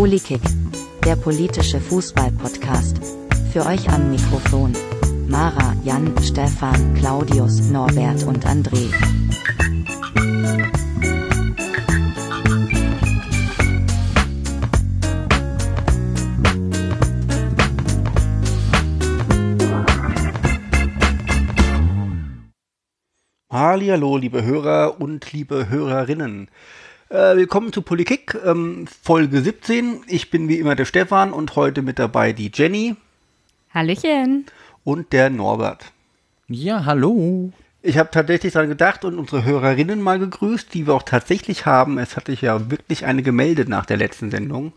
Polykick, der politische Fußball-Podcast. Für euch am Mikrofon. Mara, Jan, Stefan, Claudius, Norbert und André. Hallo, liebe Hörer und liebe Hörerinnen. Äh, willkommen zu Politik, ähm, Folge 17. Ich bin wie immer der Stefan und heute mit dabei die Jenny. Hallöchen. Und der Norbert. Ja, hallo. Ich habe tatsächlich daran gedacht und unsere Hörerinnen mal gegrüßt, die wir auch tatsächlich haben. Es hatte sich ja wirklich eine gemeldet nach der letzten Sendung.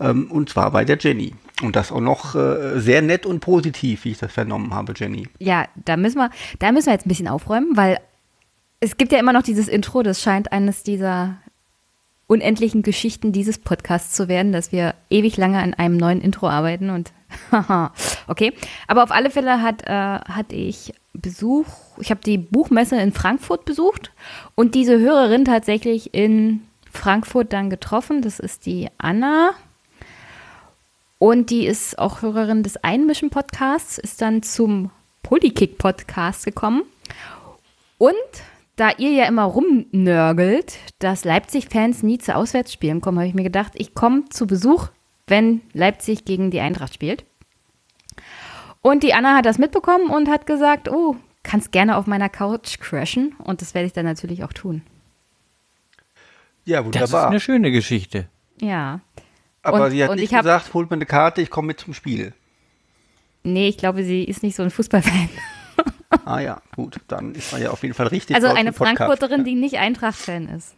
Ähm, und zwar bei der Jenny. Und das auch noch äh, sehr nett und positiv, wie ich das vernommen habe, Jenny. Ja, da müssen wir, da müssen wir jetzt ein bisschen aufräumen, weil es gibt ja immer noch dieses Intro, das scheint eines dieser unendlichen Geschichten dieses Podcasts zu werden, dass wir ewig lange an einem neuen Intro arbeiten und okay. Aber auf alle Fälle hat, äh, hatte ich Besuch, ich habe die Buchmesse in Frankfurt besucht und diese Hörerin tatsächlich in Frankfurt dann getroffen. Das ist die Anna. Und die ist auch Hörerin des Einmischen Podcasts, ist dann zum Polykick Podcast gekommen. Und da ihr ja immer rumnörgelt, dass Leipzig-Fans nie zu Auswärtsspielen kommen, habe ich mir gedacht, ich komme zu Besuch, wenn Leipzig gegen die Eintracht spielt. Und die Anna hat das mitbekommen und hat gesagt, oh, kannst gerne auf meiner Couch crashen. Und das werde ich dann natürlich auch tun. Ja, wunderbar. Das ist eine schöne Geschichte. Ja. Aber und- sie hat und nicht ich hab- gesagt, holt mir eine Karte, ich komme mit zum Spiel. Nee, ich glaube, sie ist nicht so ein Fußballfan. Ah ja, gut, dann ist man ja auf jeden Fall richtig. Also eine. Frankfurterin, die nicht Eintracht-Fan ist.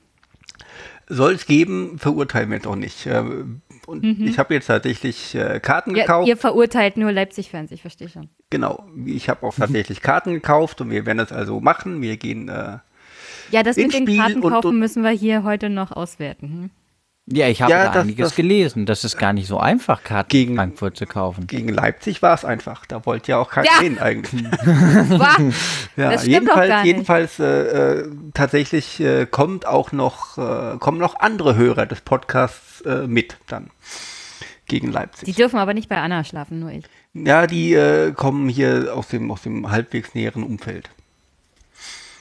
Soll es geben, verurteilen wir jetzt auch nicht. Ähm, Und ich habe jetzt tatsächlich äh, Karten Mhm. Ja, gekauft. ihr verurteilt nur Leipzig-Fans, ich verstehe schon. Genau, ich habe auch tatsächlich Karten gekauft und wir werden das also machen. Wir gehen, äh, Ja, das mit den Spiel Karten und- kaufen und- müssen wir hier heute noch auswerten. Hm? Ja, ich habe Ja, da das- einiges das- gelesen. Das ist gar nicht so einfach, Karten Gegen- in Frankfurt zu kaufen. gegen Leipzig war es einfach. Da wollte ja auch keiner Ja. hin eigentlich. Ja, Das stimmt doch jedenfalls, jedenfalls äh, äh, tatsächlich äh, kommt auch noch, äh, kommen noch andere Hörer des Podcasts äh, mit dann gegen die Leipzig. dürfen aber nicht bei Anna schlafen, nur ich. Ja, die äh, kommen hier aus dem, aus dem halbwegs näheren Umfeld.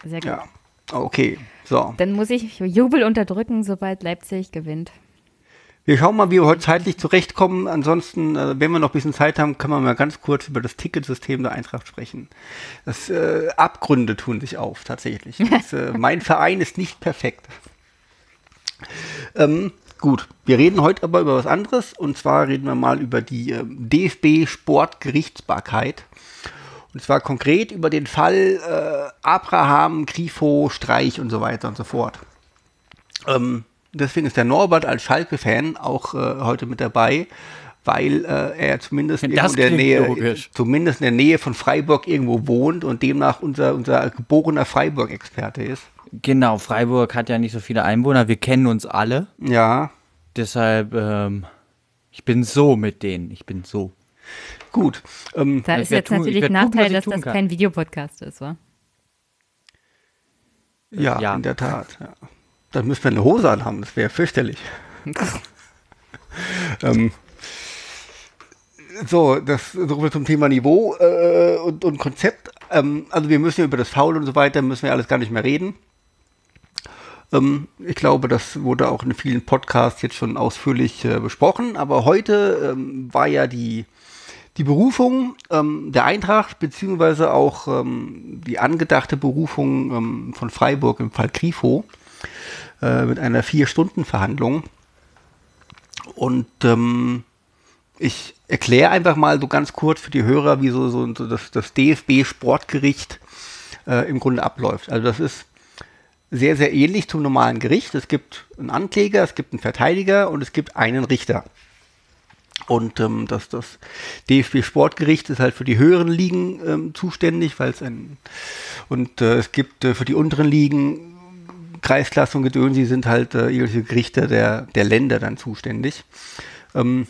Sehr gut. Ja, okay. So, Dann muss ich Jubel unterdrücken, sobald Leipzig gewinnt. wir schauen mal, wie wir heute zeitlich zurechtkommen. Ansonsten, äh, wenn wir noch ein bisschen Zeit haben, können wir mal ganz kurz über das Ticketsystem der Eintracht sprechen. Das äh, Abgründe tun sich auf, tatsächlich. Das, äh, mein Verein ist nicht perfekt. Ähm, gut, wir reden heute aber über was anderes. Und zwar reden wir mal über die ähm, DFB-Sportgerichtsbarkeit. Und zwar konkret über den Fall äh, Abraham, Grifo, Streich und so weiter und so fort. Ähm, deswegen ist der Norbert als Schalke-Fan auch äh, heute mit dabei, weil äh, er zumindest in der Nähe, logisch. zumindest in der Nähe von Freiburg irgendwo wohnt und demnach unser, unser geborener Freiburg-Experte ist. Genau, Freiburg hat ja nicht so viele Einwohner. Wir kennen uns alle. Ja, Deshalb, ähm, ich bin so mit denen. Ich bin so. Gut. Ähm, Da ist jetzt tun- ich natürlich tun, Nachteil, dass das kann. kein Videopodcast ist, wa? ja, ja. in der Tat. Ja. Dann müssen wir eine Hose anhaben, das wäre fürchterlich. ähm, so, das so viel zum Thema Niveau äh, und, und Konzept. Ähm, also wir müssen ja über das Foul und so weiter, müssen wir alles gar nicht mehr reden. Ähm, ich glaube, das wurde auch in vielen Podcasts jetzt schon ausführlich äh, besprochen. Aber heute ähm, war ja die, die Berufung ähm, der Eintracht, beziehungsweise auch ähm, die angedachte Berufung ähm, von Freiburg im Fall Grifo äh, mit einer Vier-Stunden-Verhandlung. Und ähm, ich erkläre einfach mal so ganz kurz für die Hörer, wie so, so, das, das DFB-Sportgericht äh, im Grunde abläuft. Also das ist sehr, sehr ähnlich zum normalen Gericht. Es gibt einen Ankläger, es gibt einen Verteidiger und es gibt einen Richter. Und ähm, das, das DFB-Sportgericht ist halt für die höheren Ligen ähm, zuständig, weil es ein und äh, es gibt äh, für die unteren Ligen Kreisklasse und Gedöns, die sind halt äh, irgendwelche Gerichte der, der Länder dann zuständig. Ähm,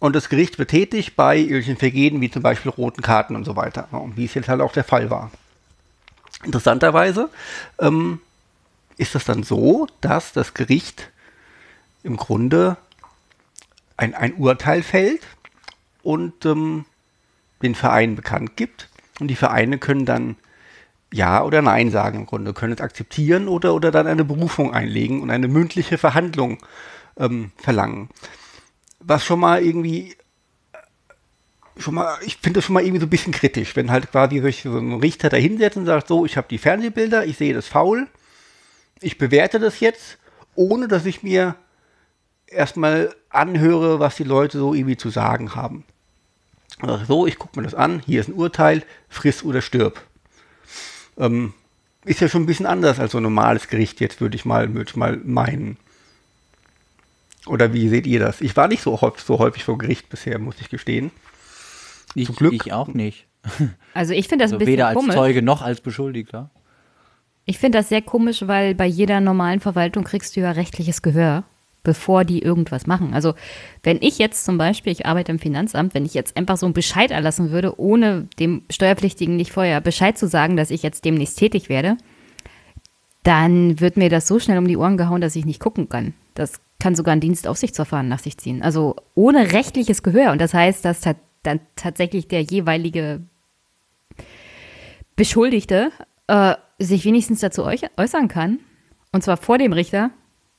und das Gericht wird tätig bei irgendwelchen Vergehen wie zum Beispiel roten Karten und so weiter. Und wie es jetzt halt auch der Fall war. Interessanterweise ähm, ist das dann so, dass das Gericht im Grunde ein, ein Urteil fällt und ähm, den Verein bekannt gibt. Und die Vereine können dann Ja oder Nein sagen im Grunde, können es akzeptieren oder, oder dann eine Berufung einlegen und eine mündliche Verhandlung ähm, verlangen. Was schon mal irgendwie schon mal, ich finde das schon mal irgendwie so ein bisschen kritisch, wenn halt quasi so ein Richter da hinsetzt und sagt, so, ich habe die Fernsehbilder, ich sehe das faul, ich bewerte das jetzt, ohne dass ich mir erstmal anhöre, was die Leute so irgendwie zu sagen haben. Also so, ich gucke mir das an, hier ist ein Urteil, friss oder stirb. Ähm, ist ja schon ein bisschen anders als so ein normales Gericht jetzt, würde ich mal, würde ich mal meinen. Oder wie seht ihr das? Ich war nicht so häufig, so häufig vor Gericht bisher, muss ich gestehen. Ich, Zum Glück. ich auch nicht. Also ich finde das Also ein bisschen weder als komisch. Zeuge noch als Beschuldigter. Ich finde das sehr komisch, weil bei jeder normalen Verwaltung kriegst du ja rechtliches Gehör, bevor die irgendwas machen. Also wenn ich jetzt zum Beispiel, ich arbeite im Finanzamt, wenn ich jetzt einfach so einen Bescheid erlassen würde, ohne dem Steuerpflichtigen nicht vorher Bescheid zu sagen, dass ich jetzt demnächst tätig werde, dann wird mir das so schnell um die Ohren gehauen, dass ich nicht gucken kann. Das kann sogar ein Dienstaufsichtsverfahren nach sich ziehen. Also ohne rechtliches Gehör. Und das heißt, dass dann tatsächlich der jeweilige Beschuldigte äh, sich wenigstens dazu äußern kann, und zwar vor dem Richter,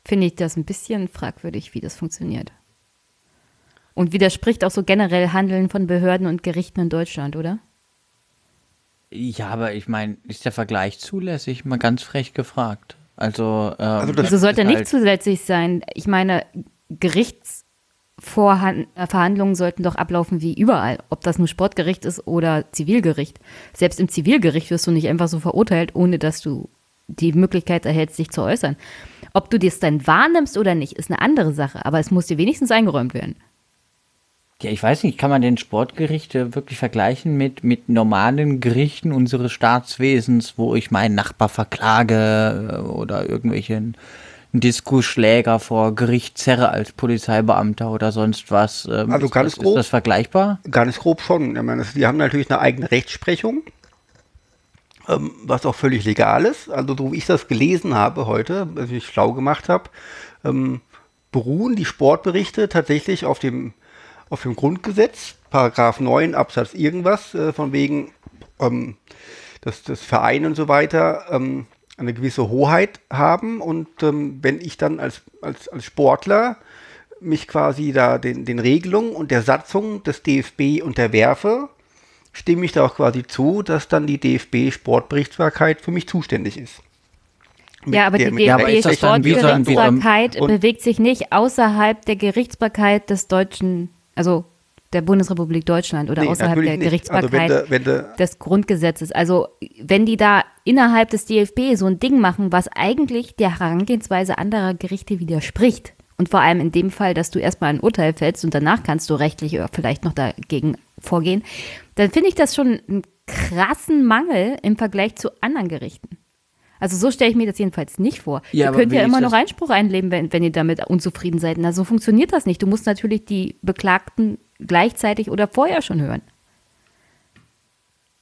finde ich das ein bisschen fragwürdig, wie das funktioniert. Und widerspricht auch so generell Handeln von Behörden und Gerichten in Deutschland, oder? Ja, aber ich meine, ist der Vergleich zulässig? Mal ganz frech gefragt. Also, ähm, Also das- Wieso sollte ist nicht halt- zusätzlich sein? Ich meine, Gerichtsverhandlungen sollten doch ablaufen wie überall, ob das nur Sportgericht ist oder Zivilgericht. Selbst im Zivilgericht wirst du nicht einfach so verurteilt, ohne dass du die Möglichkeit erhältst, dich zu äußern. Ob du das dann wahrnimmst oder nicht, ist eine andere Sache, aber es muss dir wenigstens eingeräumt werden. Ja, ich weiß nicht, kann man denn Sportgerichte wirklich vergleichen mit, mit normalen Gerichten unseres Staatswesens, wo ich meinen Nachbar verklage äh, oder irgendwelchen Diskusschläger vor Gericht zerre als Polizeibeamter oder sonst was? Ähm, Also ist ganz das, grob. Ist das vergleichbar? Ganz grob schon. Ich meine, die haben natürlich eine eigene Rechtsprechung, was auch völlig legal ist. Also so wie ich das gelesen habe heute, was ich schlau gemacht habe, ähm, beruhen die Sportberichte tatsächlich auf dem, auf dem Grundgesetz, Paragraph 9 Absatz irgendwas, äh, von wegen, ähm, dass das Verein und so weiter ähm, eine gewisse Hoheit haben. Und ähm, wenn ich dann als, als, als Sportler mich quasi da den, den Regelungen und der Satzung des DFB unterwerfe, stimme ich da auch quasi zu, dass dann die DFB-Sportberichtsbarkeit für mich zuständig ist. Ja, aber der- die DFB-Sportgerichtsbarkeit bewegt sich nicht außerhalb der Gerichtsbarkeit des deutschen, also der Bundesrepublik Deutschland oder Nee, außerhalb der nicht. Gerichtsbarkeit Also wenn der- wenn der- des Grundgesetzes. Also wenn die da innerhalb des DFB so ein Ding machen, was eigentlich der Herangehensweise anderer Gerichte widerspricht, und vor allem in dem Fall, dass du erstmal ein Urteil fällst und danach kannst du rechtlich oder vielleicht noch dagegen vorgehen, dann finde ich das schon einen krassen Mangel im Vergleich zu anderen Gerichten. Also so stelle ich mir das jedenfalls nicht vor. Ja, ihr könnt ja immer noch Einspruch einlegen, wenn, wenn ihr damit unzufrieden seid. Na, so funktioniert das nicht. Du musst natürlich die Beklagten gleichzeitig oder vorher schon hören.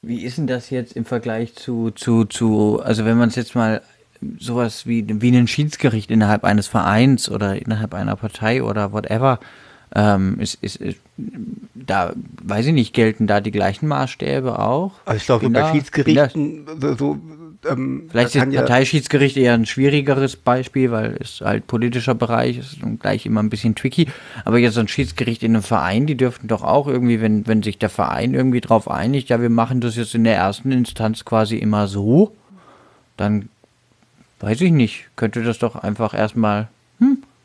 Wie ist denn das jetzt im Vergleich zu, zu, zu also wenn man es jetzt mal sowas wie, wie ein Schiedsgericht innerhalb eines Vereins oder innerhalb einer Partei oder whatever, ähm, ist, ist, ist, da, weiß ich nicht, gelten da die gleichen Maßstäbe auch? Also ich glaube, so bei Schiedsgerichten, so, so ähm, Vielleicht ist ja- Parteischiedsgericht eher ein schwierigeres Beispiel, weil es halt politischer Bereich ist und gleich immer ein bisschen tricky. Aber jetzt so ein Schiedsgericht in einem Verein, die dürften doch auch irgendwie, wenn, wenn sich der Verein irgendwie drauf einigt, ja, wir machen das jetzt in der ersten Instanz quasi immer so, dann weiß ich nicht, könnte das doch einfach erstmal.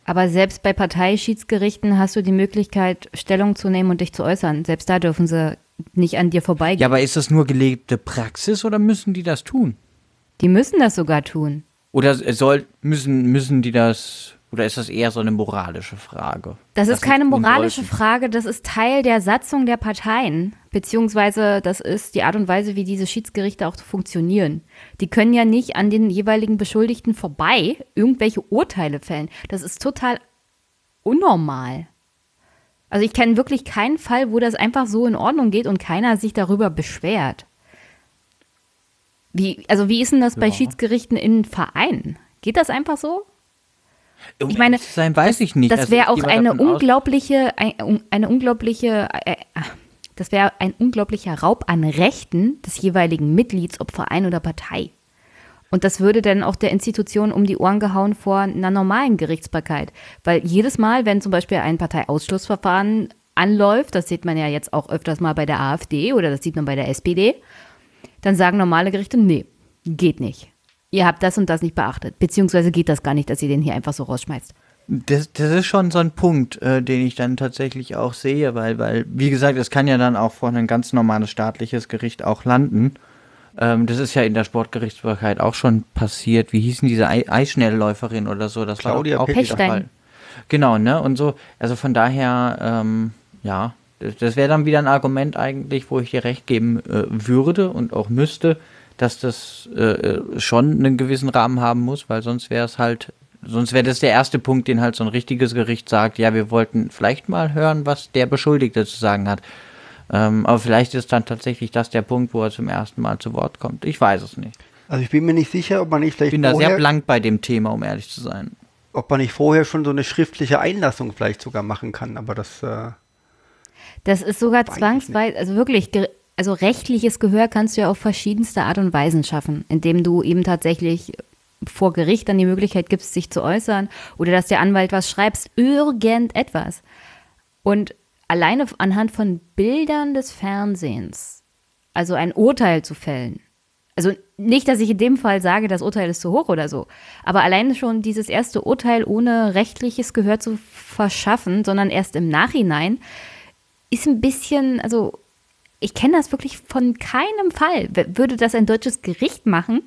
Aber selbst bei Parteischiedsgerichten hast du die Möglichkeit, Stellung zu nehmen und dich zu äußern. Selbst da dürfen sie nicht an dir vorbeigehen. Ja, aber ist das nur gelebte Praxis oder müssen die das tun? Die müssen das sogar tun. Oder soll, müssen, müssen die das, oder ist das eher so eine moralische Frage? Das Was ist keine moralische? Frage, das ist Teil der Satzung der Parteien, beziehungsweise das ist die Art und Weise, wie diese Schiedsgerichte auch funktionieren. Die können ja nicht an den jeweiligen Beschuldigten vorbei irgendwelche Urteile fällen. Das ist total unnormal. Also ich kenne wirklich keinen Fall, wo das einfach so in Ordnung geht und keiner sich darüber beschwert. Wie, also wie ist denn das bei Ja. Schiedsgerichten in Vereinen? Geht das einfach so? Um Ich meine, sein, weiß ich nicht. Das Also wäre ich auch eine unglaubliche, ein- eine unglaubliche, äh, äh, das wäre ein unglaublicher Raub an Rechten des jeweiligen Mitglieds, ob Verein oder Partei. Und das würde dann auch der Institution um die Ohren gehauen vor einer normalen Gerichtsbarkeit. Weil jedes Mal, wenn zum Beispiel ein Parteiausschlussverfahren anläuft, das sieht man ja jetzt auch öfters mal bei der AfD oder das sieht man bei der SPD, dann sagen normale Gerichte, nee, geht nicht. Ihr habt das und das nicht beachtet. Beziehungsweise geht das gar nicht, dass ihr den hier einfach so rausschmeißt. Das, das ist schon so ein Punkt, äh, den ich dann tatsächlich auch sehe, weil, weil, wie gesagt, es kann ja dann auch vor ein ganz normales staatliches Gericht auch landen. Ähm, das ist ja in der Sportgerichtsbarkeit auch schon passiert. Wie hießen diese Ei Eisschnellläuferin oder so? Das Claudia war auch Pechstein. der Fall. Genau, ne? Und so, also von daher, ähm, ja, das, das wäre dann wieder ein Argument eigentlich, wo ich dir recht geben äh, würde und auch müsste, dass das äh, äh, schon einen gewissen Rahmen haben muss, weil sonst wäre es halt, sonst wäre das der erste Punkt, den halt so ein richtiges Gericht sagt, ja, wir wollten vielleicht mal hören, was der Beschuldigte zu sagen hat. Ähm, aber vielleicht ist dann tatsächlich das der Punkt, wo er zum ersten Mal zu Wort kommt. Ich weiß es nicht. Also ich bin mir nicht sicher, ob man nicht Ich vielleicht bin da sehr blank bei dem Thema, um ehrlich zu sein. ob man nicht vorher schon so eine schriftliche Einlassung vielleicht sogar machen kann, aber das äh, Das ist sogar ich zwangsweise, also wirklich, also rechtliches Gehör kannst du ja auf verschiedenste Art und Weisen schaffen, indem du eben tatsächlich vor Gericht dann die Möglichkeit gibst, sich zu äußern oder dass der Anwalt was schreibst, irgendetwas. Und alleine anhand von Bildern des Fernsehens, also ein Urteil zu fällen, also nicht, dass ich in dem Fall sage, das Urteil ist zu hoch oder so, aber alleine schon dieses erste Urteil ohne rechtliches Gehör zu verschaffen, sondern erst im Nachhinein, ist ein bisschen, also ich kenne das wirklich von keinem Fall. Würde das ein deutsches Gericht machen,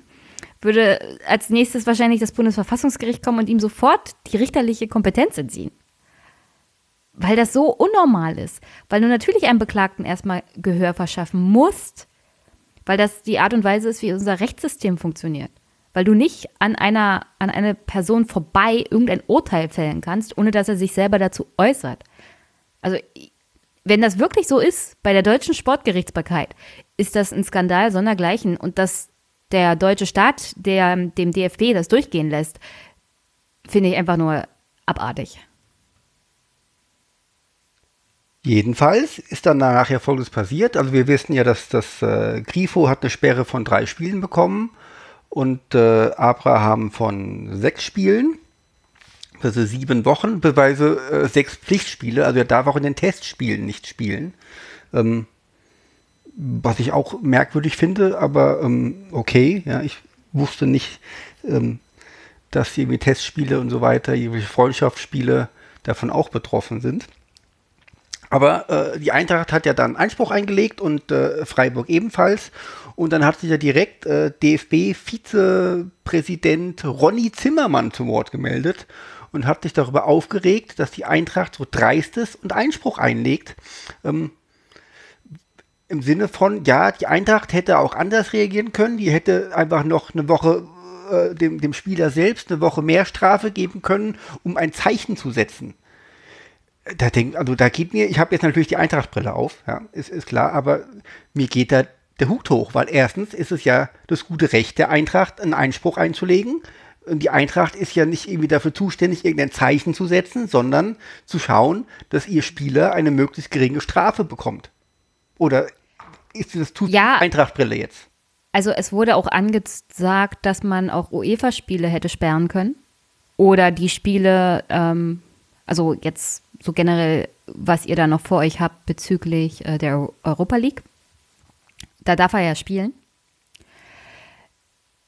würde als nächstes wahrscheinlich das Bundesverfassungsgericht kommen und ihm sofort die richterliche Kompetenz entziehen. Weil das so unnormal ist. Weil du natürlich einem Beklagten erstmal Gehör verschaffen musst, weil das die Art und Weise ist, wie unser Rechtssystem funktioniert. Weil du nicht an einer, an eine Person vorbei irgendein Urteil fällen kannst, ohne dass er sich selber dazu äußert. Also, wenn das wirklich so ist, bei der deutschen Sportgerichtsbarkeit, ist das ein Skandal sondergleichen. Und dass der deutsche Staat, der dem DFB das durchgehen lässt, finde ich einfach nur abartig. Jedenfalls ist dann nachher Folgendes passiert. Also wir wissen ja, dass das äh, Grifo hat eine Sperre von drei Spielen bekommen und äh, Abraham von sechs Spielen. Ist sieben Wochen, beweise äh, sechs Pflichtspiele. Also er darf auch in den Testspielen nicht spielen. Ähm, was ich auch merkwürdig finde, aber ähm, okay. Ja, ich wusste nicht, ähm, dass irgendwie Testspiele und so weiter, irgendwelche Freundschaftsspiele davon auch betroffen sind. Aber äh, die Eintracht hat ja dann Einspruch eingelegt und äh, Freiburg ebenfalls. Und dann hat sich ja direkt äh, DFB-Vizepräsident Ronny Zimmermann zu Wort gemeldet und hat sich darüber aufgeregt, dass die Eintracht so dreist ist und Einspruch einlegt. Ähm, Im Sinne von, ja, die Eintracht hätte auch anders reagieren können. Die hätte einfach noch eine Woche äh, dem, dem Spieler selbst eine Woche mehr Strafe geben können, um ein Zeichen zu setzen da denk, also da geht mir, ich habe jetzt natürlich die Eintrachtbrille auf, ja, ist, ist klar, aber mir geht da der Hut hoch, weil erstens ist es ja das gute Recht der Eintracht, einen Einspruch einzulegen. Und die Eintracht ist ja nicht irgendwie dafür zuständig, irgendein Zeichen zu setzen, sondern zu schauen, dass ihr Spieler eine möglichst geringe Strafe bekommt. Oder ist das tut Ja. Eintrachtbrille jetzt? Also es wurde auch angesagt, dass man auch UEFA-Spiele hätte sperren können. Oder die Spiele, ähm, also jetzt so generell, was ihr da noch vor euch habt bezüglich äh, der Europa League. Da darf er ja spielen.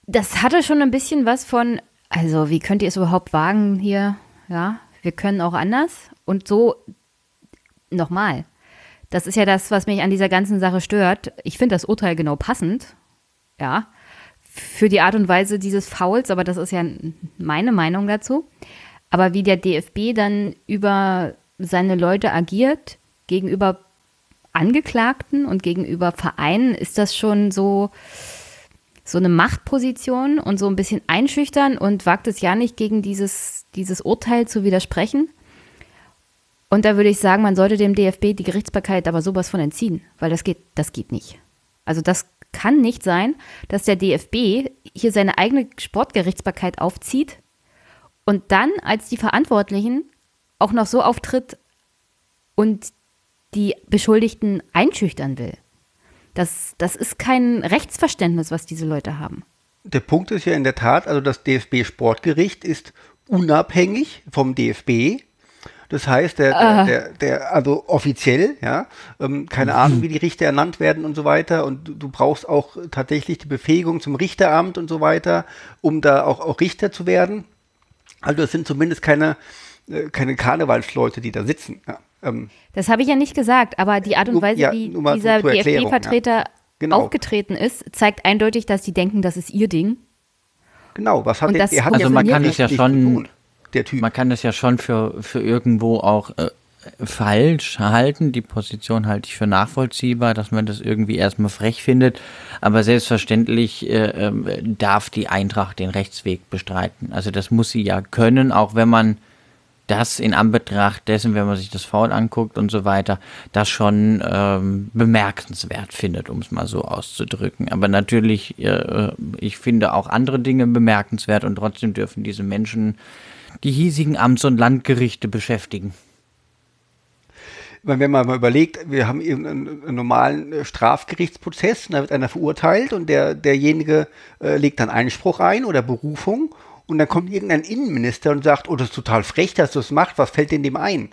Das hatte schon ein bisschen was von, also wie könnt ihr es überhaupt wagen hier? Ja, wir können auch anders. Und so, nochmal, das ist ja das, was mich an dieser ganzen Sache stört. Ich finde das Urteil genau passend, ja, für die Art und Weise dieses Fouls, aber das ist ja meine Meinung dazu. Aber wie der DFB dann über seine Leute agiert, gegenüber Angeklagten und gegenüber Vereinen, ist das schon so, so eine Machtposition und so ein bisschen einschüchtern und wagt es ja nicht gegen dieses, dieses Urteil zu widersprechen. Und da würde ich sagen, man sollte dem DFB die Gerichtsbarkeit aber sowas von entziehen, weil das geht, das geht nicht. Also das kann nicht sein, dass der DFB hier seine eigene Sportgerichtsbarkeit aufzieht und dann als die Verantwortlichen auch noch so auftritt und die Beschuldigten einschüchtern will. Das, das ist kein Rechtsverständnis, was diese Leute haben. Der Punkt ist ja in der Tat, also das DFB-Sportgericht ist unabhängig vom DFB. Das heißt, der, der, der, der also offiziell, ja, ähm, keine Ahnung, wie die Richter ernannt werden und so weiter. Und du, du brauchst auch tatsächlich die Befähigung zum Richteramt und so weiter, um da auch, auch Richter zu werden. Also es sind zumindest keine, äh, keine Karnevalsleute, die da sitzen. Ja. Ähm, Das habe ich ja nicht gesagt, aber die Art und Weise, ja, wie dieser DFB-Vertreter Genau. aufgetreten ist, zeigt eindeutig, dass die denken, das ist ihr Ding. genau, was hat Und der, das der hat Also ja man kann es ja schon- tun, der Typ. Man kann das ja schon für, für irgendwo auch äh, falsch halten. Die Position halte ich für nachvollziehbar, dass man das irgendwie erstmal frech findet. Aber selbstverständlich äh, ähm, darf die Eintracht den Rechtsweg bestreiten. Also das muss sie ja können, auch wenn man das in Anbetracht dessen, wenn man sich das Foul anguckt und so weiter, das schon ähm, bemerkenswert findet, um es mal so auszudrücken. Aber natürlich, äh, ich finde auch andere Dinge bemerkenswert und trotzdem dürfen diese Menschen die hiesigen Amts- und Landgerichte beschäftigen. Wenn man mal überlegt, wir haben eben einen, normalen äh, Strafgerichtsprozess, da wird einer verurteilt und der, derjenige äh, legt dann Einspruch ein oder Berufung und dann kommt irgendein Innenminister und sagt, oh, das ist total frech, dass du das machst, was fällt denn dem ein?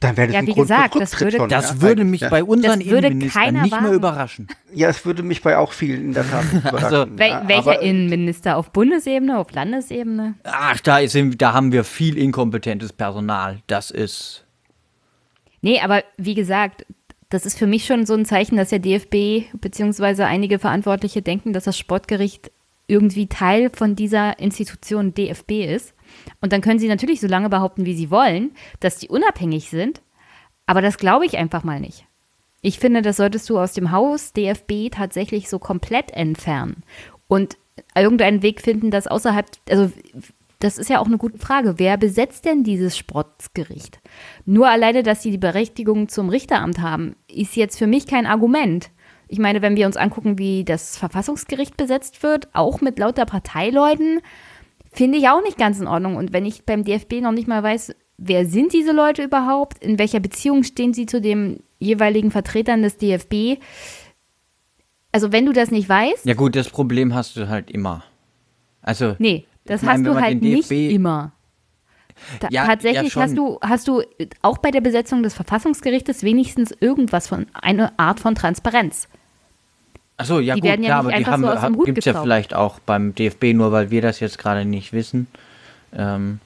Dann wäre das Ja, ein wie Grund gesagt, für das würde- schon, Das ja, würde mich ja. bei unseren Das würde Innenministern nicht mehr wagen. überraschen. Ja, es würde mich bei auch vielen in der Tat überraschen. Also, Wel welcher aber- Innenminister? Auf Bundesebene, auf Landesebene? Ach, da, ist, da haben wir viel inkompetentes Personal. Das ist. Nee, aber wie gesagt, das ist für mich schon so ein Zeichen, dass der DFB bzw. einige Verantwortliche denken, dass das Sportgericht irgendwie Teil von dieser Institution DFB ist. Und dann können sie natürlich so lange behaupten, wie sie wollen, dass die unabhängig sind. Aber das glaube ich einfach mal nicht. Ich finde, das solltest du aus dem Haus DFB tatsächlich so komplett entfernen und irgendeinen Weg finden, das außerhalb, also das ist ja auch eine gute Frage. Wer besetzt denn dieses Sportgericht? Nur alleine, dass sie die Berechtigung zum Richteramt haben, ist jetzt für mich kein Argument. Ich meine, wenn wir uns angucken, wie das Verfassungsgericht besetzt wird, auch mit lauter Parteileuten, finde ich auch nicht ganz in Ordnung. Und wenn ich beim DFB noch nicht mal weiß, wer sind diese Leute überhaupt, in welcher Beziehung stehen sie zu den jeweiligen Vertretern des DFB, also wenn du das nicht weißt, Ja, gut, das Problem hast du halt immer. Also. nee, das meine, hast wenn du halt nicht immer. Ta Ja, tatsächlich ja, hast du hast du auch bei der Besetzung des Verfassungsgerichtes wenigstens irgendwas von eine Art von Transparenz. Achso, ja Die gut, werden ja klar, nicht aber die haben, so gibt es ja vielleicht auch beim DFB, nur weil wir das jetzt gerade nicht wissen. Ähm,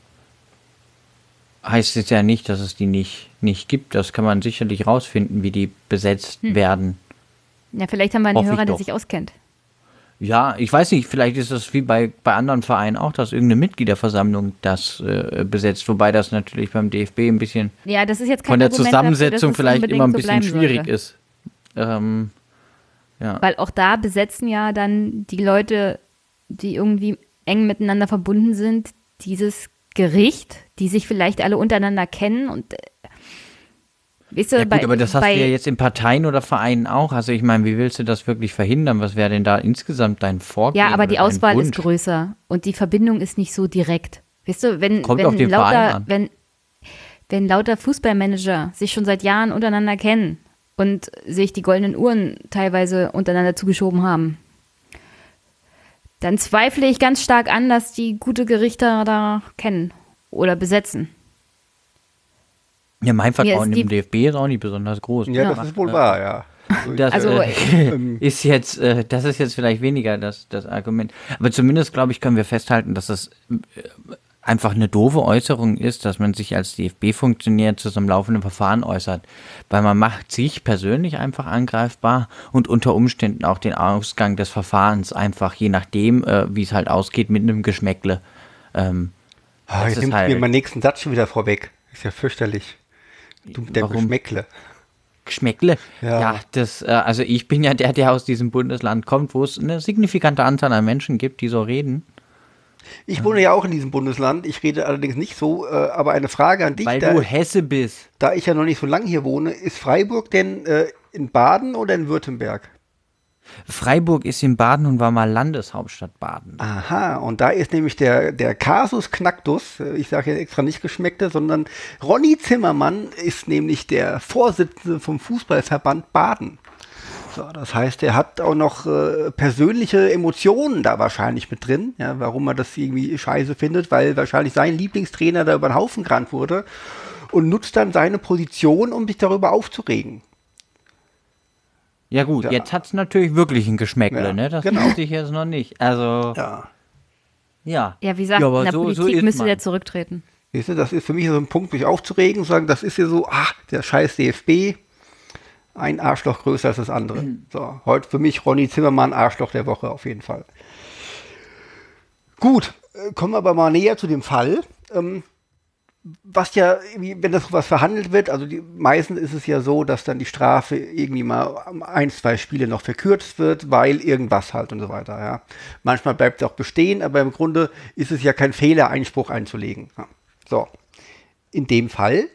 heißt es ja nicht, dass es die nicht, nicht gibt. Das kann man sicherlich rausfinden, wie die besetzt Hm. werden. Ja, vielleicht haben wir einen Hoffe ich Hörer, der sich auskennt. Ja, ich weiß nicht, vielleicht ist das wie bei, bei anderen Vereinen auch, dass irgendeine Mitgliederversammlung das äh, besetzt, wobei das natürlich beim DFB ein bisschen Ja, von der Argument dafür, Zusammensetzung es vielleicht immer ein so bisschen bleiben schwierig sollte. ist. Ähm, ja. Weil auch da besetzen ja dann die Leute, die irgendwie eng miteinander verbunden sind, dieses Gericht, die sich vielleicht alle untereinander kennen und äh, weißt du, Ja gut, bei, aber das hast bei, du ja jetzt in Parteien oder Vereinen auch. Also ich meine, wie willst du das wirklich verhindern? Was wäre denn da insgesamt dein Vorgehen? Ja, aber die Auswahl ist größer und die Verbindung ist nicht so direkt. Weißt du, wenn, Kommt wenn lauter, an. wenn, wenn lauter Fußballmanager sich schon seit Jahren untereinander kennen und sich die goldenen Uhren teilweise untereinander zugeschoben haben, dann zweifle ich ganz stark an, dass die gute Gerichter da kennen oder besetzen. Ja, mein Vertrauen im DFB ist auch nicht besonders groß. Ja, das ist wohl wahr, ja. Das Also, äh, ist jetzt, äh, das ist jetzt vielleicht weniger das, das Argument. Aber zumindest, glaube ich, können wir festhalten, dass das äh, einfach eine doofe Äußerung ist, dass man sich als DFB-Funktionär zu so einem laufenden Verfahren äußert. Weil man macht sich persönlich einfach angreifbar und unter Umständen auch den Ausgang des Verfahrens einfach, je nachdem, äh, wie es halt ausgeht, mit einem Geschmäckle. Ähm, das jetzt nimmst du halt- mir meinen nächsten Satz schon wieder vorweg. Ist ja fürchterlich. Du mit der Warum? Geschmäckle. Geschmäckle. Ja. Ja, das, äh, also ich bin ja der, der aus diesem Bundesland kommt, wo es eine signifikante Anzahl an Menschen gibt, die so reden. Ich wohne ja auch in diesem Bundesland. Ich rede allerdings nicht so, äh, aber eine Frage an dich. Weil da, du Hesse bist. da ich ja noch nicht so lange hier wohne, ist Freiburg denn äh, in Baden oder in Württemberg? Freiburg ist in Baden und war mal Landeshauptstadt Baden. Aha, und da ist nämlich der, der Kasus Knacktus, ich sage jetzt extra nicht Geschmeckte, sondern Ronny Zimmermann ist nämlich der Vorsitzende vom Fußballverband Baden. So, das heißt, er hat auch noch äh, persönliche Emotionen da wahrscheinlich mit drin, ja, warum er das irgendwie scheiße findet, weil wahrscheinlich sein Lieblingstrainer da über den Haufen gerannt wurde und nutzt dann seine Position, um sich darüber aufzuregen. Ja gut, Ja. jetzt hat es natürlich wirklich ein Geschmäckle, Ja, ne? Das genau. wusste ich jetzt noch nicht. Also, ja. Ja. Ja, wie gesagt, Ja, in der so- so Politik ist müsste der zurücktreten. Siehst du, das ist für mich so ein Punkt, mich aufzuregen, zu sagen, das ist ja so, ach, der scheiß DFB, ein Arschloch größer als das andere. So, heute für mich Ronny Zimmermann, Arschloch der Woche auf jeden Fall. Gut, äh, kommen wir aber mal näher zu dem Fall. Ähm, was ja, wenn das was verhandelt wird, also die, meistens ist es ja so, dass dann die Strafe irgendwie mal ein, zwei Spiele noch verkürzt wird, weil irgendwas halt und so weiter, ja. Manchmal bleibt es auch bestehen, aber im Grunde ist es ja kein Fehler, Einspruch einzulegen. Ja. So. In dem Fall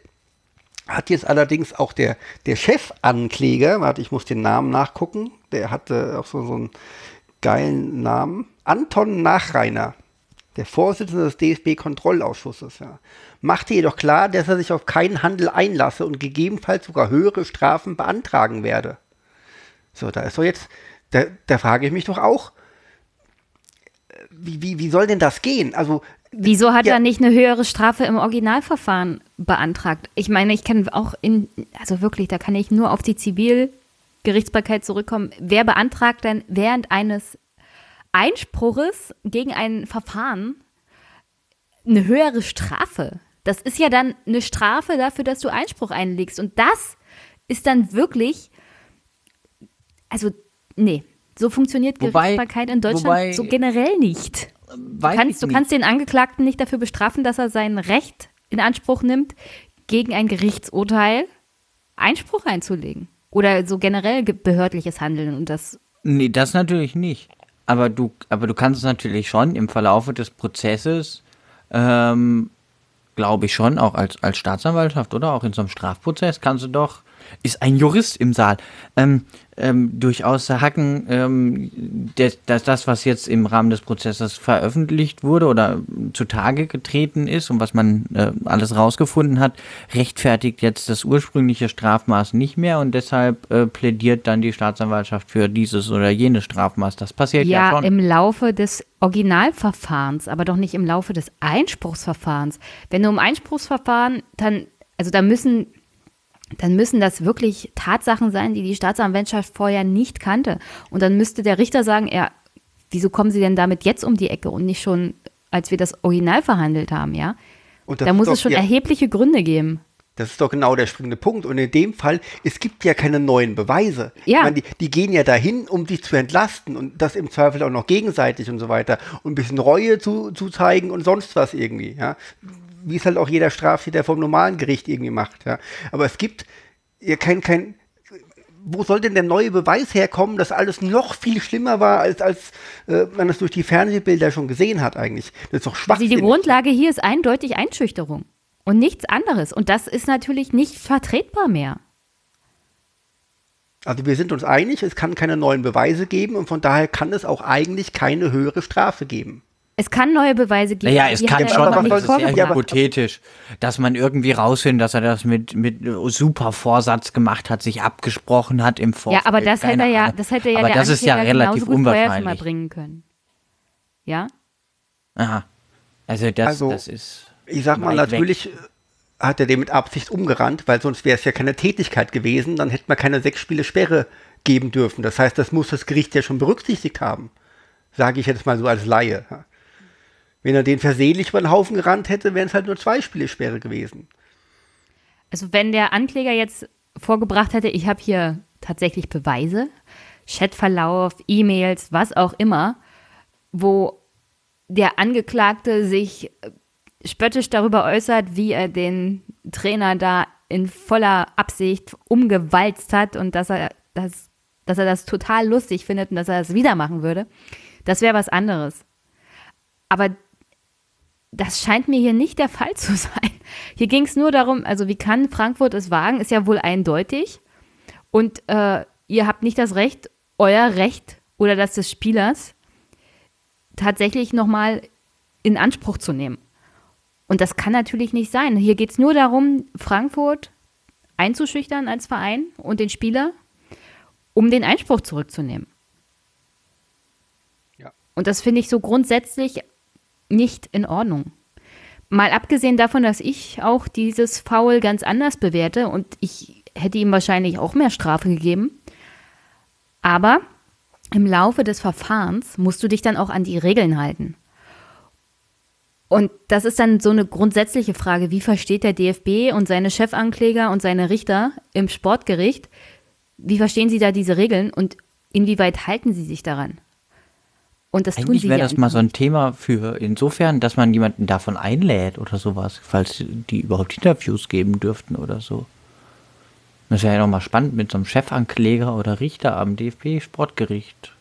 hat jetzt allerdings auch der, der Chefankläger, warte, ich muss den Namen nachgucken, der hatte auch so, so einen geilen Namen, Anton Nachreiner, der Vorsitzende des DFB-Kontrollausschusses, ja, machte jedoch klar, dass er sich auf keinen Handel einlasse und gegebenenfalls sogar höhere Strafen beantragen werde. So, da ist doch jetzt, da, da frage ich mich doch auch, äh, wie, wie, wie soll denn das gehen? Also, Wieso hat Ja. er nicht eine höhere Strafe im Originalverfahren beantragt? Ich meine, ich kann auch in, also wirklich, da kann ich nur auf die Zivilgerichtsbarkeit zurückkommen. Wer beantragt denn während eines Einspruches gegen ein Verfahren eine höhere Strafe? Das ist ja dann eine Strafe dafür, dass du Einspruch einlegst. Und das ist dann wirklich, also, nee, so funktioniert Wobei- Gerichtsbarkeit in Deutschland wobei- so generell nicht. Weiß kannst, du kannst den Angeklagten nicht dafür bestrafen, dass er sein Recht in Anspruch nimmt, gegen ein Gerichtsurteil Einspruch einzulegen. Oder so generell ge- behördliches Handeln. Und das, Nee, das natürlich nicht. Aber du, aber du kannst es natürlich schon im Verlaufe des Prozesses, ähm, glaube ich schon, auch als, als Staatsanwaltschaft oder auch in so einem Strafprozess kannst du doch, ist ein Jurist im Saal, ähm, ähm, durchaus sagen, ähm, dass, dass das, was jetzt im Rahmen des Prozesses veröffentlicht wurde oder zutage getreten ist und was man äh, alles rausgefunden hat, rechtfertigt jetzt das ursprüngliche Strafmaß nicht mehr und deshalb äh, plädiert dann die Staatsanwaltschaft für dieses oder jenes Strafmaß. Das passiert ja, ja, schon. im Laufe des Originalverfahrens, aber doch nicht im Laufe des Einspruchsverfahrens. Wenn du im Einspruchsverfahren, dann, also da müssen, dann müssen das wirklich Tatsachen sein, die die Staatsanwaltschaft vorher nicht kannte. Und dann müsste der Richter sagen, ja, wieso kommen Sie denn damit jetzt um die Ecke und nicht schon, als wir das Original verhandelt haben, ja? Da muss doch- es schon ja, erhebliche Gründe geben. Das ist doch genau der springende Punkt. Und in dem Fall, es gibt ja keine neuen Beweise. Ja. Meine, die, die gehen ja dahin, um sich zu entlasten und das im Zweifel auch noch gegenseitig und so weiter. Und ein bisschen Reue zu, zu zeigen und sonst was irgendwie. Ja. Wie es halt auch jeder Straftäter vom normalen Gericht irgendwie macht. Ja. Aber es gibt ja kein, kein, wo soll denn der neue Beweis herkommen, dass alles noch viel schlimmer war, als, als äh, man es durch die Fernsehbilder schon gesehen hat eigentlich? Das ist doch Also schwachsinnig. die Grundlage hier ist eindeutig Einschüchterung und nichts anderes. Und das ist natürlich nicht vertretbar mehr. Also wir sind uns einig, es kann keine neuen Beweise geben und von daher kann es auch eigentlich keine höhere Strafe geben. Es kann neue Beweise geben. Naja, es kann schon, aber soll- vorgebracht. ja, hypothetisch, dass man irgendwie rausfindet, dass er das mit, mit super Vorsatz gemacht hat, sich abgesprochen hat im Vorfeld. Ja, aber das hätte er ja, das hätte ja aber der das ist ja relativ schon mal unwahrscheinlich. bringen können. Ja? Aha. Also das, Also, das ist. Ich sag mal, weit weg. natürlich äh, hat er dem mit Absicht umgerannt, weil sonst wäre es ja keine Tätigkeit gewesen, dann hätte man keine sechs Spiele Sperre geben dürfen. Das heißt, das muss das Gericht ja schon berücksichtigt haben. Sage ich jetzt mal so als Laie. Wenn er den versehentlich über den Haufen gerannt hätte, wären es halt nur zwei Spiele Sperre gewesen. Also wenn der Ankläger jetzt vorgebracht hätte, ich habe hier tatsächlich Beweise, Chatverlauf, E-Mails, was auch immer, wo der Angeklagte sich äh, spöttisch darüber äußert, wie er den Trainer da in voller Absicht umgewalzt hat und dass er das, dass er das total lustig findet und dass er das wieder machen würde, das wäre was anderes. Aber das scheint mir hier nicht der Fall zu sein. Hier ging es nur darum, also wie kann Frankfurt es wagen, ist ja wohl eindeutig. Und äh, ihr habt nicht das Recht, euer Recht oder das des Spielers tatsächlich nochmal in Anspruch zu nehmen. Und das kann natürlich nicht sein. Hier geht es nur darum, Frankfurt einzuschüchtern als Verein und den Spieler, um den Einspruch zurückzunehmen. Ja. Und das finde ich so grundsätzlich nicht in Ordnung. Mal abgesehen davon, dass ich auch dieses Foul ganz anders bewerte und ich hätte ihm wahrscheinlich auch mehr Strafe gegeben. Aber im Laufe des Verfahrens musst du dich dann auch an die Regeln halten. Und das ist dann so eine grundsätzliche Frage, wie versteht der DFB und seine Chefankläger und seine Richter im Sportgericht, wie verstehen sie da diese Regeln und inwieweit halten sie sich daran? Und das Eigentlich wäre das mal so ein Thema für insofern, dass man jemanden davon einlädt oder sowas, falls die überhaupt Interviews geben dürften oder so. Das wäre ja nochmal spannend, mit so einem Chefankläger oder Richter am DFB-Sportgericht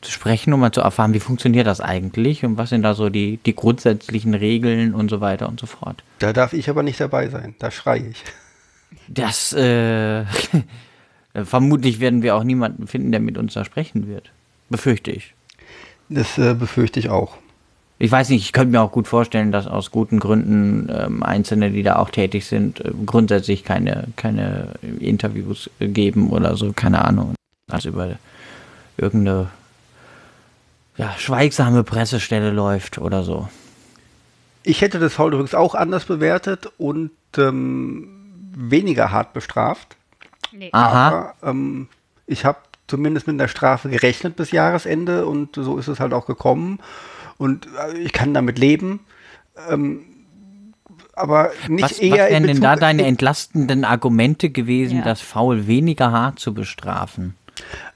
zu sprechen, um mal zu erfahren, wie funktioniert das eigentlich und was sind da so die, die grundsätzlichen Regeln und so weiter und so fort. Da darf ich aber nicht dabei sein, da schreie ich. Das, äh, vermutlich werden wir auch niemanden finden, der mit uns da sprechen wird. Befürchte ich. Das äh, befürchte ich auch. Ich weiß nicht, ich könnte mir auch gut vorstellen, dass aus guten Gründen ähm, Einzelne, die da auch tätig sind, äh, grundsätzlich keine, keine Interviews geben oder so, keine Ahnung. Also über irgendeine ja, schweigsame Pressestelle läuft oder so. Ich hätte das Foul übrigens auch anders bewertet und ähm, weniger hart bestraft. Nee. Aha. Aber ähm, ich habe zumindest mit einer Strafe gerechnet bis Jahresende und so ist es halt auch gekommen. Und äh, ich kann damit leben. Ähm, aber nicht was, eher. Was wären denn da deine entlastenden Argumente gewesen, Ja. das Foul weniger hart zu bestrafen?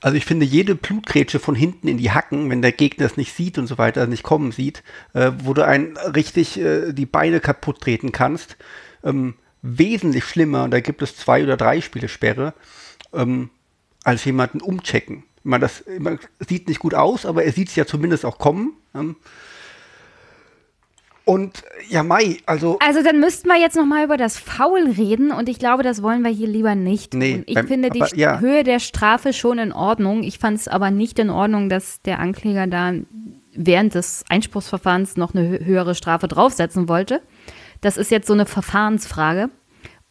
Also ich finde, jede Blutgrätsche von hinten in die Hacken, wenn der Gegner es nicht sieht und so weiter, nicht kommen sieht, äh, wo du einen richtig äh, die Beine kaputt treten kannst, ähm, wesentlich schlimmer, und da gibt es zwei oder drei Spiele Sperre, ähm, als jemanden umchecken. Man, das man sieht nicht gut aus, aber er sieht es ja zumindest auch kommen. Und ja, Mai, also Also dann müssten wir jetzt noch mal über das Foul reden und ich glaube, das wollen wir hier lieber nicht. Nee, ich beim- finde die aber ja. Höhe der Strafe schon in Ordnung. Ich fand es aber nicht in Ordnung, dass der Ankläger da während des Einspruchsverfahrens noch eine hö- höhere Strafe draufsetzen wollte. Das ist jetzt so eine Verfahrensfrage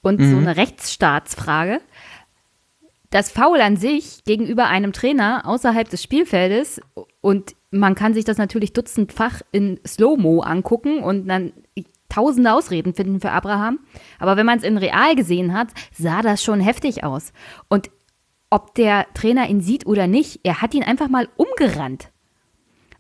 und so eine Rechtsstaatsfrage. Das Foul an sich gegenüber einem Trainer außerhalb des Spielfeldes und man kann sich das natürlich dutzendfach in Slow-Mo angucken und dann tausende Ausreden finden für Abraham. Aber wenn man es in real gesehen hat, sah das schon heftig aus. Und ob der Trainer ihn sieht oder nicht, er hat ihn einfach mal umgerannt.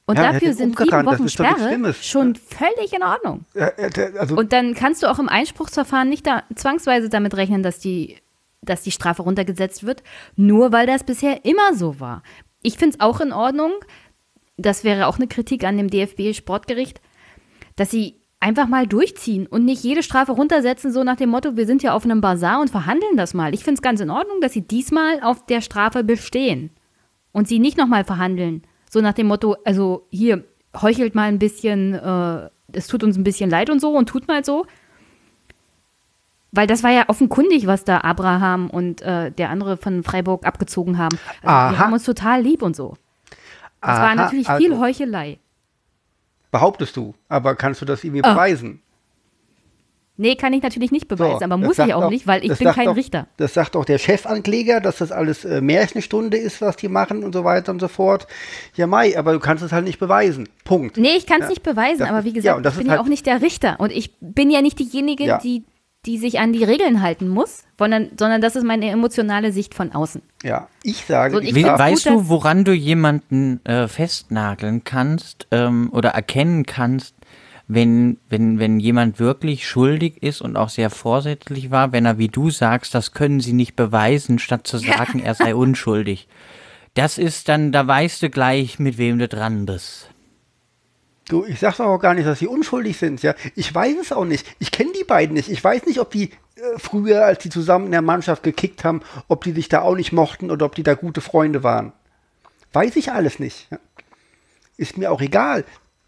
Und Ja, dafür sind sieben Wochen Sperre schon völlig in Ordnung. äh, also Und dann kannst du auch im Einspruchsverfahren nicht da zwangsweise damit rechnen, dass die, dass die Strafe runtergesetzt wird, nur weil das bisher immer so war. Ich finde es auch in Ordnung, das wäre auch eine Kritik an dem DFB-Sportgericht, dass sie einfach mal durchziehen und nicht jede Strafe runtersetzen, so nach dem Motto, wir sind ja auf einem Bazar und verhandeln das mal. Ich finde es ganz in Ordnung, dass sie diesmal auf der Strafe bestehen und sie nicht nochmal verhandeln. So nach dem Motto, also hier, heuchelt mal ein bisschen, äh, es tut uns ein bisschen leid und so und tut mal so. Weil das war ja offenkundig, was da Abraham und äh, der andere von Freiburg abgezogen haben. Also wir haben uns total lieb und so. Das war natürlich viel also, Heuchelei. Behauptest du, aber kannst du das irgendwie Ah. beweisen? Nee, kann ich natürlich nicht beweisen, So, aber muss ich auch doch- nicht, weil ich bin kein doch, Richter. Das sagt auch der Chefankläger, dass das alles äh, Märchenstunde ist, was die machen und so weiter und so fort. Ja, Mai, aber du kannst es halt nicht beweisen. Punkt. Nee, ich kann es Ja, nicht beweisen, aber wie ja, gesagt, das ich bin ist ja halt- auch nicht der Richter und ich bin ja nicht diejenige, Ja. die, die sich an die Regeln halten muss, sondern, sondern das ist meine emotionale Sicht von außen. Ja, ich sage, So, ich We weißt gut, du, woran du jemanden äh, festnageln kannst ähm, oder erkennen kannst, wenn, wenn, wenn jemand wirklich schuldig ist und auch sehr vorsätzlich war, wenn er, wie du sagst, das können sie nicht beweisen, statt zu sagen, er sei unschuldig. Das ist dann, da weißt du gleich, mit wem du dran bist. Du, ich sag's auch gar nicht, dass sie unschuldig sind, ja. Ich weiß es auch nicht. Ich kenne die beiden nicht. Ich weiß nicht, ob die äh, früher, als die zusammen in der Mannschaft gekickt haben, ob die sich da auch nicht mochten oder ob die da gute Freunde waren. Weiß ich alles nicht. Ja. Ist mir auch egal.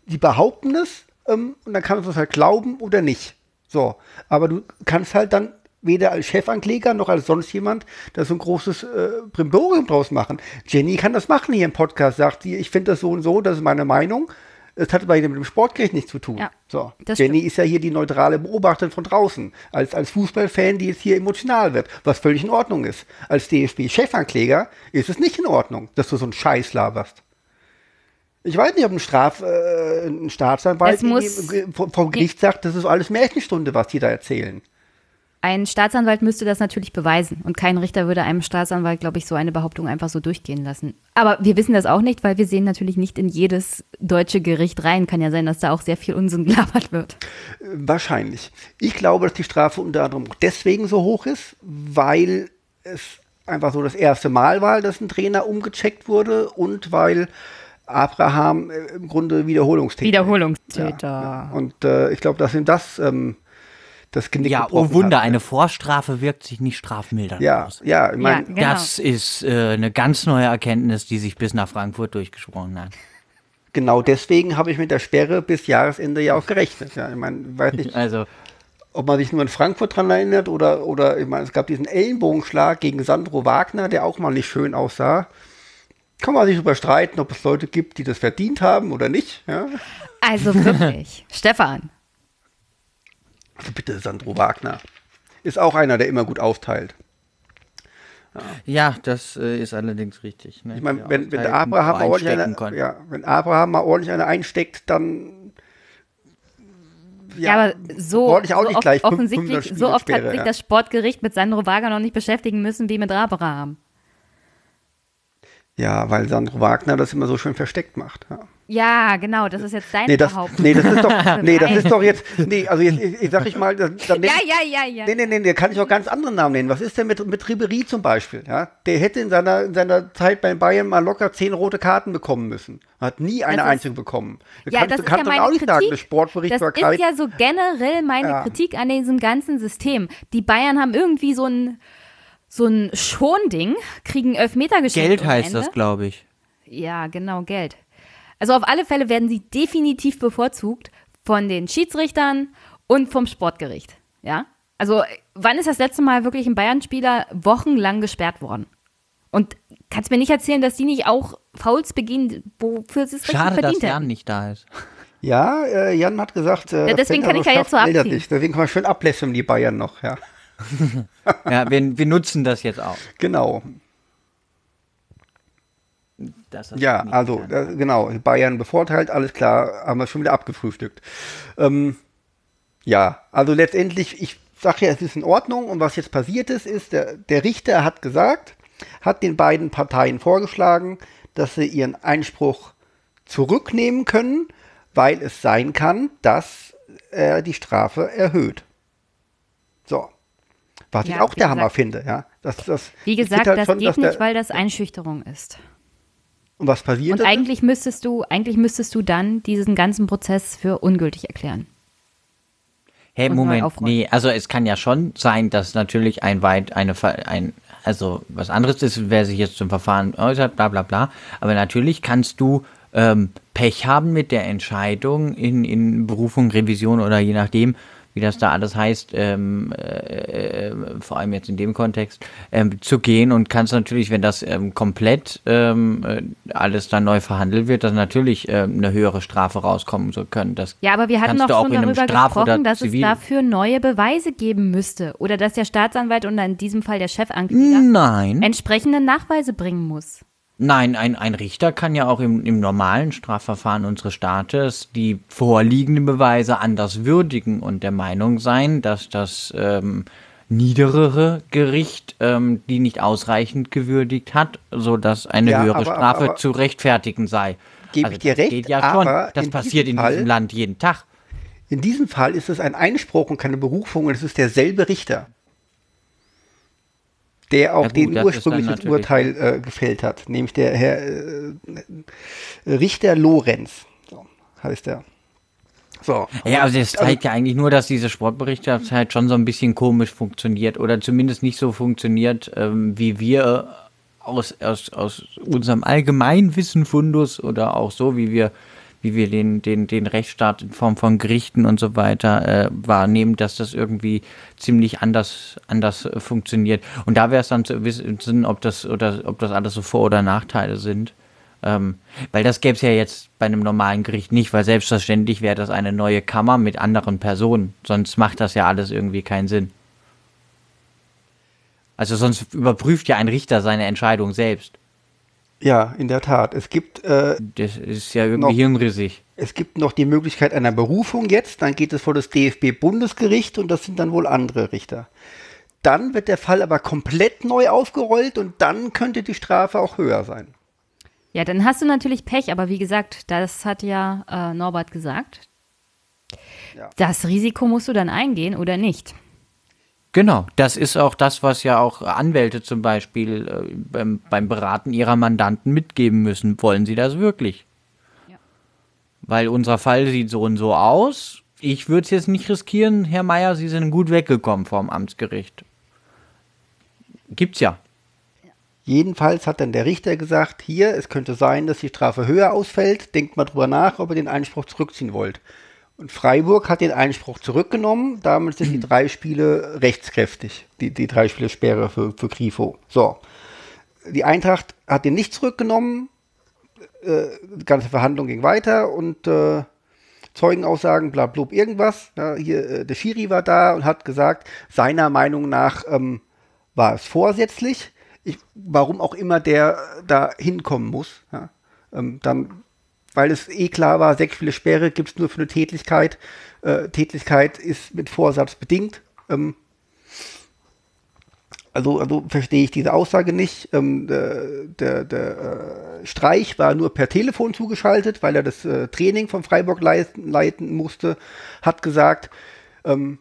Die behaupten es ähm, und dann kannst du es halt glauben oder nicht. So. Aber du kannst halt dann weder als Chefankläger noch als sonst jemand da so ein großes äh, Brimborium draus machen. Jenny kann das machen hier im Podcast, sagt sie, ich finde das so und so, das ist meine Meinung. Es hat aber mit dem Sportgericht nichts zu tun. Ja, so. Jenny stimmt. ist ja hier die neutrale Beobachterin von draußen. Als, als Fußballfan, die jetzt hier emotional wird, was völlig in Ordnung ist. Als DFB-Chefankläger ist es nicht in Ordnung, dass du so einen Scheiß laberst. Ich weiß nicht, ob ein Straf, äh, ein Staatsanwalt vom Gericht sagt, das ist alles Märchenstunde, was die da erzählen. Ein Staatsanwalt müsste das natürlich beweisen und kein Richter würde einem Staatsanwalt, glaube ich, so eine Behauptung einfach so durchgehen lassen. Aber wir wissen das auch nicht, weil wir sehen natürlich nicht in jedes deutsche Gericht rein. Kann ja sein, dass da auch sehr viel Unsinn gelabert wird. Wahrscheinlich. Ich glaube, dass die Strafe unter anderem deswegen so hoch ist, weil es einfach so das erste Mal war, dass ein Trainer umgecheckt wurde und weil Abraham äh, im Grunde Wiederholungstäter Wiederholungstäter. Ja, ja. Und äh, ich glaube, dass ihm das ähm, das Genick Ja, gebrochen oh Wunder, hat. eine Vorstrafe wirkt sich nicht strafmildernd Ja, aus. ja, ich meine, Ja, genau. Das ist äh, eine ganz neue Erkenntnis, die sich bis nach Frankfurt durchgesprochen hat. genau deswegen habe ich mit der Sperre bis Jahresende ja auch gerechnet. Ja, ich meine, weiß nicht, Also, ob man sich nur in Frankfurt dran erinnert oder, oder ich meine, es gab diesen Ellenbogenschlag gegen Sandro Wagner, der auch mal nicht schön aussah. Kann man sich darüber streiten, ob es Leute gibt, die das verdient haben oder nicht. Ja? Also wirklich. Stefan, Also bitte, Sandro Wagner. Ist auch einer, der immer gut aufteilt. ja, das äh, ist allerdings richtig. Ne? Ich meine, Ja, wenn, wenn Abraham mal ordentlich eine, ja, wenn Abraham mal ordentlich eine einsteckt, dann ja, aber so, auch so nicht oft, gleich offensichtlich, 500 so oft hat Spiele sich Sperre, das Sportgericht mit Sandro Wagner noch nicht beschäftigen müssen wie mit Abraham. Ja, weil Sandro Wagner das immer so schön versteckt macht. Ja. Ja, genau, das ist jetzt deine Nee, das, Behauptung. nee, das ist doch, nee, das ist doch jetzt, nee, also jetzt, ich, ich sag ich mal, dann, dann ja, ja, ja, ja. Nee, nee, nee, da kann ich auch ganz andere Namen nennen. Was ist denn mit, mit Ribery zum Beispiel? Ja? Der hätte in seiner, in seiner Zeit bei Bayern mal locker zehn rote Karten bekommen müssen. Hat nie eine ist- einzige bekommen. Da Ja, kannst, das du ist kannst ja doch meine auch nicht sagen, Kritik. Sportberichtbarkeit. Das ist ja so generell meine Ja. Kritik an diesem ganzen System. Die Bayern haben irgendwie so ein, so ein Schonding, kriegen Elfmeter geschenkt. Geld heißt das, glaube ich. Ja, genau, Geld. Also auf alle Fälle werden sie definitiv bevorzugt von den Schiedsrichtern und vom Sportgericht. Ja? Also wann ist das letzte Mal wirklich ein Bayern-Spieler wochenlang gesperrt worden? Und kannst mir nicht erzählen, dass die nicht auch Fouls begehen, wofür sie es richtig Schade, dass verdient Jan hätten. nicht da ist. ja, äh, Jan hat gesagt, äh, Ja, deswegen kann er ich ja jetzt so abziehen. nicht. Deswegen kann man schön ablästern, die Bayern noch. Ja, Ja, wir, wir nutzen das jetzt auch. genau. Ja, nicht also, kann. äh, genau, Bayern bevorteilt, alles klar, haben wir schon wieder abgefrühstückt. Ähm, ja, also letztendlich, ich sage ja, es ist in Ordnung und was jetzt passiert ist, ist, der, der Richter hat gesagt, hat den beiden Parteien vorgeschlagen, dass sie ihren Einspruch zurücknehmen können, weil es sein kann, dass er die Strafe erhöht. So. Was Ja, ich auch der Hammer gesagt- finde, ja. Das, das, Wie gesagt, halt das schon, geht dass der- nicht, weil das Einschüchterung ist. Und was passiert Und eigentlich müsstest du, eigentlich müsstest du dann diesen ganzen Prozess für ungültig erklären. Hey, und Moment, nee, also es kann ja schon sein, dass natürlich ein weit, eine, Ver- ein, also was anderes ist, wer sich jetzt zum Verfahren äußert, bla bla bla. Aber natürlich kannst du ähm, Pech haben mit der Entscheidung in, in Berufung, Revision oder je nachdem, wie das da alles heißt, ähm, äh, äh, vor allem jetzt in dem Kontext, ähm, zu gehen und kannst natürlich, wenn das ähm, komplett ähm, äh, alles dann neu verhandelt wird, dann natürlich ähm, eine höhere Strafe rauskommen so können. Das Ja, aber wir hatten doch schon darüber Straf- gesprochen, dass es Zivil- dafür neue Beweise geben müsste. Oder dass der Staatsanwalt und in diesem Fall der Chefankläger Nein. entsprechende Nachweise bringen muss. Nein, ein, ein Richter kann ja auch im, im normalen Strafverfahren unseres Staates die vorliegenden Beweise anders würdigen und der Meinung sein, dass das ähm, niederere Gericht ähm, die nicht ausreichend gewürdigt hat, sodass eine Ja, höhere aber- Strafe aber- zu rechtfertigen sei. Gebe also ich dir das recht, geht ja schon. Das in passiert diesem in Fall- diesem Land jeden Tag. In diesem Fall ist es ein Einspruch und keine Berufung und es ist derselbe Richter, der auch Ja gut, den ursprünglichen Urteil äh, gefällt hat, nämlich der Herr äh, Richter Lorenz, so heißt er. So. Ja, also das zeigt ja eigentlich nur, dass diese Sportberichterstattung schon so ein bisschen komisch funktioniert oder zumindest nicht so funktioniert, ähm, wie wir aus, aus, aus unserem Allgemeinwissen Fundus oder auch so, wie wir wie wir den, den, den Rechtsstaat in Form von Gerichten und so weiter äh, wahrnehmen, dass das irgendwie ziemlich anders, anders äh, funktioniert. Und da wäre es dann zu wissen, ob das, oder, ob das alles so Vor- oder Nachteile sind. Ähm, weil das gäbe es ja jetzt bei einem normalen Gericht nicht, weil selbstverständlich wäre das eine neue Kammer mit anderen Personen. Sonst macht das ja alles irgendwie keinen Sinn. Also sonst überprüft ja ein Richter seine Entscheidung selbst. Ja, in der Tat. Es gibt, äh, Das ist ja irgendwie Noch- hirnrissig. es gibt noch die Möglichkeit einer Berufung jetzt. Dann geht es vor das DFB-Bundesgericht und das sind dann wohl andere Richter. Dann wird der Fall aber komplett neu aufgerollt und dann könnte die Strafe auch höher sein. Ja, dann hast du natürlich Pech, aber wie gesagt, das hat ja äh, Norbert gesagt. Ja. Das Risiko musst du dann eingehen oder nicht. Genau, das ist auch das, was ja auch Anwälte zum Beispiel äh, beim, beim Beraten ihrer Mandanten mitgeben müssen. Wollen sie das wirklich? Ja. Weil unser Fall sieht so und so aus. Ich würde es jetzt nicht riskieren, Herr Meier, Sie sind gut weggekommen vom Amtsgericht. Gibt's ja. Jedenfalls hat dann der Richter gesagt, hier, es könnte sein, dass die Strafe höher ausfällt. Denkt mal drüber nach, ob ihr den Einspruch zurückziehen wollt. Und Freiburg hat den Einspruch zurückgenommen. Damit sind die drei Spiele rechtskräftig. Die, die drei Spiele Sperre für, für Grifo. So. Die Eintracht hat den nicht zurückgenommen. Äh, die ganze Verhandlung ging weiter und äh, Zeugenaussagen, bla blub, irgendwas. Ja, hier, äh, der Schiri war da und hat gesagt, seiner Meinung nach ähm, war es vorsätzlich. Ich, warum auch immer der da hinkommen muss. Ja. Ähm, dann, weil es eh klar war, sechs Spiele Sperre gibt es nur für eine Tätlichkeit. Äh, Tätlichkeit ist mit Vorsatz bedingt. Ähm, also, also verstehe ich diese Aussage nicht. Ähm, der der, der äh, Streich war nur per Telefon zugeschaltet, weil er das äh, Training von Freiburg leiten, leiten musste, hat gesagt, ähm,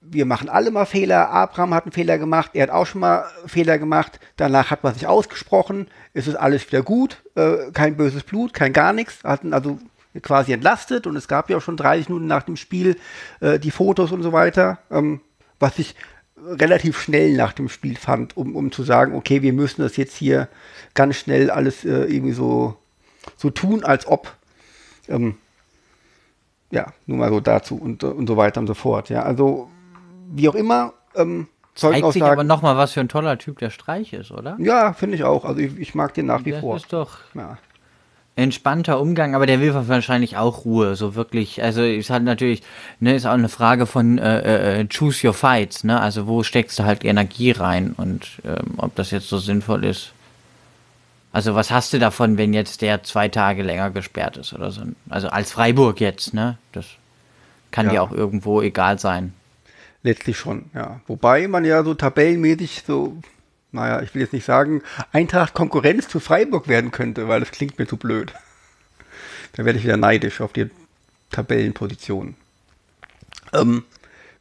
wir machen alle mal Fehler. Abraham hat einen Fehler gemacht, er hat auch schon mal Fehler gemacht. Danach hat man sich ausgesprochen, es ist alles wieder gut, äh, kein böses Blut, kein gar nichts. Hatten also quasi entlastet und es gab ja auch schon 30 Minuten nach dem Spiel äh, die Fotos und so weiter, ähm, was ich relativ schnell nach dem Spiel fand, um, um zu sagen, okay, wir müssen das jetzt hier ganz schnell alles äh, irgendwie so, so tun, als ob. Ähm, ja, nur mal so dazu und, äh, und so weiter und so fort. Ja, also wie auch immer, ähm, Zeigt sich aber Zeugenaussagen. nochmal, was für ein toller Typ der Streich ist, oder? Ja, finde ich auch. Also ich, ich mag den nach wie das vor. ist doch Ja. entspannter Umgang, aber der will wahrscheinlich auch Ruhe, so wirklich. Also ist halt natürlich, ne, ist auch eine Frage von äh, äh, choose your fights, ne? Also wo steckst du halt Energie rein und ähm, ob das jetzt so sinnvoll ist. Also was hast du davon, wenn jetzt der zwei Tage länger gesperrt ist oder so? Also als Freiburg jetzt, ne? Das kann Ja. dir auch irgendwo egal sein. Letztlich schon, ja. Wobei man ja so tabellenmäßig so, naja, ich will jetzt nicht sagen, Eintracht Konkurrenz zu Freiburg werden könnte, weil das klingt mir zu blöd. Da werde ich wieder neidisch auf die Tabellenposition. Ähm,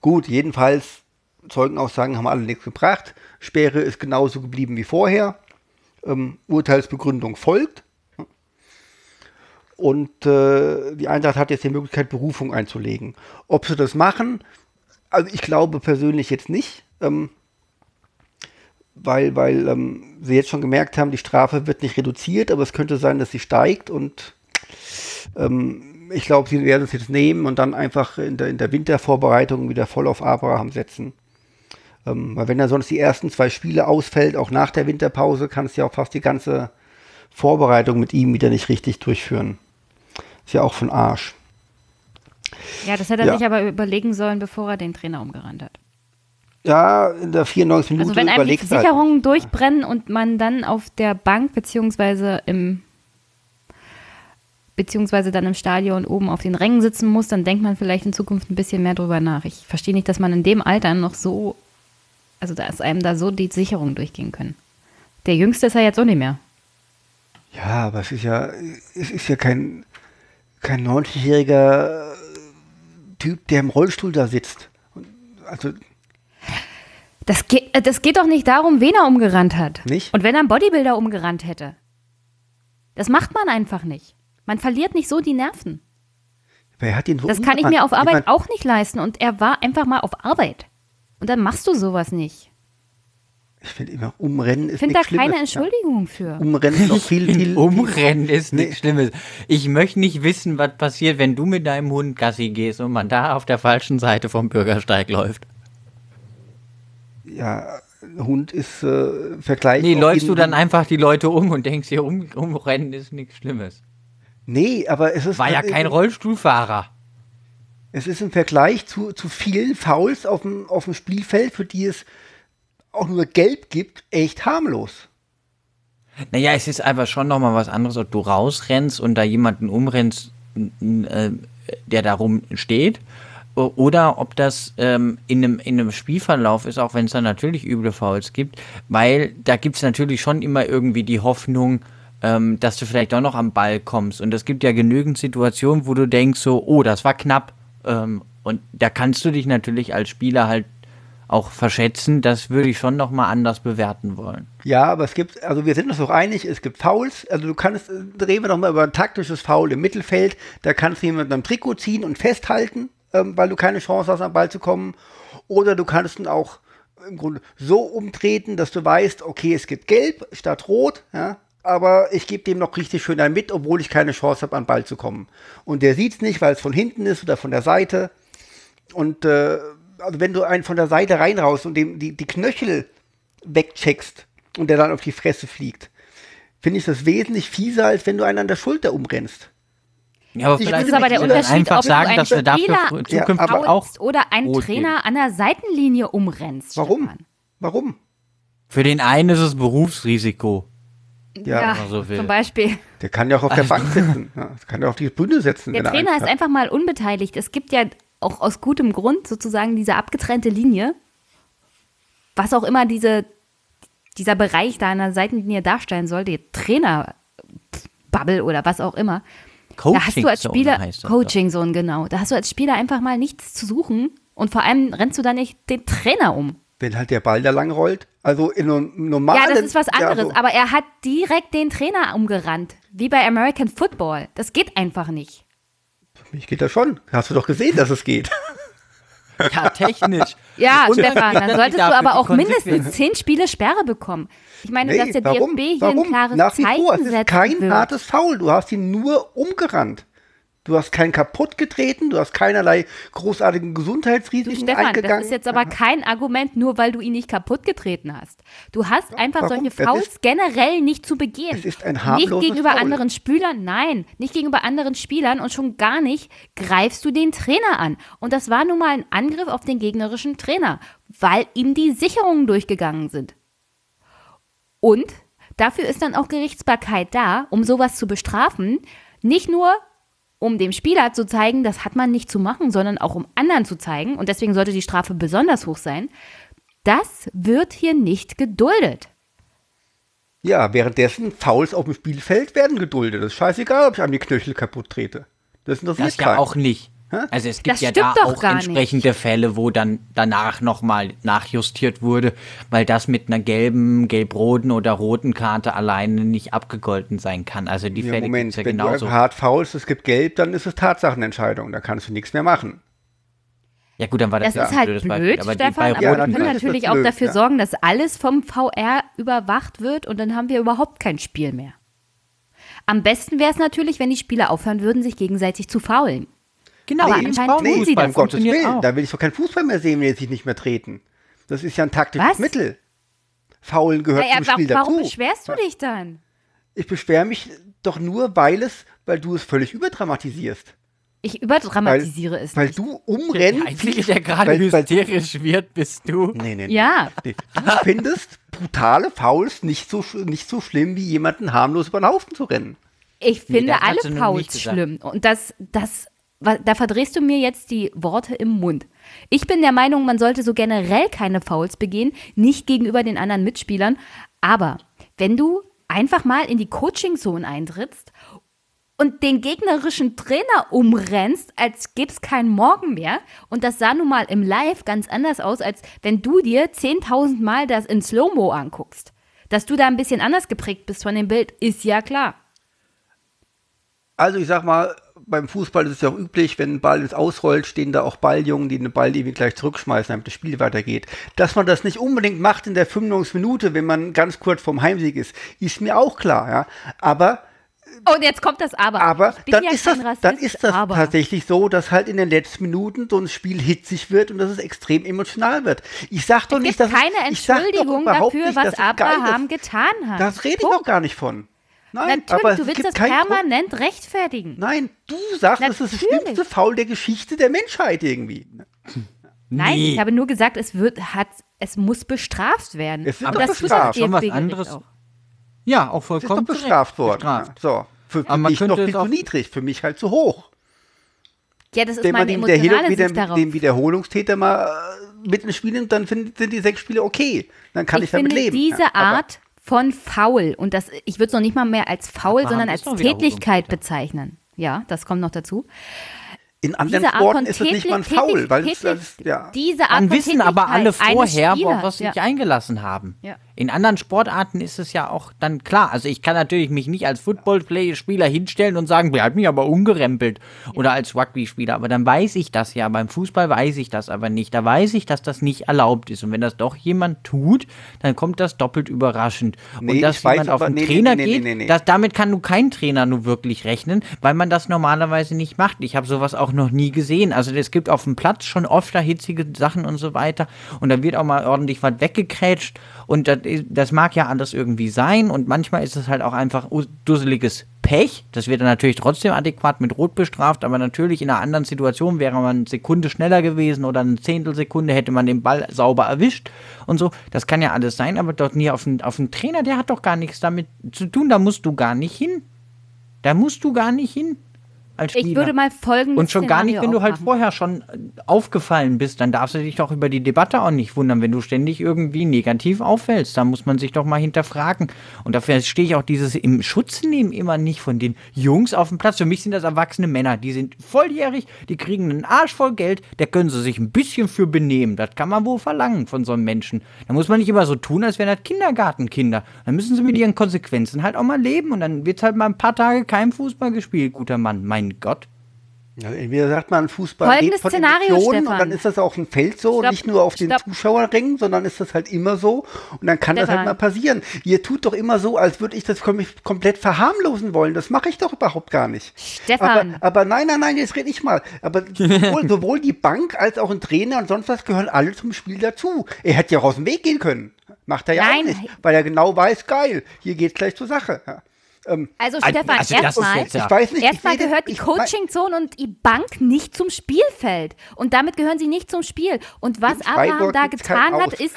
gut, jedenfalls, Zeugenaussagen haben alle nichts gebracht. Sperre ist genauso geblieben wie vorher. Ähm, Urteilsbegründung folgt. Und äh, die Eintracht hat jetzt die Möglichkeit, Berufung einzulegen. Ob sie das machen, also ich glaube persönlich jetzt nicht, ähm, weil, weil ähm, sie jetzt schon gemerkt haben, die Strafe wird nicht reduziert, aber es könnte sein, dass sie steigt und ähm, ich glaube, sie werden es jetzt nehmen und dann einfach in der, in der Wintervorbereitung wieder voll auf Abraham setzen. Ähm, weil wenn er sonst die ersten zwei Spiele ausfällt, auch nach der Winterpause, kannst du ja auch fast die ganze Vorbereitung mit ihm wieder nicht richtig durchführen. Ist ja auch von Arsch. Ja, das hätte er Ja. sich aber überlegen sollen, bevor er den Trainer umgerannt hat. Ja, in der 94 Minute Also wenn einem die überlegst du halt. Durchbrennen und man dann auf der Bank beziehungsweise im beziehungsweise dann im Stadion oben auf den Rängen sitzen muss, dann denkt man vielleicht in Zukunft ein bisschen mehr drüber nach. Ich verstehe nicht, dass man in dem Alter noch so, also dass einem da so die Sicherungen durchgehen können. Der Jüngste ist ja jetzt auch nicht mehr. Ja, aber es ist ja, es ist ja kein, kein 90-jähriger Typ, der im Rollstuhl da sitzt. Also, Das geht, äh, das geht doch nicht darum, wen er umgerannt hat. Nicht? Und wenn er einen Bodybuilder umgerannt hätte. Das macht man einfach nicht. Man verliert nicht so die Nerven. wer hat ihn so Das kann ich mir auf Arbeit mein, auch nicht leisten. Und er war einfach mal auf Arbeit. Und dann machst du sowas nicht. Ich finde immer, umrennen ist Ich finde da nichts Schlimmes. keine ja. Entschuldigung für. Umrennen ist noch viel, viel. Umrennen ist nichts Schlimmes. Ich möchte nicht wissen, was passiert, wenn du mit deinem Hund Gassi gehst und man da auf der falschen Seite vom Bürgersteig läuft. Ja, Hund ist äh, Vergleich. Nee, läufst du dann einfach die Leute um und denkst dir, um, umrennen ist nichts Schlimmes. Nee, aber es ist. War ja ist- kein Rollstuhlfahrer. Es ist im Vergleich zu, zu vielen Fouls auf dem, auf dem Spielfeld, für die es auch nur gelb gibt, echt harmlos. Naja, es ist einfach schon nochmal was anderes, ob du rausrennst und da jemanden umrennst, äh, der da rum steht. O- Oder ob das ähm, in, einem, in einem Spielverlauf ist, auch wenn es da natürlich üble Fouls gibt, weil da gibt es natürlich schon immer irgendwie die Hoffnung, ähm, dass du vielleicht doch noch am Ball kommst. Und es gibt ja genügend Situationen, wo du denkst so, oh, das war knapp. Ähm, und da kannst du dich natürlich als Spieler halt auch verschätzen. Das würde ich schon nochmal anders bewerten wollen. Ja, aber es gibt, also wir sind uns doch einig, es gibt Fouls. Also du kannst, reden wir doch mal über ein taktisches Foul im Mittelfeld. Da kannst du jemanden am Trikot ziehen und festhalten, ähm, weil du keine Chance hast, am Ball zu kommen. Oder du kannst ihn auch im Grunde so umtreten, dass du weißt, okay, es gibt Gelb statt Rot, ja, aber ich gebe dem noch richtig schön ein mit, obwohl ich keine Chance habe, an den Ball zu kommen. Und der sieht es nicht, weil es von hinten ist oder von der Seite. Und äh, also wenn du einen von der Seite reinraust und dem die, die Knöchel wegcheckst und der dann auf die Fresse fliegt, finde ich das wesentlich fieser, als wenn du einen an der Schulter umrennst. Ja, aber Ich vielleicht ist aber der Unterschied, einfach ob sagen, du einen dafür Spieler Ja, zukünftig aber- auch oder einen Trainer an der Seitenlinie umrennst. Warum? Stefan. Warum? Für den einen ist es Berufsrisiko. Ja, Ja, wenn man so will. zum Beispiel. der kann ja auch auf der Bank sitzen. Ja, der kann ja auf die Bühne setzen. Der er Trainer ist einfach mal unbeteiligt. Es gibt ja auch aus gutem Grund sozusagen diese abgetrennte Linie, was auch immer diese, dieser Bereich da an der Seitenlinie darstellen soll, die Trainer-Bubble oder was auch immer. da hast du als Spieler, heißt das Coaching Zone, genau. Da hast du als Spieler einfach mal nichts zu suchen und vor allem rennst du da nicht den Trainer um. Wenn halt der Ball da lang rollt. Also in einem normalen. Ja, das ist was anderes, Ja, so- aber er hat direkt den Trainer umgerannt, wie bei American Football. Das geht einfach nicht. Mich geht das schon. Hast du doch gesehen, dass es geht. Ja, technisch. Ja, Und Stefan, dann solltest du aber auch mindestens zehn Spiele Sperre bekommen. Ich meine, dass der warum? DFB hier warum? ein klares Nach wie vor, es Zeichen ist setzen kein wird. hartes Foul. Du hast ihn nur umgerannt. Du hast keinen kaputt getreten, du hast keinerlei großartigen Gesundheitsrisiken Stefan, eingegangen. das ist jetzt aber kein Argument, nur weil du ihn nicht kaputt getreten hast. Du hast einfach warum? solche Fouls generell nicht zu begehen. Es ist ein nicht harmloses gegenüber Foul. anderen Spielern, nein, nicht gegenüber anderen Spielern und schon gar nicht greifst du den Trainer an. Und das war nun mal ein Angriff auf den gegnerischen Trainer, weil ihm die Sicherungen durchgegangen sind. Und dafür ist dann auch Gerichtsbarkeit da, um sowas zu bestrafen. Nicht nur, um dem Spieler zu zeigen, das hat man nicht zu machen, sondern auch um anderen zu zeigen. Und deswegen sollte die Strafe besonders hoch sein. Das wird hier nicht geduldet. Ja, währenddessen Fouls auf dem Spielfeld werden geduldet. Das ist scheißegal, ob ich einem die Knöchel kaputt trete. Das interessiert Das ja keinen. auch nicht. Also es gibt Das ja da auch entsprechende Fälle, wo dann danach nochmal nachjustiert wurde, weil das mit einer gelben, gelb-roten oder roten Karte alleine nicht abgegolten sein kann. Also die Ja, Fälle Moment, ja wenn du genauso. einfach hart faulst, es gibt Gelb, dann ist es Tatsachenentscheidung. Da kannst du nichts mehr machen. Ja gut, dann war das, Das ja ist ein halt blödes blöd, Beispiel. Aber Stefan, aber wir können natürlich auch blöd, dafür ja. sorgen, dass alles vom VR überwacht wird und dann haben wir überhaupt kein Spiel mehr. Am besten wäre es natürlich, wenn die Spieler aufhören würden, sich gegenseitig zu faulen. Genau, Aber im anscheinend tun sie Frauenfußball das. Gottes funktioniert Willen, auch. da will ich doch keinen Fußball mehr sehen, wenn die sich nicht mehr treten. Das ist ja ein taktisches Was? Mittel. Faulen gehört Naja, zum Spiel warum dazu. beschwerst du dich dann? Ich beschwere mich doch nur, weil es, weil du es völlig überdramatisierst. Ich überdramatisiere es Weil nicht. du umrennst. Der Einzige, der gerade weil, weil, hysterisch wird, bist du. nee, nee, nee. Ja, Nee. Du findest brutale Fouls nicht so, nicht so schlimm, wie jemanden harmlos über den Haufen zu rennen. ich finde hat alle sie Fouls schlimm. Und das, das, da verdrehst du mir jetzt die Worte im Mund. Ich bin der Meinung, man sollte so generell keine Fouls begehen, nicht gegenüber den anderen Mitspielern. Aber wenn du einfach mal in die Coaching-Zone eintrittst und den gegnerischen Trainer umrennst, als gäbe es keinen Morgen mehr. Und das sah nun mal im Live ganz anders aus, als wenn du dir 10.000 Mal das in Slow-Mo anguckst. Dass du da ein bisschen anders geprägt bist von dem Bild, ist ja klar. Also ich sag mal, beim Fußball ist es ja auch üblich, wenn ein Ball ins Ausrollt, stehen da auch Balljungen, die den Ball irgendwie gleich zurückschmeißen, damit das Spiel weitergeht. Dass man das nicht unbedingt macht in der 95 Minute, wenn man ganz kurz vorm Heimsieg ist, ist mir auch klar, ja. Aber Und jetzt kommt das Aber. aber dann, ja ist das, Rassist, dann ist das aber. tatsächlich so, dass halt in den letzten Minuten so ein Spiel hitzig wird und dass es extrem emotional wird. Ich sag doch Es nicht, dass keine Entschuldigung dafür, nicht, was Abraham getan hat. Das rede ich Punkt. doch gar nicht von. Nein, Natürlich, aber du es willst gibt das keinen Grund. permanent rechtfertigen. Nein, du sagst, das ist das Natürlich. schlimmste Foul der Geschichte der Menschheit irgendwie. Nein, Nee. ich habe nur gesagt, es wird, hat, es muss bestraft werden. Es wird Aber doch das bestraft. das Schon was anderes. auch. Ja, auch Das ist vollkommen doch bestraft worden. Bestraft. So. Für, für Aber man mich noch könnte viel es zu auch- niedrig, für mich halt zu hoch. Ja, das ist Wenn man Wiederhol emotionale wieder, den Wiederholungstäter mal äh, mit ins Spiel nimmt, dann find, sind die sechs Spiele okay. Dann kann ich, ich damit finde leben. diese Ja, aber- Art von Foul, und das, ich würde es noch nicht mal mehr als Foul, Abraham sondern als bitte. bezeichnen. Ja, das kommt noch dazu. In anderen Diese von ist es nicht mal ein Foul, weil es, ja. Diese Art Dann von wissen aber alle Tätigkeit vorher, worauf sie ja. sich eingelassen haben. Ja. In anderen Sportarten ist es ja auch dann klar. Also ich kann natürlich mich nicht als Football-Spieler hinstellen und sagen, wir haben mich aber umgerempelt. Oder als Rugby-Spieler. Aber dann weiß ich das ja. Beim Fußball weiß ich das aber nicht. Da weiß ich, dass das nicht erlaubt ist. Und wenn das doch jemand tut, dann kommt das doppelt überraschend. Nee, und dass ich weiß jemand auf den nee, Trainer nee, geht, nee, nee. Das, damit kann nur kein Trainer nur wirklich rechnen, weil man das normalerweise nicht macht. Ich habe sowas auch noch nie gesehen. Also es gibt auf dem Platz schon oft da hitzige Sachen und so weiter. Und da wird auch mal ordentlich was weggekrätscht. Und das, das mag ja alles irgendwie sein. Und manchmal ist es halt auch einfach us- dusseliges Pech. Das wird dann natürlich trotzdem adäquat mit Rot bestraft. Aber natürlich in einer anderen Situation wäre man eine Sekunde schneller gewesen oder eine Zehntelsekunde hätte man den Ball sauber erwischt und so. Das kann ja alles sein. Aber dort nie auf den, auf den Trainer, der hat doch gar nichts damit zu tun. Da musst du gar nicht hin. Da musst du gar nicht hin. Als Ich Spieler. würde mal folgendes Und schon gar nicht, Szenario wenn du halt aufmachen. vorher schon äh, aufgefallen bist, dann darfst du dich doch über die Debatte auch nicht wundern, wenn du ständig irgendwie negativ auffällst. Da muss man sich doch mal hinterfragen. Und dafür stehe ich auch dieses im Schutz nehmen immer nicht von den Jungs auf dem Platz. Für mich sind das erwachsene Männer, die sind volljährig, die kriegen einen Arsch voll Geld, da können sie sich ein bisschen für benehmen. Das kann man wohl verlangen von so einem Menschen. Da muss man nicht immer so tun, als wären das Kindergartenkinder. Dann müssen sie mit ihren Konsequenzen halt auch mal leben und dann wird halt mal ein paar Tage kein Fußball gespielt, guter Mann. Mein Gott. Ja, entweder sagt man, Fußball Folgendes lebt von Szenario, Emotionen und dann ist das auf dem Feld so und Stopp, nicht nur auf den stopp. Zuschauerrängen, sondern ist das halt immer so und dann kann das Stefan. halt mal passieren. Ihr tut doch immer so, als würde ich das kom komplett verharmlosen wollen. Das mache ich doch überhaupt gar nicht. Stefan. Aber, aber nein, nein, nein, jetzt rede ich mal. Aber sowohl, sowohl die Bank als auch ein Trainer und sonst was gehören alle zum Spiel dazu. Er hätte ja auch aus dem Weg gehen können. Macht er ja Nein. auch nicht, weil er genau weiß, geil, hier geht's gleich zur Sache. Ja. Ähm, Also Also, Stefan, ist erstmal rede- gehört die Coaching-Zone und die Bank nicht zum Spielfeld. Und damit gehören sie nicht zum Spiel. Und was Abraham da getan hat, ist,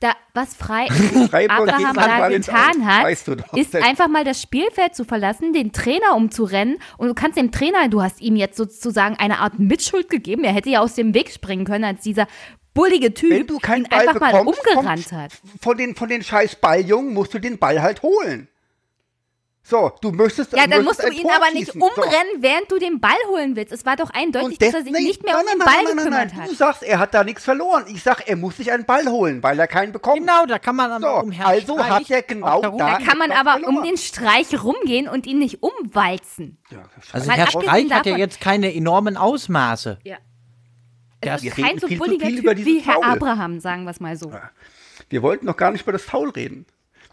da, was frei Freiburg Abraham da mal getan hat, weißt du doch. ist einfach mal das Spielfeld zu verlassen, den Trainer umzurennen. Und du kannst dem Trainer, du hast ihm jetzt sozusagen eine Art Mitschuld gegeben. Er hätte ja aus dem Weg springen können, als dieser bullige Typ Wenn du keinen ihn Ball einfach mal bekommst umgerannt vom, hat. Von den, von den scheiß Balljungen musst du den Ball halt holen. So, du möchtest Ja, dann musst du ihn Tor aber nicht schießen. So. umrennen, während du den Ball holen willst. Es war doch eindeutig, Und dass er sich nicht mehr nein, um den nein, Ball nein, nein, gekümmert nein, hat. Du sagst, er hat da nichts verloren. Ich sag, er muss sich einen Ball holen, weil er keinen bekommt. Genau, da kann man aber So, um also hat er genau da- Da kann man aber um verloren. den Streich rumgehen und ihn nicht umwalzen. Ja, Also Mal Herr Streich hat ja jetzt keine enormen Ausmaße. Ja. Es ist- kein so bulliger Typ wie Herr. Abraham, sagen wir es mal so. Wir wollten noch gar nicht über das Foul reden.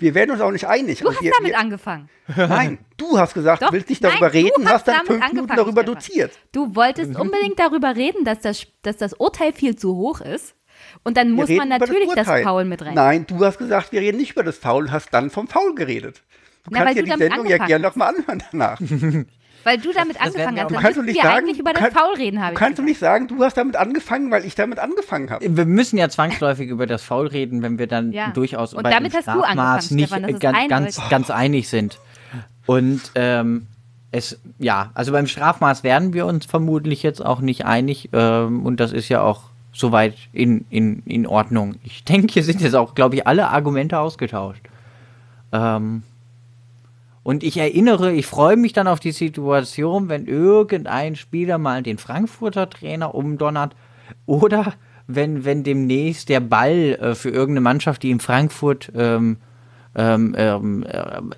Wir werden uns auch nicht einig. Du Und hast wir, damit wir, angefangen. Nein, du hast gesagt, Doch, du willst nicht nein, darüber du reden, hast hast dann fünf Minuten darüber Stefan. doziert. Du wolltest unbedingt darüber reden, dass das, dass das Urteil viel zu hoch ist. Und dann Wir muss man natürlich das, Urteil. Foul mit rein. Nein, du hast gesagt, wir reden nicht über das Foul und hast dann vom Foul geredet. Du Na, kannst ja die Sendung ja gerne nochmal anhören danach. Weil du damit werden angefangen wir hast. kannst du nicht wir sagen, eigentlich über du das kann- Foul reden, habe Du ich kannst du gesagt. nicht sagen, du hast damit angefangen, weil ich damit angefangen habe. Wir müssen ja zwangsläufig über das Foul reden, wenn wir dann Ja. durchaus Und bei damit dem hast du angefangen, Strafmaß nicht Stefan, das ganz, ganz, ganz einig sind. Und ähm, es, ja, also beim Strafmaß werden wir uns vermutlich jetzt auch nicht einig. Ähm, und das ist ja auch soweit in, in, in Ordnung. Ich denke, hier sind jetzt auch, glaube ich, alle Argumente ausgetauscht. Ähm, und ich erinnere, ich freue mich dann auf die Situation, wenn irgendein Spieler mal den Frankfurter Trainer umdonnert oder wenn, wenn demnächst der Ball äh, für irgendeine Mannschaft, die in Frankfurt ähm, ähm, ähm, ähm,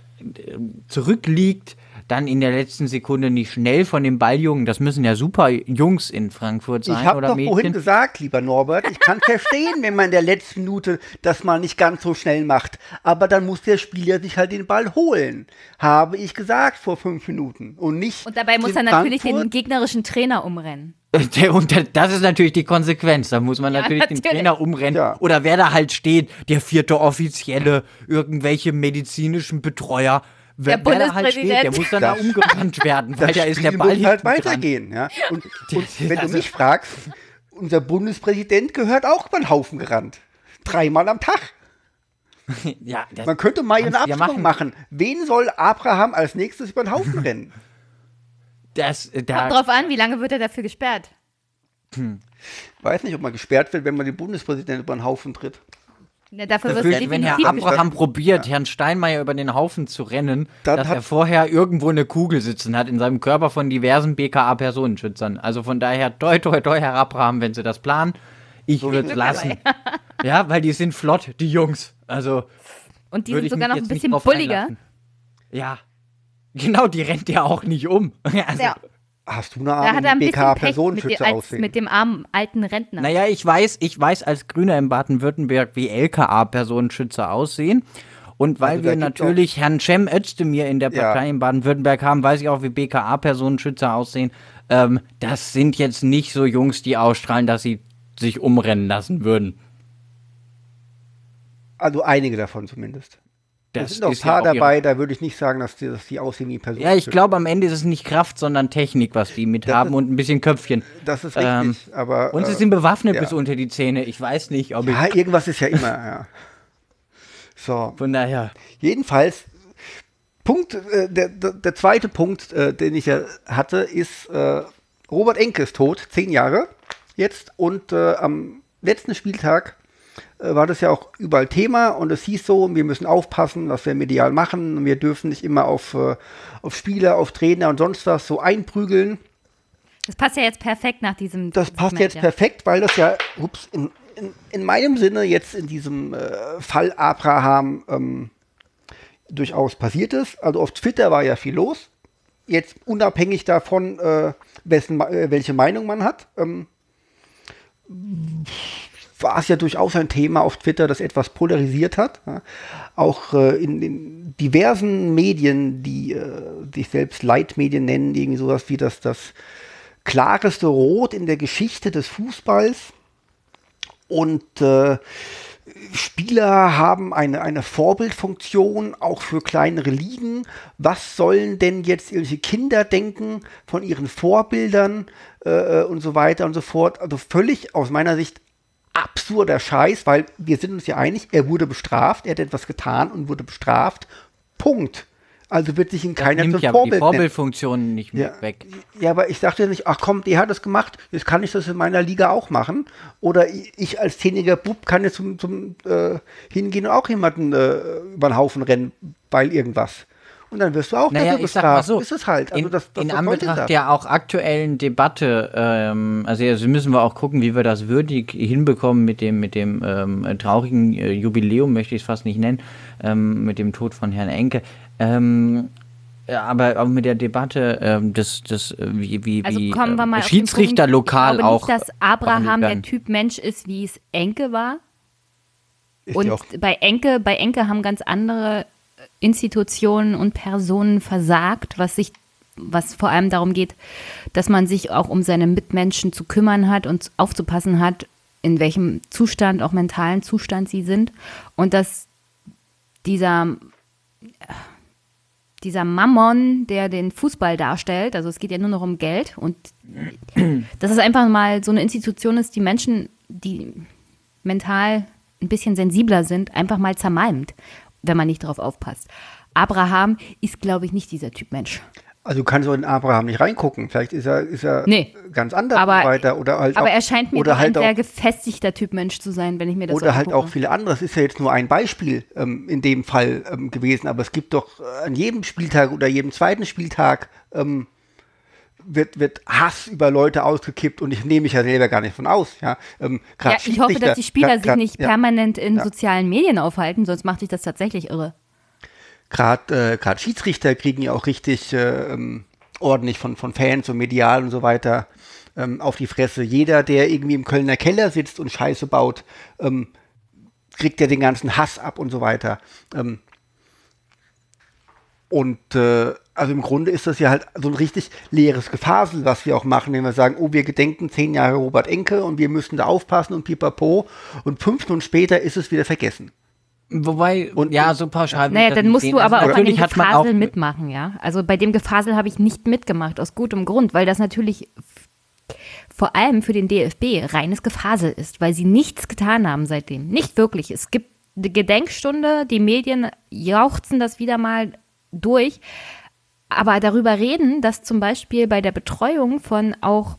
zurückliegt, dann in der letzten Sekunde nicht schnell von dem Balljungen, das müssen ja super Jungs in Frankfurt sein Ich habe doch Mädchen. vorhin gesagt, lieber Norbert, ich kann verstehen, wenn man in der letzten Minute das mal nicht ganz so schnell macht. Aber dann muss der Spieler sich halt den Ball holen. Habe ich gesagt vor fünf Minuten. Und nicht. Und dabei muss er natürlich den Frankfurt. gegnerischen Trainer umrennen. Der, und das ist natürlich die Konsequenz. Da muss man Ja, natürlich, den natürlich. Trainer umrennen. Ja. Oder wer da halt steht, der vierte Offizielle, irgendwelche medizinischen Betreuer. Wer, Der wer da halt steht, der Bundespräsident. muss dann da umgerannt werden, weil Das da ist der Ball muss halt weitergehen. Ja? Und, und wenn du Also- mich fragst, unser Bundespräsident gehört auch über den Haufen gerannt. Dreimal am Tag. Ja, das, Man könnte mal eine Kannst du ja Abstimmung machen. Wen soll Abraham als nächstes über den Haufen rennen? das, Kommt da, drauf an, wie lange wird er dafür gesperrt? Weiß nicht, ob man gesperrt wird, wenn man den Bundespräsidenten über den Haufen tritt. Ne, dafür Dafür, wird wenn Herr Abraham probiert, Herrn Steinmeier über den Haufen zu rennen, Dann dass hat- er vorher irgendwo eine Kugel sitzen hat in seinem Körper von diversen BKA-Personenschützern. Also von daher, toi, toi, toi, Herr Abraham, wenn Sie das planen. Ich würde es lassen. ja, weil die sind flott, die Jungs. Also Und die sind sogar noch ein bisschen bulliger. einlassen. Ja. Genau, die rennt ja auch nicht um. Also, Ja, Hast du eine da Ahnung, hat er wie dem- als, aussehen? mit dem armen alten Rentner. Naja, ich weiß, ich weiß als Grüner in Baden-Württemberg, wie LKA-Personenschützer aussehen. Und weil Also da wir natürlich Herrn Cem Özdemir in der Ja. Partei in Baden-Württemberg haben, weiß ich auch, wie BKA-Personenschützer aussehen. Ähm, das sind jetzt nicht so Jungs, die ausstrahlen, dass sie sich umrennen lassen würden. Also einige davon zumindest. Das Es sind noch ein ist ja paar auch dabei, da würde ich nicht sagen, dass die, dass die aussehen wie Personen. Ja, ich glaube, am Ende ist es nicht Kraft, sondern Technik, was die mit Das haben ist- und ein bisschen Köpfchen. Das ist richtig, Ähm, aber. Und sie äh, sind bewaffnet ja. bis unter die Zähne. Ich weiß nicht, ob Ja, ich. irgendwas ist ja immer, ja. So, Von daher. jedenfalls, Punkt, äh, der, der, zweite Punkt, äh, den ich ja hatte, ist, äh, Robert Enke ist tot, zehn Jahre jetzt, und äh, am letzten Spieltag war das ja auch überall Thema und es hieß so, wir müssen aufpassen, was wir medial machen, wir dürfen nicht immer auf, äh, auf Spieler, auf Trainer und sonst was so einprügeln. Das passt ja jetzt perfekt nach diesem. Das passt Moment, jetzt ja. perfekt, weil das ja ups, in, in, in meinem Sinne jetzt in diesem äh, Fall Abraham ähm, durchaus passiert ist. Also auf Twitter war ja viel los. Jetzt unabhängig davon, äh, wessen, äh, welche Meinung man hat, ähm, war es ja durchaus ein Thema auf Twitter, das etwas polarisiert hat. Auch äh, in, in diversen Medien, die äh, sich selbst Leitmedien nennen, irgendwie sowas wie das, das klareste Rot in der Geschichte des Fußballs. Und äh, Spieler haben eine, eine Vorbildfunktion auch für kleinere Ligen. Was sollen denn jetzt irgendwelche Kinder denken von ihren Vorbildern äh, und so weiter und so fort? Also völlig aus meiner Sicht absurder Scheiß, weil wir sind uns ja einig, er wurde bestraft, er hat etwas getan und wurde bestraft. Punkt. Also wird sich ihn keiner Nimmt zum ja die Vorbild nennen. Vorbildfunktion nicht Ja, weg. ja, aber ich dachte nicht, ach komm, der hat das gemacht, jetzt kann ich das in meiner Liga auch machen. Oder ich, ich als zehnjähriger Bub kann jetzt zum, zum äh, hingehen und auch jemanden äh, über den Haufen rennen, weil irgendwas. Und dann wirst du auch Naja, dafür ich sag mal bestraft. so, ist es halt. Also in, das, das in Anbetracht das? der auch aktuellen Debatte, ähm, also jetzt müssen wir auch gucken, wie wir das würdig hinbekommen mit dem, mit dem ähm, traurigen äh, Jubiläum, möchte ich es fast nicht nennen, ähm, mit dem Tod von Herrn Enke. Ähm, ja, aber auch mit der Debatte ähm, des, des äh, wie, wie, Also wie kommen wir ähm, mal auf den Schiedsrichter Punkt. lokal ich glaube auch. nicht, dass Abraham der. Typ Mensch ist, wie es Enke war. Ist Und auch, bei Enke, bei Enke haben ganz andere Institutionen und Personen versagt, was sich, was vor allem darum geht, dass man sich auch um seine Mitmenschen zu kümmern hat und aufzupassen hat, in welchem Zustand, auch mentalen Zustand sie sind. Und dass dieser, dieser Mammon, der den Fußball darstellt, also es geht ja nur noch um Geld und dass es einfach mal so eine Institution ist, die Menschen, die mental ein bisschen sensibler sind, einfach mal zermalmt, wenn man nicht darauf aufpasst. Abraham ist, glaube ich, nicht dieser Typ Mensch. also du kannst auch in Abraham nicht reingucken. Vielleicht ist er, ist er Nee. ganz anders Aber- so weiter. Oder halt Aber auch, er scheint mir oder doch halt ein sehr auch, gefestigter Typ Mensch zu sein, wenn ich mir das Oder so halt auch viele andere. Das ist ja jetzt nur ein Beispiel ähm, in dem Fall ähm, gewesen, aber es gibt doch an jedem Spieltag oder jedem zweiten Spieltag ähm, wird, wird Hass über Leute ausgekippt und ich nehme mich ja selber gar nicht von aus. Ja, ähm, grad Ja, ich hoffe, dass die Spieler grad- sich grad- nicht ja. permanent in Ja. sozialen Medien aufhalten, sonst macht dich das tatsächlich irre. gerade äh, gerade Schiedsrichter kriegen ja auch richtig äh, ähm, ordentlich von, von Fans und medial und so weiter ähm, auf die Fresse. Jeder, der irgendwie im Kölner Keller sitzt und Scheiße baut, ähm, kriegt ja den ganzen Hass ab und so weiter. Ähm, und äh, also im Grunde ist das ja halt so ein richtig leeres Gefasel, was wir auch machen, wenn wir sagen, oh, wir gedenken zehn Jahre Robert Enke und wir müssen da aufpassen und pipapo. Und fünf Stunden später ist es wieder vergessen. Wobei, und, ja, so pauschal. Naja, dann musst du aber also auch bei dem Gefasel mitmachen, ja. Also bei dem Gefasel habe ich nicht mitgemacht, aus gutem Grund, weil das natürlich vor allem für den DFB reines Gefasel ist, weil sie nichts getan haben seitdem. Nicht wirklich. Es gibt eine Gedenkstunde, die Medien jauchzen das wieder mal durch. Aber darüber reden, dass zum Beispiel bei der Betreuung von auch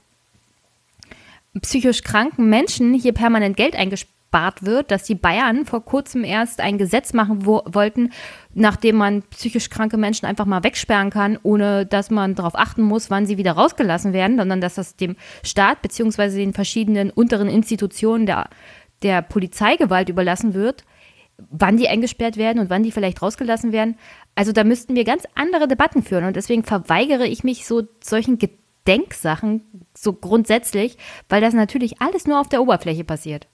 psychisch kranken Menschen hier permanent Geld eingespart wird, dass die Bayern vor kurzem erst ein Gesetz machen wo, wollten, nachdem man psychisch kranke Menschen einfach mal wegsperren kann, ohne dass man darauf achten muss, wann sie wieder rausgelassen werden, sondern dass das dem Staat bzw. den verschiedenen unteren Institutionen der, der Polizeigewalt überlassen wird wann die eingesperrt werden und wann die vielleicht rausgelassen werden. Also da müssten wir ganz andere Debatten führen und deswegen verweigere ich mich so solchen Gedenksachen so grundsätzlich, weil das natürlich alles nur auf der Oberfläche passiert.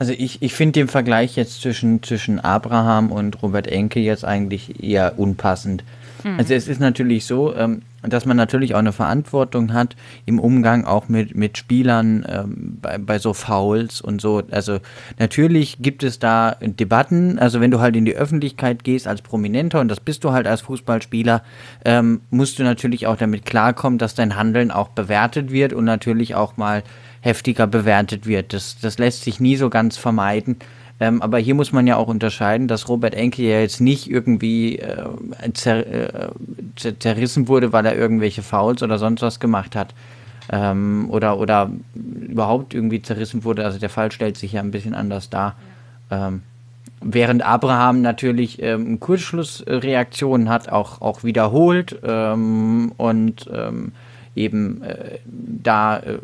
Also ich, ich finde den Vergleich jetzt zwischen, zwischen Abraham und Robert Enke jetzt eigentlich eher unpassend. Mhm. Also es ist natürlich so, ähm, dass man natürlich auch eine Verantwortung hat im Umgang auch mit, mit Spielern ähm, bei, bei so Fouls und so. Also natürlich gibt es da Debatten. Also wenn du halt in die Öffentlichkeit gehst als Prominenter und das bist du halt als Fußballspieler, ähm, musst du natürlich auch damit klarkommen, dass dein Handeln auch bewertet wird und natürlich auch mal heftiger bewertet wird. Das, das lässt sich nie so ganz vermeiden. Ähm, aber hier muss man ja auch unterscheiden, dass Robert Enke ja jetzt nicht irgendwie äh, zer, äh, zerrissen wurde, weil er irgendwelche Fouls oder sonst was gemacht hat. Ähm, oder, oder überhaupt irgendwie zerrissen wurde. Also der Fall stellt sich ja ein bisschen anders dar. Ähm, während Abraham natürlich ähm, Kurzschlussreaktionen hat, auch, auch wiederholt ähm, und ähm, eben äh, da äh,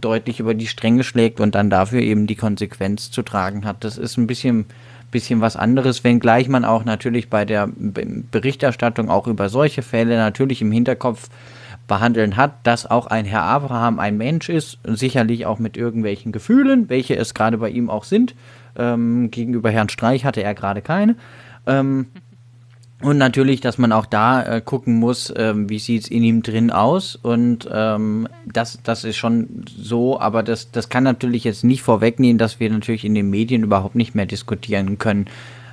deutlich über die Stränge schlägt und dann dafür eben die Konsequenz zu tragen hat. Das ist ein bisschen, bisschen was anderes, wenngleich man auch natürlich bei der Berichterstattung auch über solche Fälle natürlich im Hinterkopf behandeln hat, dass auch ein Herr Abraham ein Mensch ist, sicherlich auch mit irgendwelchen Gefühlen, welche es gerade bei ihm auch sind. Ähm, gegenüber Herrn Streich hatte er gerade keine. Ähm, und natürlich, dass man auch da äh, gucken muss, ähm, wie sieht es in ihm drin aus. Und ähm, das, das ist schon so, aber das, das kann natürlich jetzt nicht vorwegnehmen, dass wir natürlich in den Medien überhaupt nicht mehr diskutieren können.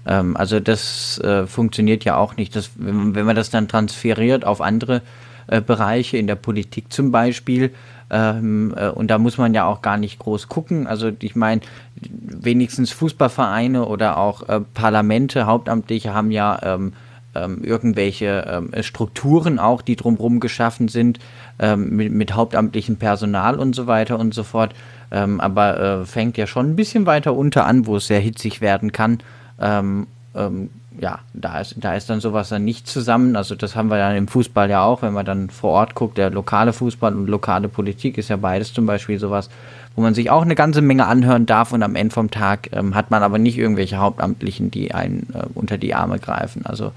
Ähm, also das äh, funktioniert ja auch nicht. Das, wenn, wenn man das dann transferiert auf andere äh, Bereiche, in der Politik zum Beispiel, ähm, äh, und da muss man ja auch gar nicht groß gucken. Also ich meine, wenigstens Fußballvereine oder auch äh, Parlamente, Hauptamtliche haben ja ähm, ähm, irgendwelche ähm, Strukturen auch, die drumherum geschaffen sind, ähm, mit, mit, hauptamtlichem Personal und so weiter und so fort. Ähm, aber äh, fängt ja schon ein bisschen weiter unter an, wo es sehr hitzig werden kann. Ähm, ähm, ja, da ist, da ist dann sowas dann nicht zusammen. Also das haben wir dann im Fußball ja auch, wenn man dann vor Ort guckt, der lokale Fußball und lokale Politik ist ja beides zum Beispiel sowas, wo man sich auch eine ganze Menge anhören darf und am Ende vom Tag ähm, hat man aber nicht irgendwelche Hauptamtlichen, die einen äh, unter die Arme greifen. Also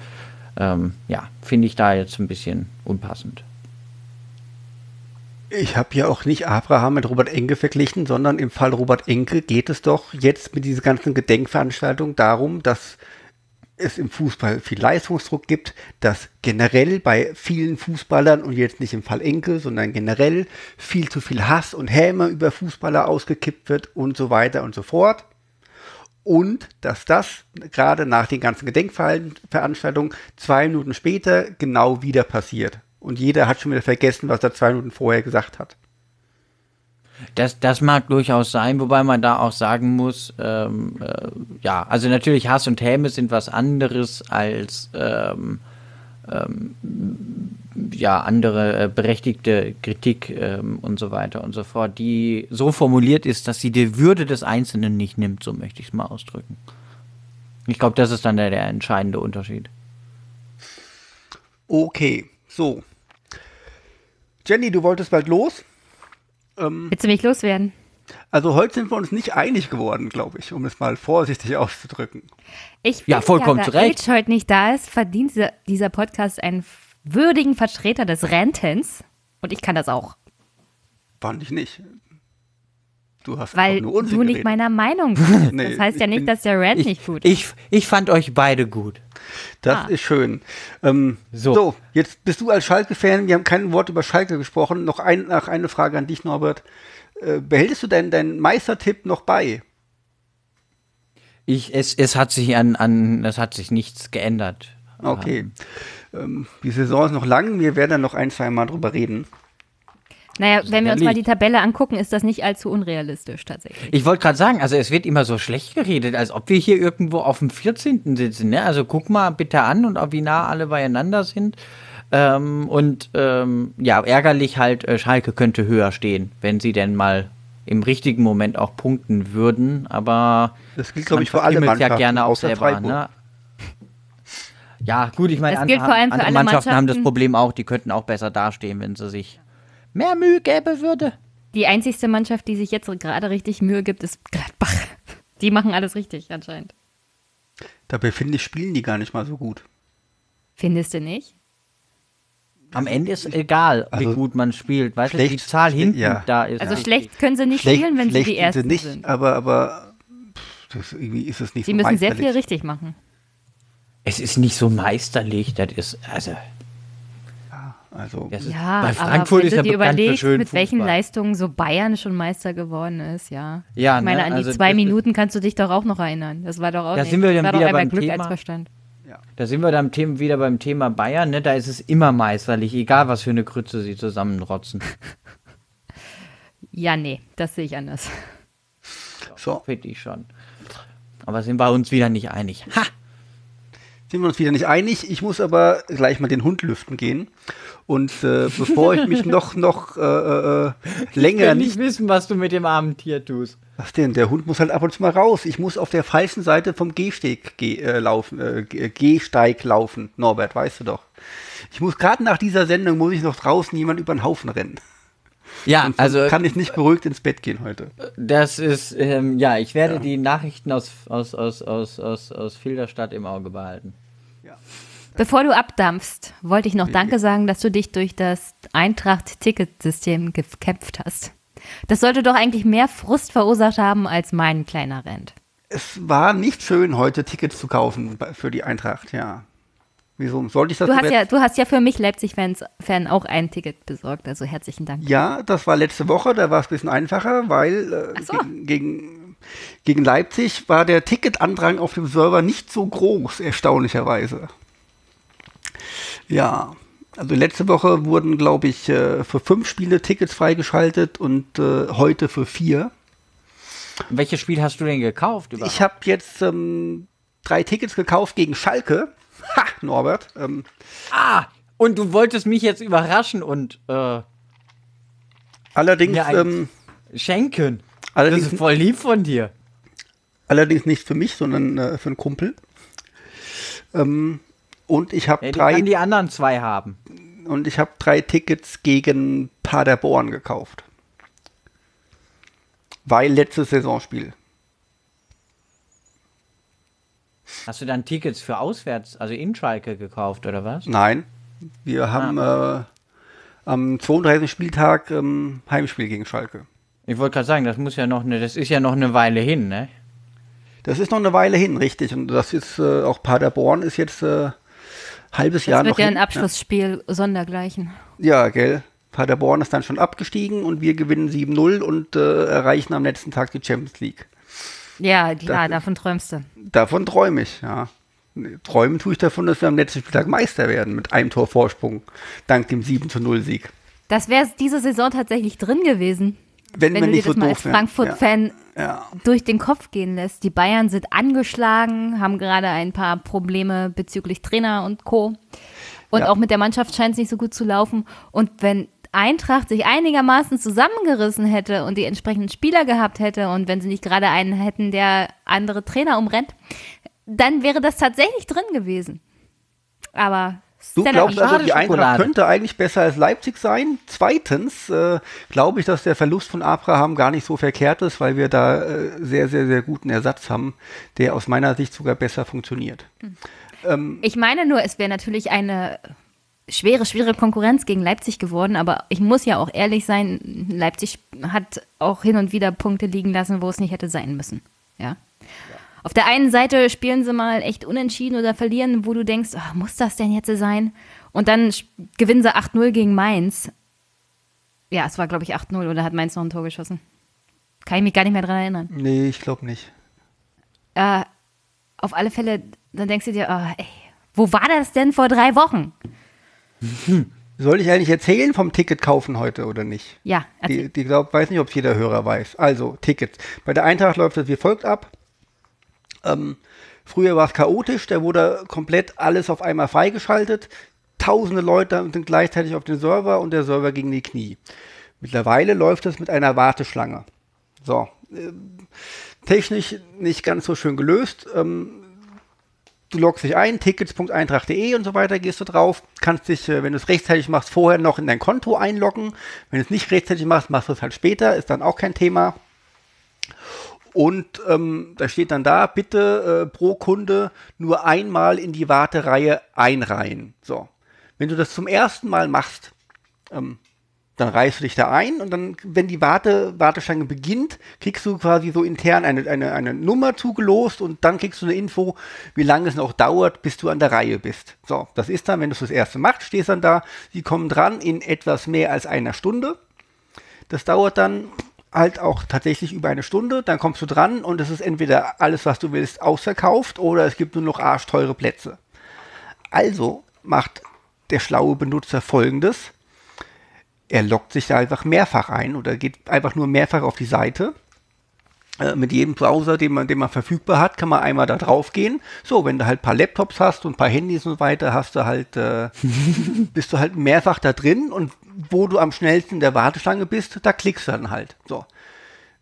ähm, ja, finde ich da jetzt ein bisschen unpassend. Ich habe ja auch nicht Abraham mit Robert Enke verglichen, sondern im Fall Robert Enke geht es doch jetzt mit dieser ganzen Gedenkveranstaltung darum, dass es im Fußball viel Leistungsdruck gibt, dass generell bei vielen Fußballern und jetzt nicht im Fall Enke, sondern generell viel zu viel Hass und Häme über Fußballer ausgekippt wird und so weiter und so fort und dass das gerade nach den ganzen Gedenkveranstaltungen zwei Minuten später genau wieder passiert. Und jeder hat schon wieder vergessen, was er zwei Minuten vorher gesagt hat. Das, das mag durchaus sein, wobei man da auch sagen muss, ähm, äh, ja, also natürlich Hass und Häme sind was anderes als ähm, ähm, ja, andere äh, berechtigte Kritik ähm, und so weiter und so fort, die so formuliert ist, dass sie die Würde des Einzelnen nicht nimmt, so möchte ich es mal ausdrücken. Ich glaube, das ist dann der, der entscheidende Unterschied. Okay, so. Jenny, du wolltest bald los. Ähm, Willst du mich loswerden? Also heute sind wir uns nicht einig geworden, glaube ich, um es mal vorsichtig auszudrücken. Ich Ja, finde vollkommen da zu Recht. Age heute nicht da ist, verdient dieser, Podcast einen würdigen Vertreter des Rantens. Und ich kann das auch, Fand ich nicht. Du hast weil nur Unsinn du nicht geredet. meiner Meinung bist. Nee, das heißt ja nicht, bin- dass der Rant Ich, nicht gut ist. ich, ich fand euch beide gut. Das Ah. ist schön. Ähm, so. So. jetzt bist du als Schalke-Fan. Wir haben kein Wort über Schalke gesprochen. Noch ein, nach eine Frage an dich, Norbert. Äh, behältst du deinen deinen Meistertipp noch bei? Ich, es, es hat sich an, an, es hat sich nichts geändert. Okay. Ähm, die Saison ist noch lang. Wir werden dann noch ein, zwei Mal drüber reden. Naja, wenn wir uns mal die. Tabelle angucken, ist das nicht allzu unrealistisch tatsächlich. Ich wollte gerade sagen, also es wird immer so schlecht geredet, als ob wir hier irgendwo auf dem 14. sitzen. Ne? Also guck mal bitte an und ob wie nah alle beieinander sind. Ähm, und ähm, ja, ärgerlich halt, äh, Schalke könnte höher stehen, wenn sie denn mal im richtigen Moment auch punkten würden. Aber Das gilt, glaube ich, für alle Mannschaften, ja gerne auch außer selber. Freiburg. Ne? Ja, gut, ich meine, für andere alle Mannschaften haben das Mannschaften. Problem auch, die könnten auch besser dastehen, wenn sie sich mehr Mühe gäbe würde. Die einzigste Mannschaft, die sich jetzt gerade richtig Mühe gibt, ist Gladbach. Die machen alles richtig anscheinend. Dabei finde ich, spielen die gar nicht mal so gut. Findest du nicht? Am Ende ist egal, Also wie gut man spielt. Weißt du, die schlecht- Zahl hinten ja. da ist. Also wichtig. schlecht können sie nicht Schlecht, spielen, wenn sie schlecht die sind Ersten sie nicht, sind. aber, aber pff, das, irgendwie ist es nicht Sie so müssen sehr meisterlich. viel richtig machen. Es ist nicht so meisterlich, das ist, also, Also, das ist, Ja, bei aber Frankfurt wenn ist du ja dir überlegst, mit welchen Fußball. Leistungen so Bayern schon Meister geworden ist, ja. Ja, ich meine, ne, an die also zwei Minuten kannst du dich doch auch noch erinnern. Das war doch auch Da nicht. sind wir dann war doch wieder einmal beim Glück Thema. als Verstand. Da sind wir dann Thema, wieder beim Thema Bayern, ne? Da ist es immer meisterlich, egal was für eine Krütze sie zusammenrotzen. Ja, nee, das sehe ich anders. so, Finde ich schon. Aber sind wir uns wieder nicht einig. Ha! sind wir uns wieder nicht einig. Ich muss aber gleich mal den Hund lüften gehen. Und äh, bevor ich mich noch, noch äh, äh, länger will nicht nicht wissen, was du mit dem armen Tier tust. Was denn? Der Hund muss halt ab und zu mal raus. Ich muss auf der falschen Seite vom Gehsteg geh, äh, laufen, äh, Gehsteig laufen. Norbert, weißt du doch. Ich muss gerade nach dieser Sendung muss ich noch draußen jemand über den Haufen rennen. Ja, Sonst also kann ich nicht beruhigt ins Bett gehen heute. das ist, ähm, ja, ich werde die Nachrichten aus, aus, aus, aus, aus, aus Filderstadt im Auge behalten. Bevor du abdampfst, wollte ich noch Danke sagen, dass du dich durch das Eintracht-Ticketsystem gekämpft hast. Das sollte doch eigentlich mehr Frust verursacht haben als mein kleiner Rent. Es war nicht schön, heute Tickets zu kaufen für die Eintracht, ja. Wieso sollte ich das Du hast ja, du hast ja für mich Leipzig-Fans Fan auch ein Ticket besorgt, also herzlichen Dank. Ja, das war letzte Woche, da war es ein bisschen einfacher, weil äh, so. gegen, gegen, gegen Leipzig war der Ticketandrang auf dem Server nicht so groß, erstaunlicherweise. Ja, also letzte Woche wurden, glaube ich, äh, für fünf Spiele Tickets freigeschaltet und äh, heute für vier. Welches Spiel hast du denn gekauft? Überhaupt? Ich habe jetzt ähm, drei Tickets gekauft gegen Schalke. Ha, Norbert. Ähm, Ah, und du wolltest mich jetzt überraschen und äh, allerdings, ähm, schenken. Das allerdings, ist voll lieb von dir. allerdings nicht für mich, sondern äh, für einen Kumpel. Ähm, und ich habe Ja, drei kann die anderen zwei haben. und ich habe drei Tickets gegen Paderborn gekauft. Weil letztes Saisonspiel. Hast du dann Tickets für auswärts, also in Schalke gekauft oder was? Nein, wir haben Ah. äh, am 32. Spieltag ähm, Heimspiel gegen Schalke. Ich wollte gerade sagen, das muss ja noch eine, das ist ja noch eine Weile hin, ne? Das ist noch eine Weile hin, richtig. Und das ist äh, auch Paderborn ist jetzt äh, halbes Jahr Das noch wird ja ein. Abschlussspiel sondergleichen. Ja, gell. Paderborn ist dann schon abgestiegen und wir gewinnen 7-0 und äh, erreichen am letzten Tag die Champions League. Ja, klar, Das- davon träumst du. Davon träume ich, ja. Träumen tue ich davon, dass wir am letzten Spieltag Meister werden mit einem Tor Vorsprung, dank dem 7 Sieg. Das wäre diese Saison tatsächlich drin gewesen. Wenn, Wenn wir du dir das so mal als. Frankfurt-Fan Ja. durch den Kopf gehen lässt. Die Bayern sind angeschlagen, haben gerade ein paar Probleme bezüglich Trainer und Co. Und Ja. auch mit der Mannschaft scheint es nicht so gut zu laufen. Und wenn Eintracht sich einigermaßen zusammengerissen hätte und die entsprechenden Spieler gehabt hätte und wenn sie nicht gerade einen hätten, der andere Trainer umrennt, dann wäre das tatsächlich drin gewesen. Aber Du glaubst also, die Eintracht könnte eigentlich besser als Leipzig sein. Zweitens äh, glaube ich, dass der Verlust von Abraham gar nicht so verkehrt ist, weil wir da äh, sehr, sehr, sehr guten Ersatz haben, der aus meiner Sicht sogar besser funktioniert. Ich meine nur, es wäre natürlich eine schwere, schwere Konkurrenz gegen Leipzig geworden, aber ich muss ja auch ehrlich sein, Leipzig hat auch hin und wieder Punkte liegen lassen, wo es nicht hätte sein müssen. Ja. Auf der einen Seite spielen sie mal echt unentschieden oder verlieren, wo du denkst, ah, muss das denn jetzt sein? Und dann gewinnen sie 8-0 gegen Mainz. Ja, es war, glaube ich, 8-0 oder hat Mainz noch ein Tor geschossen? Kann ich mich gar nicht mehr dran erinnern. Nee, ich glaube nicht. Äh, auf alle Fälle, dann denkst du dir, ah, ey, wo war das denn vor drei Wochen? Soll ich eigentlich erzählen vom Ticket kaufen heute oder nicht? Ja, erzähl. Die, die glaub, weiß nicht, ob es jeder Hörer weiß. Also, Tickets. Bei der Eintracht läuft das wie folgt ab. Ähm, früher war es chaotisch, da wurde komplett alles auf einmal freigeschaltet. Tausende Leute sind gleichzeitig auf den Server und der Server gegen die Knie. Mittlerweile läuft es mit einer Warteschlange. So. ähm, technisch nicht ganz so schön gelöst. Ähm, du loggst dich ein, tickets.eintracht.de und so weiter, gehst du drauf, kannst dich, äh, wenn du es rechtzeitig machst, vorher noch in dein Konto einloggen. Wenn du es nicht rechtzeitig machst, machst du es halt später, ist dann auch kein Thema. Und ähm, da steht dann da, bitte äh, pro Kunde nur einmal in die Wartereihe einreihen. So. Wenn du das zum ersten Mal machst, ähm, dann reißt du dich da ein und dann, wenn die Warte, Warteschlange beginnt, kriegst du quasi so intern eine, eine, eine Nummer zugelost und dann kriegst du eine Info, wie lange es noch dauert, bis du an der Reihe bist. So, das ist dann, wenn du es das erste machst, stehst dann da, sie kommen dran in etwas mehr als einer Stunde. Das dauert dann halt auch tatsächlich über eine Stunde, dann kommst du dran und es ist entweder alles, was du willst, ausverkauft oder es gibt nur noch arschteure Plätze. Also macht der schlaue Benutzer folgendes. Er loggt sich da einfach mehrfach ein oder geht einfach nur mehrfach auf die Seite. Äh, mit jedem Browser, den man, den man verfügbar hat, kann man einmal da drauf gehen. So, wenn du halt ein paar Laptops hast und ein paar Handys und so weiter, hast du halt, äh, bist du halt mehrfach da drin und wo du am schnellsten in der Warteschlange bist, da klickst du dann halt. So.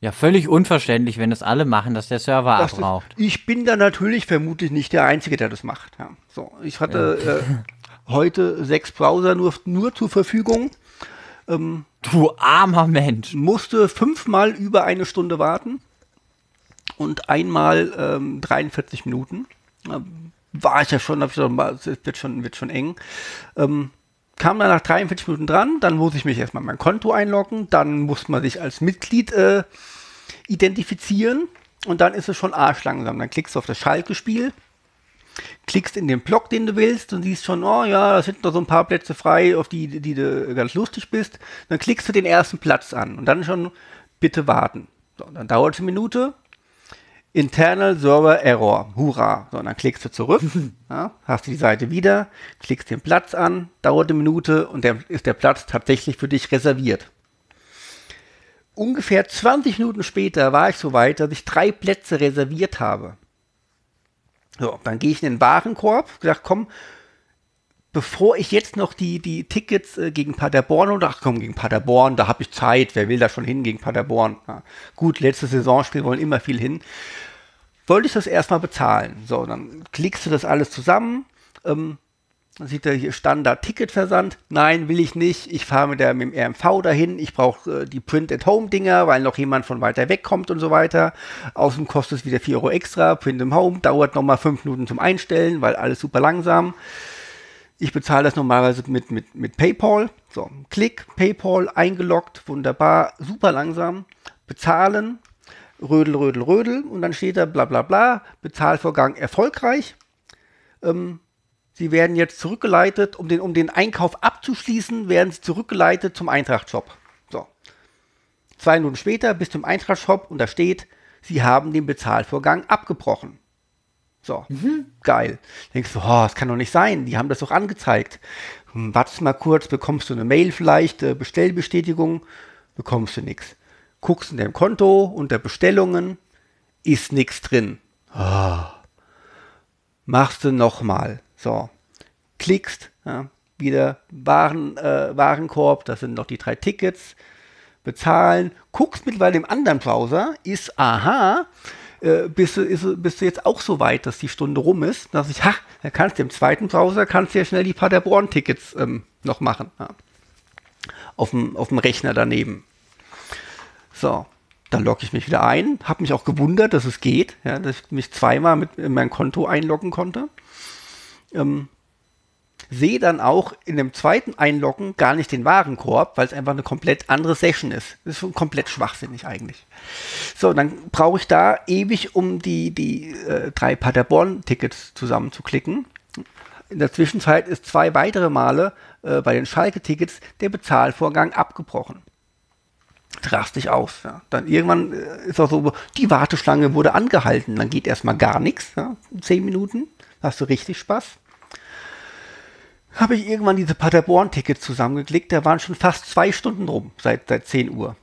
Ja, völlig unverständlich, wenn das alle machen, dass der Server Das ist, abbraucht. ich bin da natürlich vermutlich nicht der Einzige, der das macht. Ja. So, ich hatte äh, heute sechs Browser nur, nur zur Verfügung, Du armer Mensch. musste fünfmal über eine Stunde warten und einmal ähm, 43 Minuten. Ähm, war ich ja schon, hab ich gesagt, es wird schon, wird schon eng. Ähm, kam dann nach 43 Minuten dran, dann muss ich mich erstmal mein Konto einloggen, dann muss man sich als Mitglied äh, identifizieren und dann ist es schon arschlangsam. Dann klickst du auf das Schalke-Spiel, klickst in den Block, den du willst und siehst schon, oh ja, da sind noch so ein paar Plätze frei, auf die, die du ganz lustig bist. Dann klickst du den ersten Platz an und dann schon bitte warten. So, dann dauert es eine Minute. Internal Server Error. Hurra. So, dann klickst du zurück, ja, hast die Seite wieder, klickst den Platz an, dauert eine Minute und dann ist der Platz tatsächlich für dich reserviert. Ungefähr 20 Minuten später war ich so weit, dass ich drei Plätze reserviert habe. So, dann gehe ich in den Warenkorb, gesagt, komm, bevor ich jetzt noch die, die Tickets äh, gegen Paderborn und ach komm, gegen Paderborn, da habe ich Zeit, wer will da schon hin gegen Paderborn? Ja, gut, letztes Saisonspiel wollen immer viel hin. Wollte ich das erstmal bezahlen. So, dann klickst du das alles zusammen. Ähm, dann sieht er hier Standard-Ticketversand. Nein, will ich nicht. Ich fahre mit, mit dem RMV dahin. Ich brauche äh, die Print-at-Home-Dinger, weil noch jemand von weiter weg kommt und so weiter. Außerdem kostet es wieder 4 Euro extra. Print-at-Home dauert nochmal 5 Minuten zum Einstellen, weil alles super langsam. Ich bezahle das normalerweise mit, mit, mit PayPal. So, Klick, PayPal, eingeloggt, wunderbar, super langsam. Bezahlen, Rödel, Rödel, Rödel und dann steht da bla bla bla, Bezahlvorgang erfolgreich. Ähm, Sie werden jetzt zurückgeleitet, um den, um den Einkauf abzuschließen, werden Sie zurückgeleitet zum Eintracht-Shop. So. Zwei Minuten später bis zum Eintracht-Shop und da steht, Sie haben den Bezahlvorgang abgebrochen. So, geil. Denkst du, oh, das kann doch nicht sein, die haben das doch angezeigt. Hm, wartest mal kurz, bekommst du eine Mail vielleicht, äh, Bestellbestätigung, bekommst du nichts. Guckst in deinem Konto, unter Bestellungen, ist nichts drin. Ah. Machst du nochmal. So, klickst, ja, wieder Waren, äh, Warenkorb, das sind noch die drei Tickets, bezahlen, guckst mittlerweile im anderen Browser, ist, aha, äh, bist, du, ist, bist du jetzt auch so weit, dass die Stunde rum ist. Dass ich, ha, da kannst du im zweiten Browser kannst du ja schnell die Paderborn-Tickets ähm, noch machen. Ja. Auf, dem, auf dem Rechner daneben. So, dann logge ich mich wieder ein. Habe mich auch gewundert, dass es geht, ja, dass ich mich zweimal mit in mein Konto einloggen konnte. Ähm, sehe dann auch in dem zweiten Einloggen gar nicht den Warenkorb, weil es einfach eine komplett andere Session ist. Das ist komplett schwachsinnig eigentlich. So, dann brauche ich da ewig, um die, die äh, drei Paderborn-Tickets zusammenzuklicken. In der Zwischenzeit ist zwei weitere Male äh, bei den Schalke-Tickets der Bezahlvorgang abgebrochen. Drastisch aus. Ja. Dann irgendwann äh, ist auch so, die Warteschlange wurde angehalten. Dann geht erstmal gar nichts. Ja. Zehn Minuten. Hast du richtig Spaß habe ich irgendwann diese Paderborn-Tickets zusammengeklickt. Da waren schon fast zwei Stunden rum, seit, seit 10 Uhr.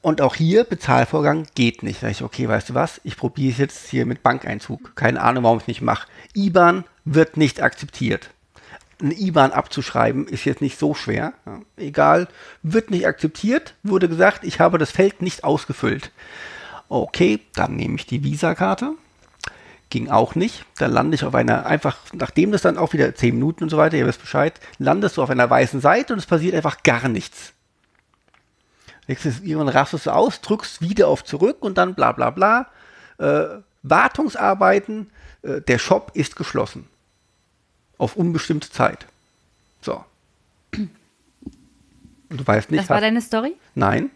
Und auch hier, Bezahlvorgang geht nicht. Da ich, okay, weißt du was? Ich probiere es jetzt hier mit Bankeinzug. Keine Ahnung, warum ich es nicht mache. IBAN wird nicht akzeptiert. Ein IBAN abzuschreiben ist jetzt nicht so schwer. Ja, egal, wird nicht akzeptiert. Wurde gesagt, ich habe das Feld nicht ausgefüllt. Okay, dann nehme ich die Visa-Karte ging auch nicht. Da lande ich auf einer, einfach, nachdem das dann auch wieder 10 Minuten und so weiter, ihr wisst Bescheid, landest du auf einer weißen Seite und es passiert einfach gar nichts. Irgendwann rastest du aus, drückst wieder auf zurück und dann bla bla bla. Äh, Wartungsarbeiten, äh, der Shop ist geschlossen. Auf unbestimmte Zeit. So. Und du weißt nicht. Das war deine Story? Nein.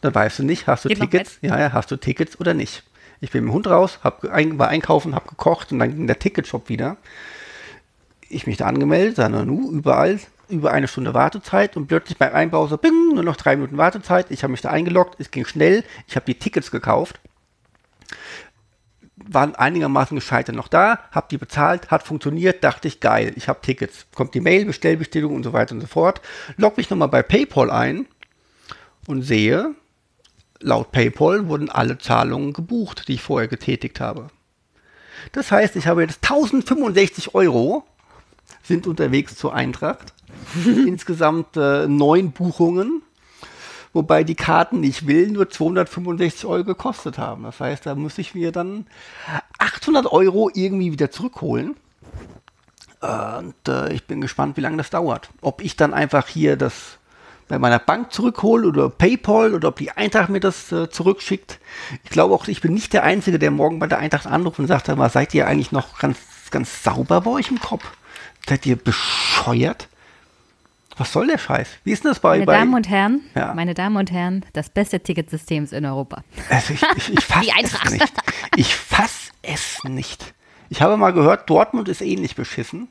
Dann weißt du nicht, hast du Geht Tickets? Ja, ja, hast du Tickets oder nicht. Ich bin mit dem Hund raus, hab ein, war einkaufen, hab gekocht und dann ging der Ticketshop wieder. Ich mich da angemeldet, dann nu, überall über eine Stunde Wartezeit und plötzlich beim Einbau so, bing, nur noch drei Minuten Wartezeit. Ich habe mich da eingeloggt, es ging schnell, ich habe die Tickets gekauft, waren einigermaßen gescheitert noch da, habe die bezahlt, hat funktioniert, dachte ich, geil, ich habe Tickets. Kommt die Mail, Bestellbestätigung und so weiter und so fort. Log mich nochmal bei PayPal ein und sehe, Laut PayPal wurden alle Zahlungen gebucht, die ich vorher getätigt habe. Das heißt, ich habe jetzt 1065 Euro sind unterwegs zur Eintracht. Insgesamt äh, neun Buchungen, wobei die Karten, die ich will, nur 265 Euro gekostet haben. Das heißt, da muss ich mir dann 800 Euro irgendwie wieder zurückholen. Und äh, ich bin gespannt, wie lange das dauert. Ob ich dann einfach hier das bei meiner Bank zurückhole oder PayPal oder ob die Eintracht mir das äh, zurückschickt. Ich glaube auch, ich bin nicht der Einzige, der morgen bei der Eintracht anruft und sagt, mal, seid ihr eigentlich noch ganz, ganz sauber bei euch im Kopf? Seid ihr bescheuert? Was soll der Scheiß? Wie ist denn das bei Meine bei, Damen und Herren, Ja. meine Damen und Herren, das beste Ticketsystem in Europa. Also ich, ich, ich fass Die es nicht. Ich fass es nicht. Ich habe mal gehört, Dortmund ist ähnlich beschissen,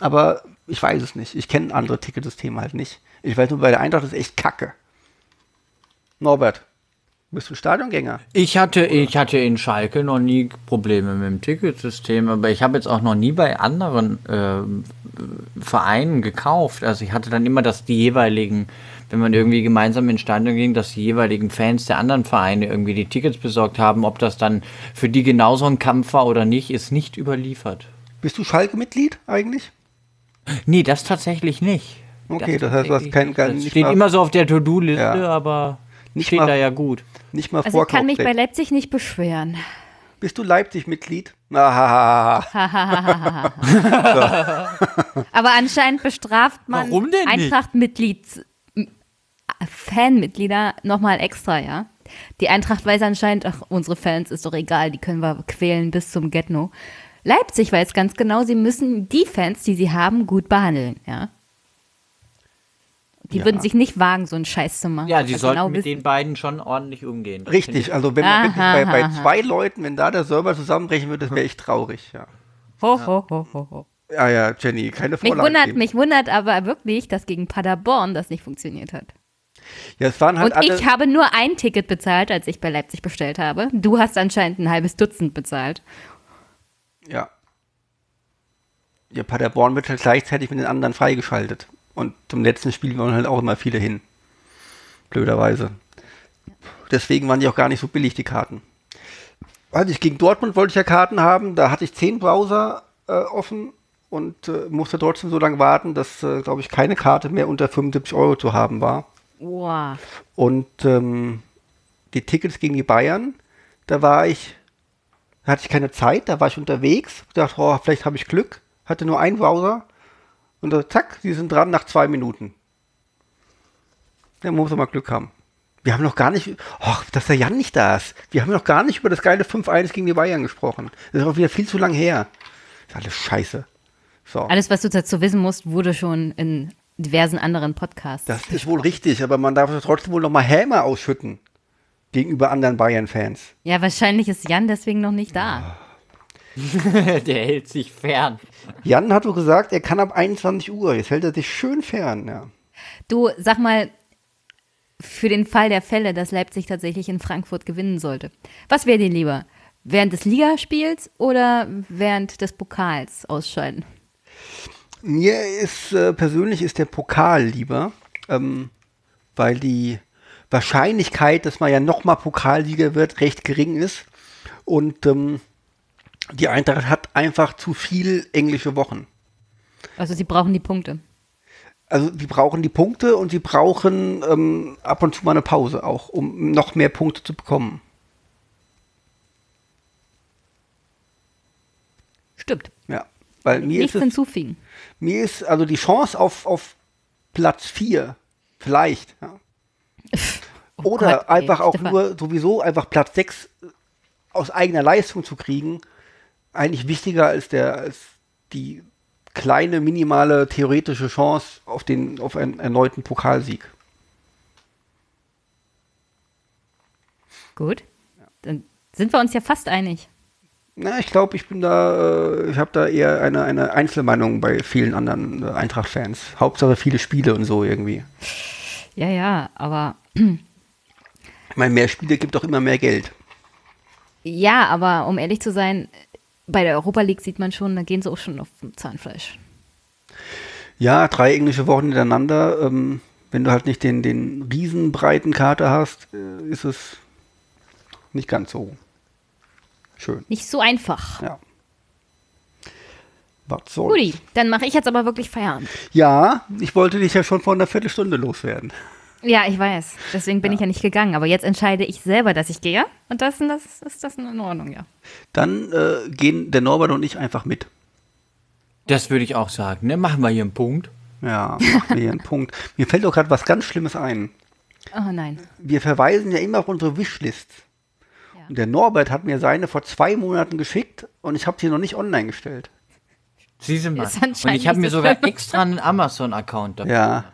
aber ich weiß es nicht. Ich kenne andere Ticketsysteme halt nicht. Ich weiß nur, bei der Eintracht ist echt Kacke. Norbert, bist du Stadiongänger? Ich hatte, ich hatte in Schalke noch nie Probleme mit dem Ticketsystem, aber ich habe jetzt auch noch nie bei anderen ähm, Vereinen gekauft. Also ich hatte dann immer, dass die jeweiligen, wenn man irgendwie gemeinsam ins Stadion ging, dass die jeweiligen Fans der anderen Vereine irgendwie die Tickets besorgt haben. Ob das dann für die genauso ein Kampf war oder nicht, ist nicht überliefert. Bist du Schalke-Mitglied eigentlich? Nee, das tatsächlich nicht. Okay, das heißt, du hast kein- Das nicht steht mal- immer so auf der To-Do-Liste, Ja. aber Nicht steht mal- da ja gut. Nicht mal Also ich kann mich bei. Leipzig nicht beschweren. Bist du Leipzig-Mitglied? Ah, Aber anscheinend bestraft man m- Fanmitglieder nochmal extra, ja. Die Eintracht weiß anscheinend, ach, unsere Fans ist doch egal, die können wir quälen bis zum Get-No. Leipzig weiß ganz genau, sie müssen die Fans, die sie haben, gut behandeln, ja. Die Ja. würden sich nicht wagen, so einen Scheiß zu machen. Ja, die weil sollten genau mit wissen- den beiden schon ordentlich umgehen. Richtig, also wenn man wirklich Aha, bei, bei aha. zwei Leuten, wenn da der Server zusammenbrechen würde, das wäre echt traurig, ja. Ho, ho, ho, ho, ho. Ja, ja, Jenny, keine Mich Vorlage wundert, geben. mich wundert aber wirklich, dass gegen Paderborn das nicht funktioniert hat. Ja, es waren halt Und alle, ich habe nur ein Ticket bezahlt, als ich bei Leipzig bestellt habe. Du hast anscheinend ein halbes Dutzend bezahlt. Ja. Ja, Paderborn wird halt gleichzeitig mit den anderen freigeschaltet. Und zum letzten Spiel wollen halt auch immer viele hin. Blöderweise. Deswegen waren die auch gar nicht so billig, die Karten. Also ich gegen Dortmund wollte ich ja Karten haben, da hatte ich zehn Browser äh, offen und äh, musste trotzdem so lange warten, dass, äh, glaube ich, keine Karte mehr unter 75 Euro zu haben war. Wow. Und ähm, die Tickets gegen die Bayern Da war ich, da hatte ich keine Zeit, da war ich unterwegs, dachte, oh, vielleicht habe ich Glück, hatte nur einen Browser und da, zack, sie sind dran nach zwei Minuten. Da muss man mal Glück haben. Wir haben noch gar nicht, oh, dass der Jan nicht da ist. Wir haben noch gar nicht über das geile 5-1 gegen die Bayern gesprochen. Das ist auch wieder viel zu lang her. Das ist alles scheiße. So. Alles, was du dazu wissen musst, wurde schon in diversen anderen Podcasts. Das ist wohl richtig, aber man darf trotzdem wohl noch mal Häme ausschütten gegenüber anderen Bayern-Fans. Ja, wahrscheinlich ist Jan deswegen noch nicht da. Der hält sich fern. Jan hat wohl gesagt, er kann ab 21 Uhr. Jetzt hält er sich schön fern, ja. Du, sag mal, für den Fall der Fälle, dass Leipzig tatsächlich in Frankfurt gewinnen sollte, was wäre dir lieber? Während des Ligaspiels oder während des Pokals ausscheiden? Mir ist äh, persönlich ist der Pokal lieber, ähm, weil die Wahrscheinlichkeit, dass man ja nochmal Pokalsieger wird, recht gering ist. Und ähm, die Eintracht hat einfach zu viel englische Wochen. Also sie brauchen die Punkte. Also die brauchen die Punkte und sie brauchen ähm, ab und zu mal eine Pause auch, um noch mehr Punkte zu bekommen. Stimmt. Ja, weil mir Nichts ist es, hinzufügen. mir ist also die Chance auf, auf Platz 4 vielleicht. Ja. Oh Oder Gott, ey, einfach auch Stefan. nur sowieso einfach Platz 6 aus eigener Leistung zu kriegen, eigentlich wichtiger als der als die kleine minimale theoretische Chance auf den auf einen erneuten Pokalsieg. Gut. Dann sind wir uns ja fast einig. Na, ich glaube, ich bin da, äh, ich habe da eher eine, eine Einzelmeinung bei vielen anderen äh, Eintracht-Fans. Hauptsache viele Spiele und so irgendwie. Ja, ja, aber Ich meine, mehr Spiele gibt auch immer mehr Geld. ja, aber um ehrlich zu sein, bei der Europa League sieht man schon, da gehen sie auch schon auf Zahnfleisch. Ja, drei englische Wochen hintereinander. Ähm, wenn du halt nicht den, den riesenbreiten Kater hast, äh, ist es nicht ganz so schön. Nicht so einfach. Ja. Was soll's? Guti, dann mache ich jetzt aber wirklich Feierabend. Ja, ich wollte dich ja schon vor einer Viertelstunde loswerden. Ja, ich weiß. Deswegen bin ich ja nicht gegangen. Aber jetzt entscheide ich selber, dass ich gehe. Und das, das ist das in Ordnung, ja. Dann äh, gehen der Norbert und ich einfach mit. Das würde ich auch sagen. Ne? Machen wir hier einen Punkt. Ja, machen wir hier einen Punkt. Mir fällt doch gerade was ganz Schlimmes ein. Oh nein. Wir verweisen ja immer auf unsere Wishlists. Ja. Und der Norbert hat mir seine vor zwei Monaten geschickt und ich habe sie noch nicht online gestellt. Siehst du mal. Und ich habe mir so sogar extra einen Amazon-Account dafür. Ja.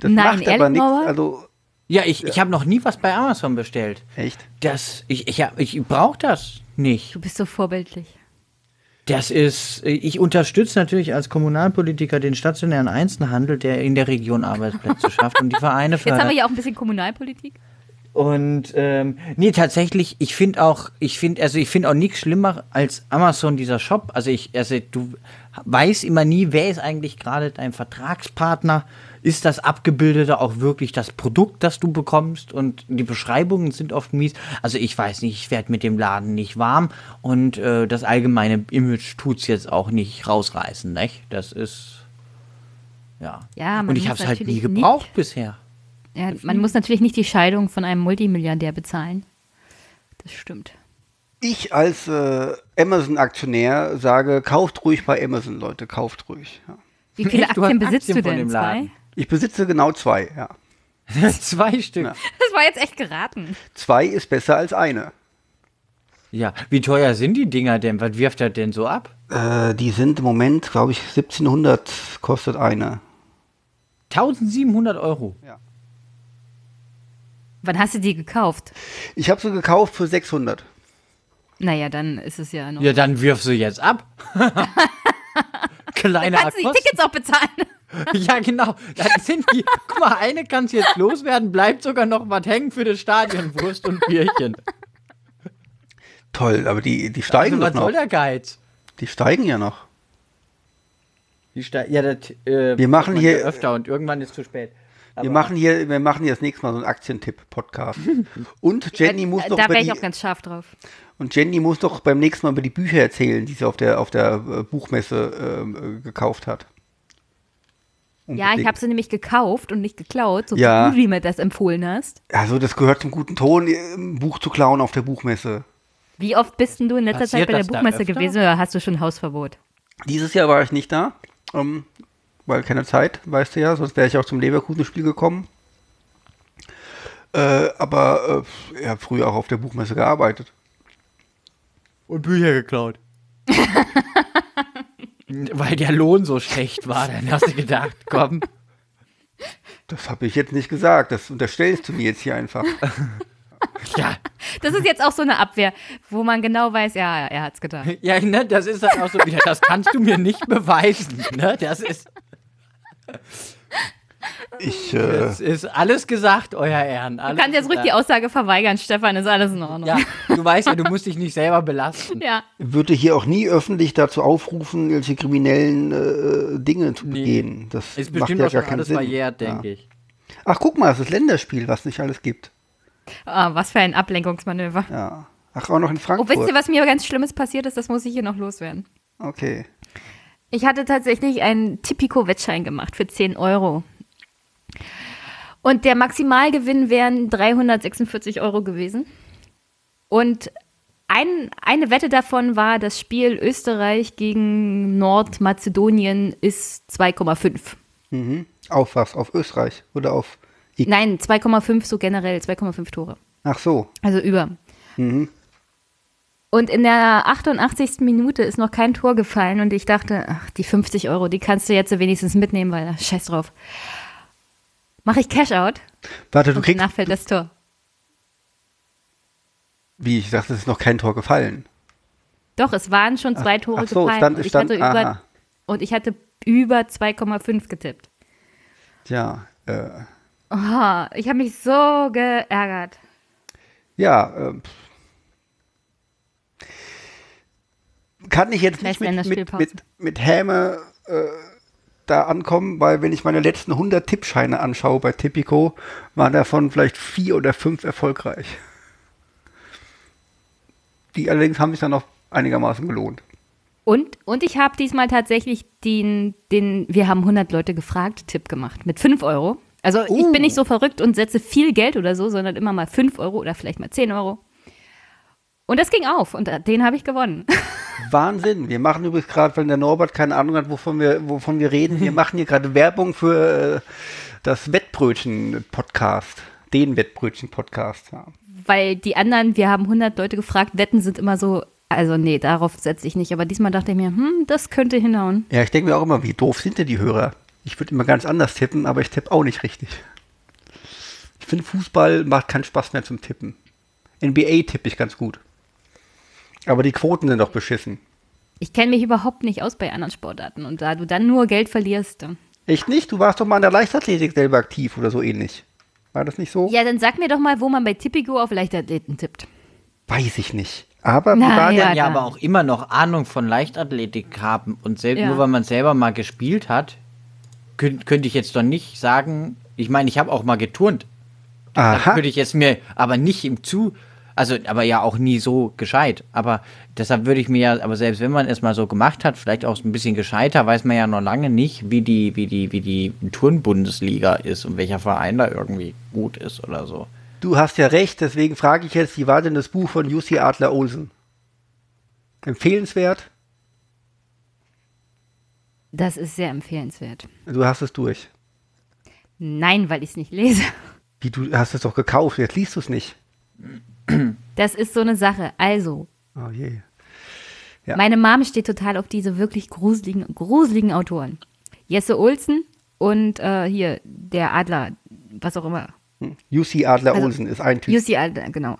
Das Nein, macht aber nichts. Also, Ja, ich, ich habe noch nie was bei Amazon bestellt. echt. Das, ich, ich, ich brauche das nicht. Du bist so vorbildlich. Das ist, ich unterstütze natürlich als Kommunalpolitiker den stationären Einzelhandel, der in der Region Arbeitsplätze schafft und die Vereine Jetzt haben wir fördert. hier auch ein bisschen Kommunalpolitik. Und ähm, nee, tatsächlich, ich finde auch, ich finde, also ich finde auch nichts schlimmer als Amazon dieser Shop. Also ich, also du weißt immer nie, wer ist eigentlich gerade dein Vertragspartner. Ist das Abgebildete auch wirklich das Produkt, das du bekommst? Und die Beschreibungen sind oft mies. Also ich weiß nicht, ich werde mit dem Laden nicht warm und äh, das allgemeine Image tut's jetzt auch nicht rausreißen, nicht? Das ist ja. Ja, man und ich habe es halt nie gebraucht nicht- bisher. Ja, man muss natürlich nicht die Scheidung von einem Multimilliardär bezahlen. Das stimmt. Ich als äh, Amazon-Aktionär sage, kauft ruhig bei Amazon, Leute, kauft ruhig. Ja. Wie viele Aktien besitzt Aktien du von denn? Zwei? Ich besitze genau zwei, ja. Zwei Stück. Ja. Das war jetzt echt geraten. Zwei ist besser als eine. Ja, wie teuer sind die Dinger denn? Was wirft er denn so ab? Äh, die sind im Moment, glaube ich, 1700 kostet eine. 1700 Euro. Wann hast du die gekauft? Ich habe sie gekauft für 600. Naja, dann ist es ja noch. Ja, dann wirf sie jetzt ab. Kleine Kannst du die. Tickets auch bezahlen? Ja, genau. Das sind die. Guck mal, eine kannst jetzt loswerden, bleibt sogar noch was hängen für das Stadion, Wurst und Bierchen. Toll, aber die, die steigen Also, was doch soll noch. der Geiz? Die steigen ja noch. Die ste ja, das, äh, Wir machen hier- ja öfter und irgendwann ist zu spät. Wir machen hier, wir machen hier das nächste Mal so einen Aktientipp-Podcast. Und Jenny muss doch da wäre ich die, auch ganz scharf drauf. und Jenny muss doch beim nächsten Mal über die Bücher erzählen, die sie auf der auf der äh, Buchmesse ähm, äh, gekauft hat. Ja, ich habe sie nämlich gekauft und nicht geklaut, so Ja. wie du mir das empfohlen hast. Also das gehört zum guten Ton, ein Buch zu klauen auf der Buchmesse. Wie oft bist denn du in letzter Passiert Zeit bei der Buchmesse gewesen oder hast du schon Hausverbot? Dieses Jahr war ich nicht da, ähm, weil keine Zeit, weißt du ja, sonst wäre ich auch zum Leverkusen-Spiel gekommen. Äh, aber äh, ich habe früher auch auf der Buchmesse gearbeitet. Und Bücher geklaut. Weil der Lohn so schlecht war, dann hast du gedacht, komm. Das habe ich jetzt nicht gesagt, das unterstellst du mir jetzt hier einfach. Ja, Das ist jetzt auch so eine Abwehr, wo man genau weiß, ja, er hat's getan. ja ne, das ist dann auch so wieder, das kannst du mir nicht beweisen. Ne? Das, ist, Ich, äh, das ist alles gesagt, euer Ehren. Du Alles kannst jetzt ruhig die. Aussage verweigern, Stefan, ist alles in Ordnung. Ja, du weißt ja, du musst dich nicht selber belasten. Ja. würde hier auch nie öffentlich dazu aufrufen, irgendwelche kriminellen äh, Dinge zu Nee. begehen. Das Ist macht bestimmt ja auch gar schon keinen alles Sinn. verjährt, Ja. denke ich. Ach, guck mal, es ist Länderspiel, was nicht alles gibt. Ah, was für ein Ablenkungsmanöver. Ja. Ach, auch noch in Oh, Frankfurt. wisst ihr, was mir ganz Schlimmes passiert ist? Das muss ich hier noch loswerden. Okay. Ich hatte tatsächlich einen Tipico-Wettschein gemacht für 10 Euro. Und der Maximalgewinn wären 346 Euro gewesen. Und ein, eine Wette davon war, das Spiel Österreich gegen Nordmazedonien ist 2,5. Mhm. Auf was? Auf Österreich oder auf X? Nein, 2,5 so generell, 2,5 Tore. Ach so. Also über. Mhm. Und in der 88. Minute ist noch kein Tor gefallen und ich dachte, ach, die 50 Euro, die kannst du jetzt wenigstens mitnehmen, weil scheiß drauf. Mache ich Cash-Out Warte, du und kriegst. danach fällt das Tor. Wie, ich dachte, es ist noch kein Tor gefallen. Doch, es waren schon zwei Tore ach so, gefallen stand- und, ich stand- hatte über, und ich hatte über 2,5 getippt. Ja. Äh, Oh, ich habe mich so geärgert. ja. Äh, kann ich jetzt nicht mit, mit, mit, mit Häme äh, da ankommen, weil wenn ich meine letzten 100 Tippscheine anschaue bei Tipico, waren davon vielleicht vier oder fünf erfolgreich. Die allerdings haben sich dann auch einigermaßen gelohnt. Und, und ich habe diesmal tatsächlich den, den, wir haben 100 Leute gefragt, Tipp gemacht mit 5 Euro. Also ich Uh. bin nicht so verrückt und setze viel Geld oder so, sondern immer mal 5 Euro oder vielleicht mal 10 Euro. Und das ging auf und äh, den habe ich gewonnen. Wahnsinn. Wir machen übrigens gerade, weil der Norbert keine Ahnung hat, wovon wir, wovon wir reden, wir machen hier gerade Werbung für äh, das Wettbrötchen-Podcast. Den Wettbrötchen-Podcast. Ja. Weil die anderen, wir haben 100 Leute gefragt, Wetten sind immer so, also nee, darauf setze ich nicht. Aber diesmal dachte ich mir, hm, das könnte hinhauen. ja, ich denke mir auch immer, wie doof sind denn die Hörer? Ich würde immer ganz anders tippen, aber ich tippe auch nicht richtig. Ich finde, Fußball macht keinen Spaß mehr zum Tippen. NBA tippe ich ganz gut. Aber die Quoten sind doch beschissen. Ich kenne mich überhaupt nicht aus bei anderen Sportarten. Und da du dann nur Geld verlierst. Echt nicht? Du warst doch mal in der Leichtathletik selber aktiv oder so ähnlich. War das nicht so? Ja, dann sag mir doch mal, wo man bei Tipico auf Leichtathleten tippt. Weiß ich nicht. Aber Na wir waren ja, ja, aber auch immer noch Ahnung von Leichtathletik haben und selbst Ja. nur weil man selber mal gespielt hat, könnt, könnte ich jetzt doch nicht sagen, ich meine, ich habe auch mal geturnt. Da Aha. würde ich jetzt mir aber nicht im Zu, also aber ja auch nie so gescheit. Aber deshalb würde ich mir ja, aber selbst wenn man es mal so gemacht hat, vielleicht auch ein bisschen gescheiter, weiß man ja noch lange nicht, wie die, wie die, wie die Turnbundesliga ist und welcher Verein da irgendwie gut ist oder so. Du hast ja recht, deswegen frage ich jetzt, wie war denn das Buch von Jussi Adler Olsen? Empfehlenswert? Das ist sehr empfehlenswert. Du hast es durch. Nein, weil ich es nicht lese. Wie, du hast es doch gekauft, jetzt liest du es nicht. Das ist so eine Sache. Also, Oh je. Ja. meine Mom steht total auf diese wirklich gruseligen, gruseligen Autoren. Jesse Olsen und äh, hier der Adler, was auch immer. Jussi Adler Also, Olsen ist ein Typ. Jussi Adler, genau.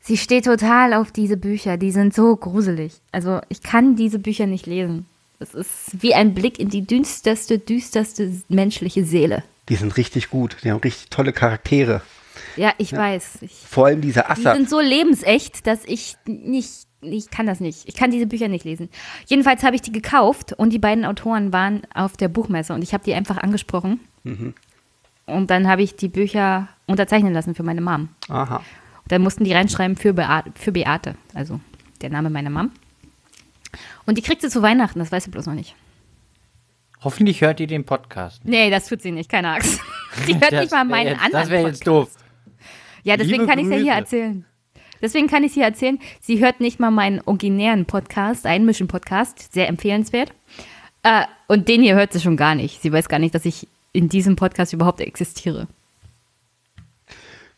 Sie steht total auf diese Bücher, die sind so gruselig. Also ich kann diese Bücher nicht lesen. Es ist wie ein Blick in die düsterste, düsterste menschliche Seele. Die sind richtig gut. Die haben richtig tolle Charaktere. Ja, ich weiß. Ich, Vor allem dieser die Assad. sind so lebensecht, dass ich nicht, ich kann das nicht. Ich kann diese Bücher nicht lesen. Jedenfalls habe ich die gekauft und die beiden Autoren waren auf der Buchmesse und ich habe die einfach angesprochen. Und dann habe ich die Bücher unterzeichnen lassen für meine Mom. Aha. Dann mussten die reinschreiben für, Bea für Beate, also der Name meiner Mom. Und die kriegt sie zu Weihnachten, das weiß sie bloß noch nicht. Hoffentlich hört ihr den Podcast. Nee, das tut sie nicht, keine Angst. Sie hört Das nicht mal meinen jetzt- anderen Das wäre jetzt Podcast. doof. Ja, deswegen Liebe kann ich es ja hier erzählen. Deswegen kann ich es hier erzählen. Sie hört nicht mal meinen originären Podcast, Einmischen-Podcast, sehr empfehlenswert. Äh, und den hier hört sie schon gar nicht. Sie weiß gar nicht, dass ich in diesem Podcast überhaupt existiere.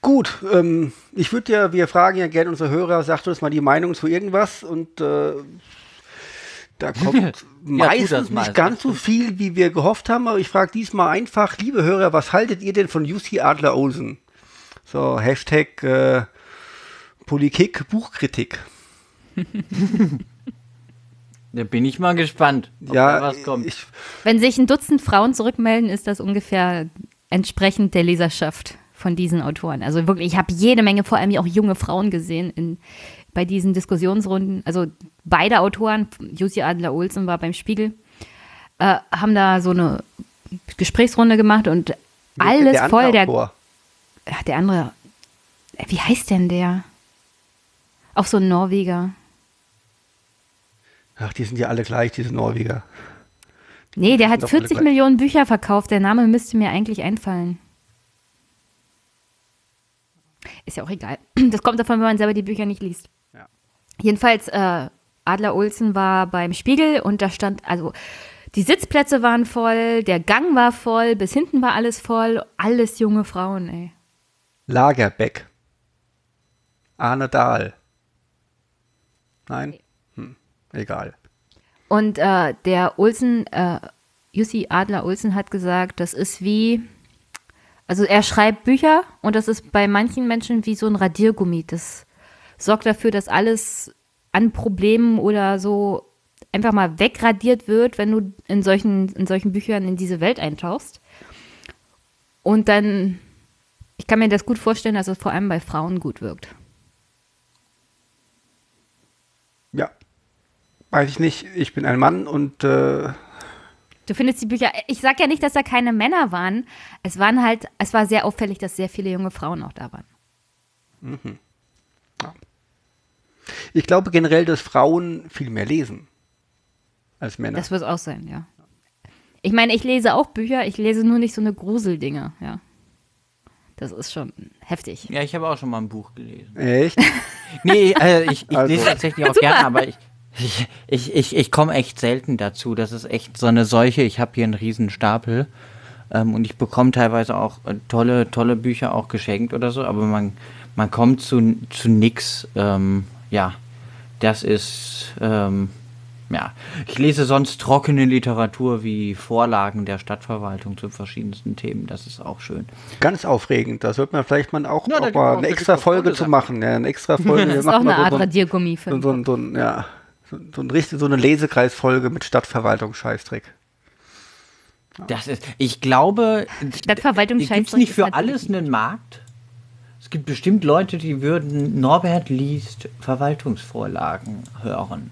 Gut, ähm, ich würde ja, wir fragen ja gerne unsere Hörer, sagt uns mal die Meinung zu irgendwas und äh, da kommt meistens das mal. nicht ganz so viel, wie wir gehofft haben, aber ich frage diesmal einfach, liebe Hörer, was haltet ihr denn von UC Adler Olsen? So, Hashtag äh, Politik, Buchkritik. Da bin ich mal gespannt, ob ja, da was kommt. ich, Wenn sich ein Dutzend Frauen zurückmelden, ist das ungefähr entsprechend der Leserschaft von diesen Autoren. Also wirklich, ich habe jede Menge, vor allem auch junge Frauen gesehen in, bei diesen Diskussionsrunden. Also beide Autoren, Jussi Adler-Olsen war beim Spiegel, äh, haben da so eine Gesprächsrunde gemacht und alles der voll. Der, Autor. Der andere, äh, wie heißt denn der? Auch so ein Norweger. Ach, die sind ja alle gleich, diese Norweger. Nee, der hat Doch alle 40 gleich. Millionen Bücher verkauft. Der Name müsste mir eigentlich einfallen. Ist ja auch egal. Das kommt davon, wenn man selber die Bücher nicht liest. Ja. Jedenfalls, äh, Adler Olsen war beim Spiegel und da stand, also die Sitzplätze waren voll, der Gang war voll, bis hinten war alles voll, alles junge Frauen, ey. Lagerbeck. Arne Dahl. Nein? Hm, egal. Und äh, der Olsen, äh, Jussi Adler Olsen hat gesagt, das ist wie, also er schreibt Bücher und das ist bei manchen Menschen wie so ein Radiergummi. Das sorgt dafür, dass alles an Problemen oder so einfach mal wegradiert wird, wenn du in solchen, in solchen Büchern in diese Welt eintauchst. Und dann, kann mir das gut vorstellen, dass es vor allem bei Frauen gut wirkt. Ja. Weiß ich nicht. Ich bin ein Mann und äh, Du findest die Bücher, ich sag ja nicht, dass da keine Männer waren. Es waren halt, es war sehr auffällig, dass sehr viele junge Frauen auch da waren. ich glaube generell, dass Frauen viel mehr lesen als Männer. Das wird auch sein, ja. Ich meine, ich lese auch Bücher, ich lese nur nicht so eine Gruseldinger, ja. Das ist schon heftig. ja, ich habe auch schon mal ein Buch gelesen. Echt? Nee, äh, ich, ich Also. lese tatsächlich auch gerne, aber ich, ich, ich, ich, ich komme echt selten dazu. Das ist echt so eine Seuche. Ich habe hier einen riesen Stapel ähm, und ich bekomme teilweise auch äh, tolle, tolle Bücher auch geschenkt oder so, aber man, man kommt zu, zu nix. Ähm, ja, das ist, ähm, ja, ich lese sonst trockene Literatur wie Vorlagen der Stadtverwaltung zu verschiedensten Themen. Das ist auch schön. Ganz aufregend. Da sollte man vielleicht mal auch, Ja, auch mal auch- eine extra Folge zu machen. Ja, eine extra Folge. Das ist auch eine Art so, Radiergummi für so, so, so, ein- ja, so, so, ein richtig, so eine Lesekreisfolge mit Stadtverwaltung-Scheißdreck. Das ist, ich glaube, Stadtverwaltung gibt es nicht für natürlich alles einen Markt? Es gibt bestimmt Leute, die würden Norbert liest Verwaltungsvorlagen hören.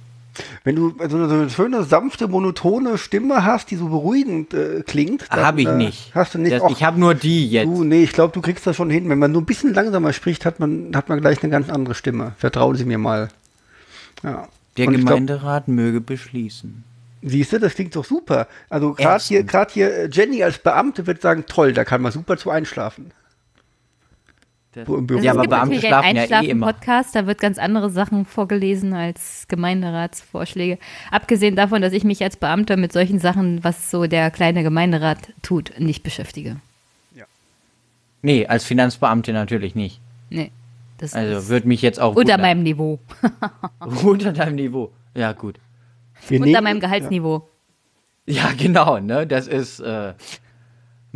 Wenn du so eine, so eine schöne, sanfte, monotone Stimme hast, die so beruhigend äh, klingt, Habe ich äh, nicht. Hast du nicht? Das, Och, ich habe nur die jetzt. du, nee, ich glaube, du kriegst das schon hin. Wenn man nur ein bisschen langsamer spricht, hat man, hat man gleich eine ganz andere Stimme. Vertrauen Sie mir mal. Ja. Der Und ich glaub- Gemeinderat möge beschließen. Siehst du, das klingt doch super. Also gerade hier, hier, äh, Jenny als Beamte wird sagen, toll, da kann man super zu einschlafen. Das- Büro. Also Ja, aber Beamte natürlich schlafen ja eh immer. Einschlafen-Podcast, da wird ganz andere Sachen vorgelesen als Gemeinderatsvorschläge. Abgesehen davon, dass ich mich als Beamter mit solchen Sachen, was so der kleine Gemeinderat tut, nicht beschäftige. Nee, als Finanzbeamte natürlich nicht. Nee. Das Also würde mich jetzt auch unter wundern. meinem Niveau. unter deinem Niveau. Ja, gut. Wir Unter nehmen- meinem Gehaltsniveau. Ja, genau, ne? Das ist, äh,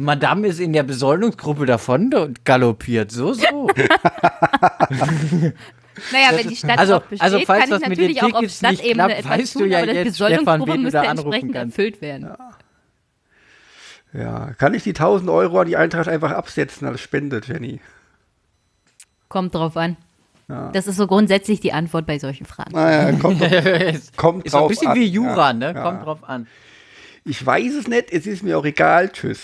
Madame ist in der Besoldungsgruppe davon und galoppiert. So, so. Naja, wenn die Stadt also- drauf besteht, also falls kann das ich natürlich auch auf Stadtebene klappt, etwas weißt du tun, ja aber das du müsste entsprechend kannst. erfüllt werden. Ja, kann ich die 1000 Euro an die Eintracht einfach absetzen als Spende, Jenny? Kommt drauf an. Das ist so grundsätzlich die Antwort bei solchen Fragen. Naja, kommt, ist kommt ist so ein drauf bisschen an. wie Jura, Ja, ne? ja. Kommt drauf an. Ich weiß es nicht, es ist mir auch egal. Tschüss.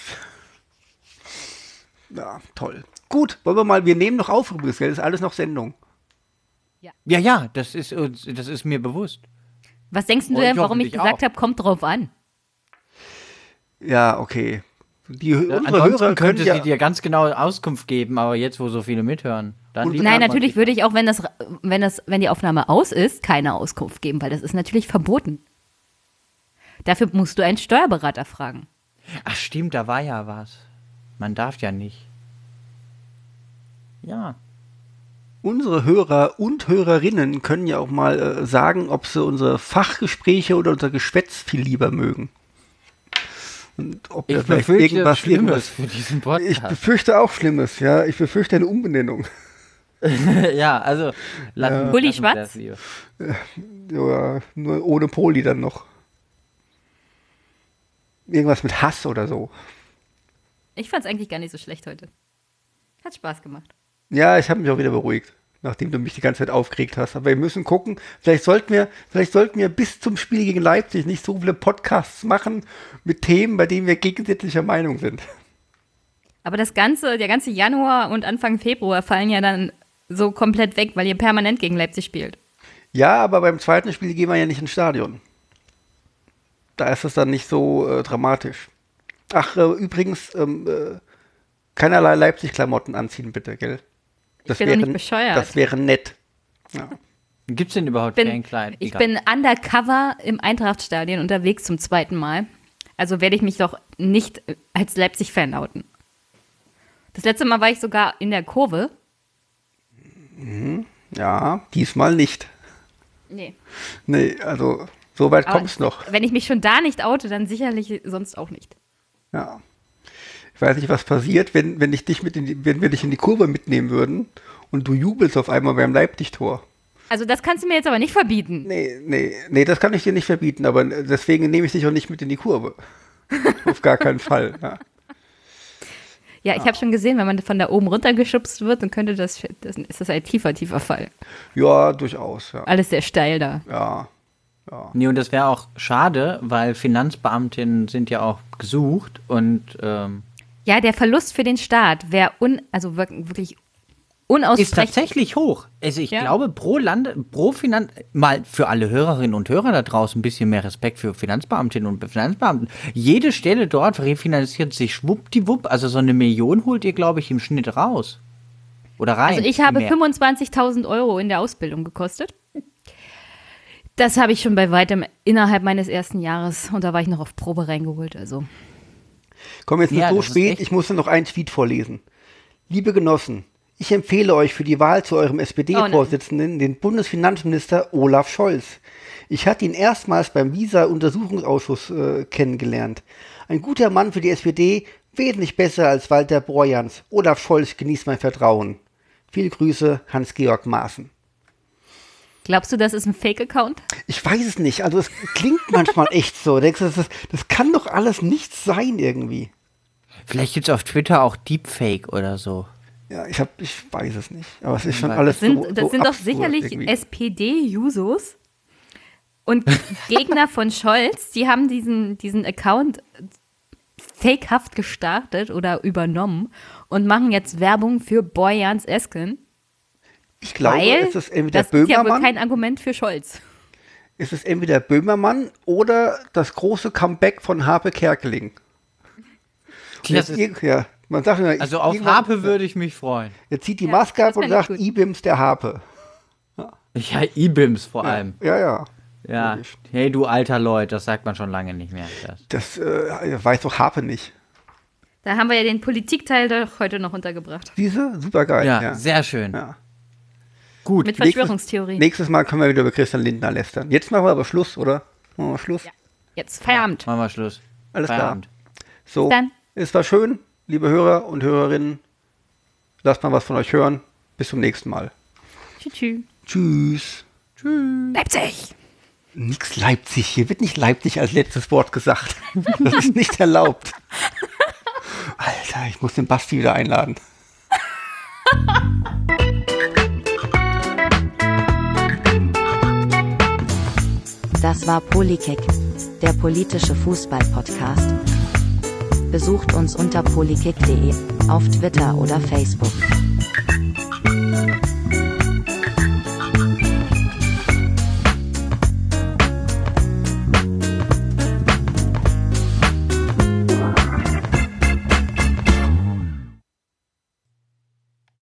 Ja, toll. Gut, wollen wir mal, wir nehmen noch auf übrigens, gell? Das ist alles noch Sendung. Ja, ja, das ist, uns- das ist mir bewusst. Was denkst du Und denn, warum ich gesagt habe, kommt drauf an? Ja, okay. Die, unsere Ansonsten Hörer könnte ja, sie dir ganz genau Auskunft geben, aber jetzt, wo so viele mithören, dann Nein, natürlich würde ich auch, wenn das, wenn das, wenn die Aufnahme aus ist, keine Auskunft geben, weil das ist natürlich verboten. Dafür musst du einen Steuerberater fragen. Ach stimmt, da war ja was. Man darf ja nicht. Ja. unsere Hörer und Hörerinnen können ja auch mal äh, sagen, ob sie unsere Fachgespräche oder unser Geschwätz viel lieber mögen. Und ob Ich vielleicht befürchte irgendwas, Schlimmes für diesen Ich Podcast. befürchte auch Schlimmes, ja. Ich befürchte eine Umbenennung. ja, also lassen, wir schwarz? lieber. Ja, nur ohne Poli dann noch. Irgendwas mit Hass oder so. Ich fand es eigentlich gar nicht so schlecht heute. Hat Spaß gemacht. Ja, ich habe mich auch wieder beruhigt, nachdem du mich die ganze Zeit aufgeregt hast. Aber wir müssen gucken, vielleicht sollten wir, vielleicht sollten wir bis zum Spiel gegen Leipzig nicht so viele Podcasts machen mit Themen, bei denen wir gegensätzlicher Meinung sind. Aber das ganze, der ganze Januar und Anfang Februar fallen ja dann so komplett weg, weil ihr permanent gegen Leipzig spielt. Ja, aber beim zweiten Spiel gehen wir ja nicht ins Stadion. Da ist es dann nicht so äh, dramatisch. Ach, äh, übrigens, ähm, äh, keinerlei Leipzig-Klamotten anziehen, bitte, gell? Das bin doch nicht bescheuert. Das wäre nett. Ja. Gibt's denn überhaupt bin, Fankleid? ich bin undercover im Eintrachtstadion unterwegs zum zweiten Mal. Also werde ich mich doch nicht als Leipzig-Fan outen. Das letzte Mal war ich sogar in der Kurve. ja, diesmal nicht. Nee. Nee, also so weit Aber kommt's noch. Wenn ich mich schon da nicht oute, dann sicherlich sonst auch nicht. Ja. Ich weiß nicht, was passiert, wenn, wenn, ich dich mit in die, wenn wir dich in die Kurve mitnehmen würden und du jubelst auf einmal beim Leipzig-Tor. Also das kannst du mir jetzt aber nicht verbieten. Nee, nee, nee, das kann ich dir nicht verbieten, aber deswegen nehme ich dich auch nicht mit in die Kurve. auf gar keinen Fall. Ja. Ja, ich habe schon gesehen, wenn man von da oben runtergeschubst wird, dann könnte das, das ist das ein tiefer, tiefer Fall. ja, durchaus, ja. Alles sehr steil da. Ja, Nee, und das wäre auch schade, weil Finanzbeamtinnen sind ja auch gesucht und ähm, Ja, der Verlust für den Staat wäre un, also wirk- wirklich ist unaussprechlich. tatsächlich hoch. Also ich Ja. glaube, pro Lande, pro Finanz, mal für alle Hörerinnen und Hörer da draußen ein bisschen mehr Respekt für Finanzbeamtinnen und Finanzbeamten. Jede Stelle dort refinanziert sich schwuppdiwupp, also so eine Million holt ihr, glaube ich, im Schnitt raus. Oder rein. Also ich habe mehr. 25.000 Euro in der Ausbildung gekostet. Das habe ich schon bei weitem innerhalb meines ersten Jahres und da war ich noch auf Probe reingeholt. Also Komm jetzt nicht Ja, so ist spät, echt- ich musste noch einen Tweet vorlesen. Liebe Genossen, ich empfehle euch für die Wahl zu eurem SPD-Vorsitzenden den Bundesfinanzminister Olaf Scholz. Ich hatte ihn erstmals beim Visa-Untersuchungsausschuss äh, kennengelernt. Ein guter Mann für die SPD, wesentlich besser als Walter Borjans. Olaf Scholz genießt mein Vertrauen. Viele Grüße, Hans-Georg Maaßen. Glaubst du, das ist ein Fake-Account? Ich weiß es nicht, also es klingt manchmal echt so. Denkst du, das, das kann doch alles nichts sein irgendwie. Vielleicht gibt es auf Twitter auch Deepfake oder so. Ja, ich, hab, ich weiß es nicht. Aber es ist schon alles Das sind, so, das so sind doch sicherlich. SPD-Jusos und Gegner von Scholz, die haben diesen, diesen Account fakehaft gestartet oder übernommen und machen jetzt Werbung für Boyans Esken. Ich glaube, weil es ist entweder das ist ja wohl Böhmermann, kein Argument für Scholz. es ist entweder Böhmermann oder das große Comeback von Harpe Kerkeling. Das ist, ja, man sagt immer, also auf Harpe würde ich mich freuen. Er zieht die Ja, Maske ab das und sagt. Ibims der Harpe. Ja, IBIMS vor allem. Ja, ja. Ja. Hey, du alter Leut, das sagt man schon lange nicht mehr. Das. Das äh, weiß doch Harpe nicht. Da haben wir ja den Politikteil doch heute noch untergebracht. Diese? Super geil. Ja, Ja. sehr schön. Ja. Gut. Mit Verschwörungstheorien. Nächstes Mal können wir wieder über Christian Lindner lästern. Jetzt machen wir aber Schluss, oder? Machen wir Schluss? Ja. Jetzt Feierabend. Machen wir Schluss. Alles klar. Feierabend. So, Bis dann. es war schön, liebe Hörer und Hörerinnen. Lasst mal was von euch hören. Bis zum nächsten Mal. Tschüss. Tschüss. Leipzig! Nix Leipzig. Hier wird nicht Leipzig als letztes Wort gesagt. Das ist nicht erlaubt. Alter, ich muss den Basti wieder einladen. Das war Polykick, der politische Fußball-Podcast. Besucht uns unter polykick.de, auf Twitter oder Facebook.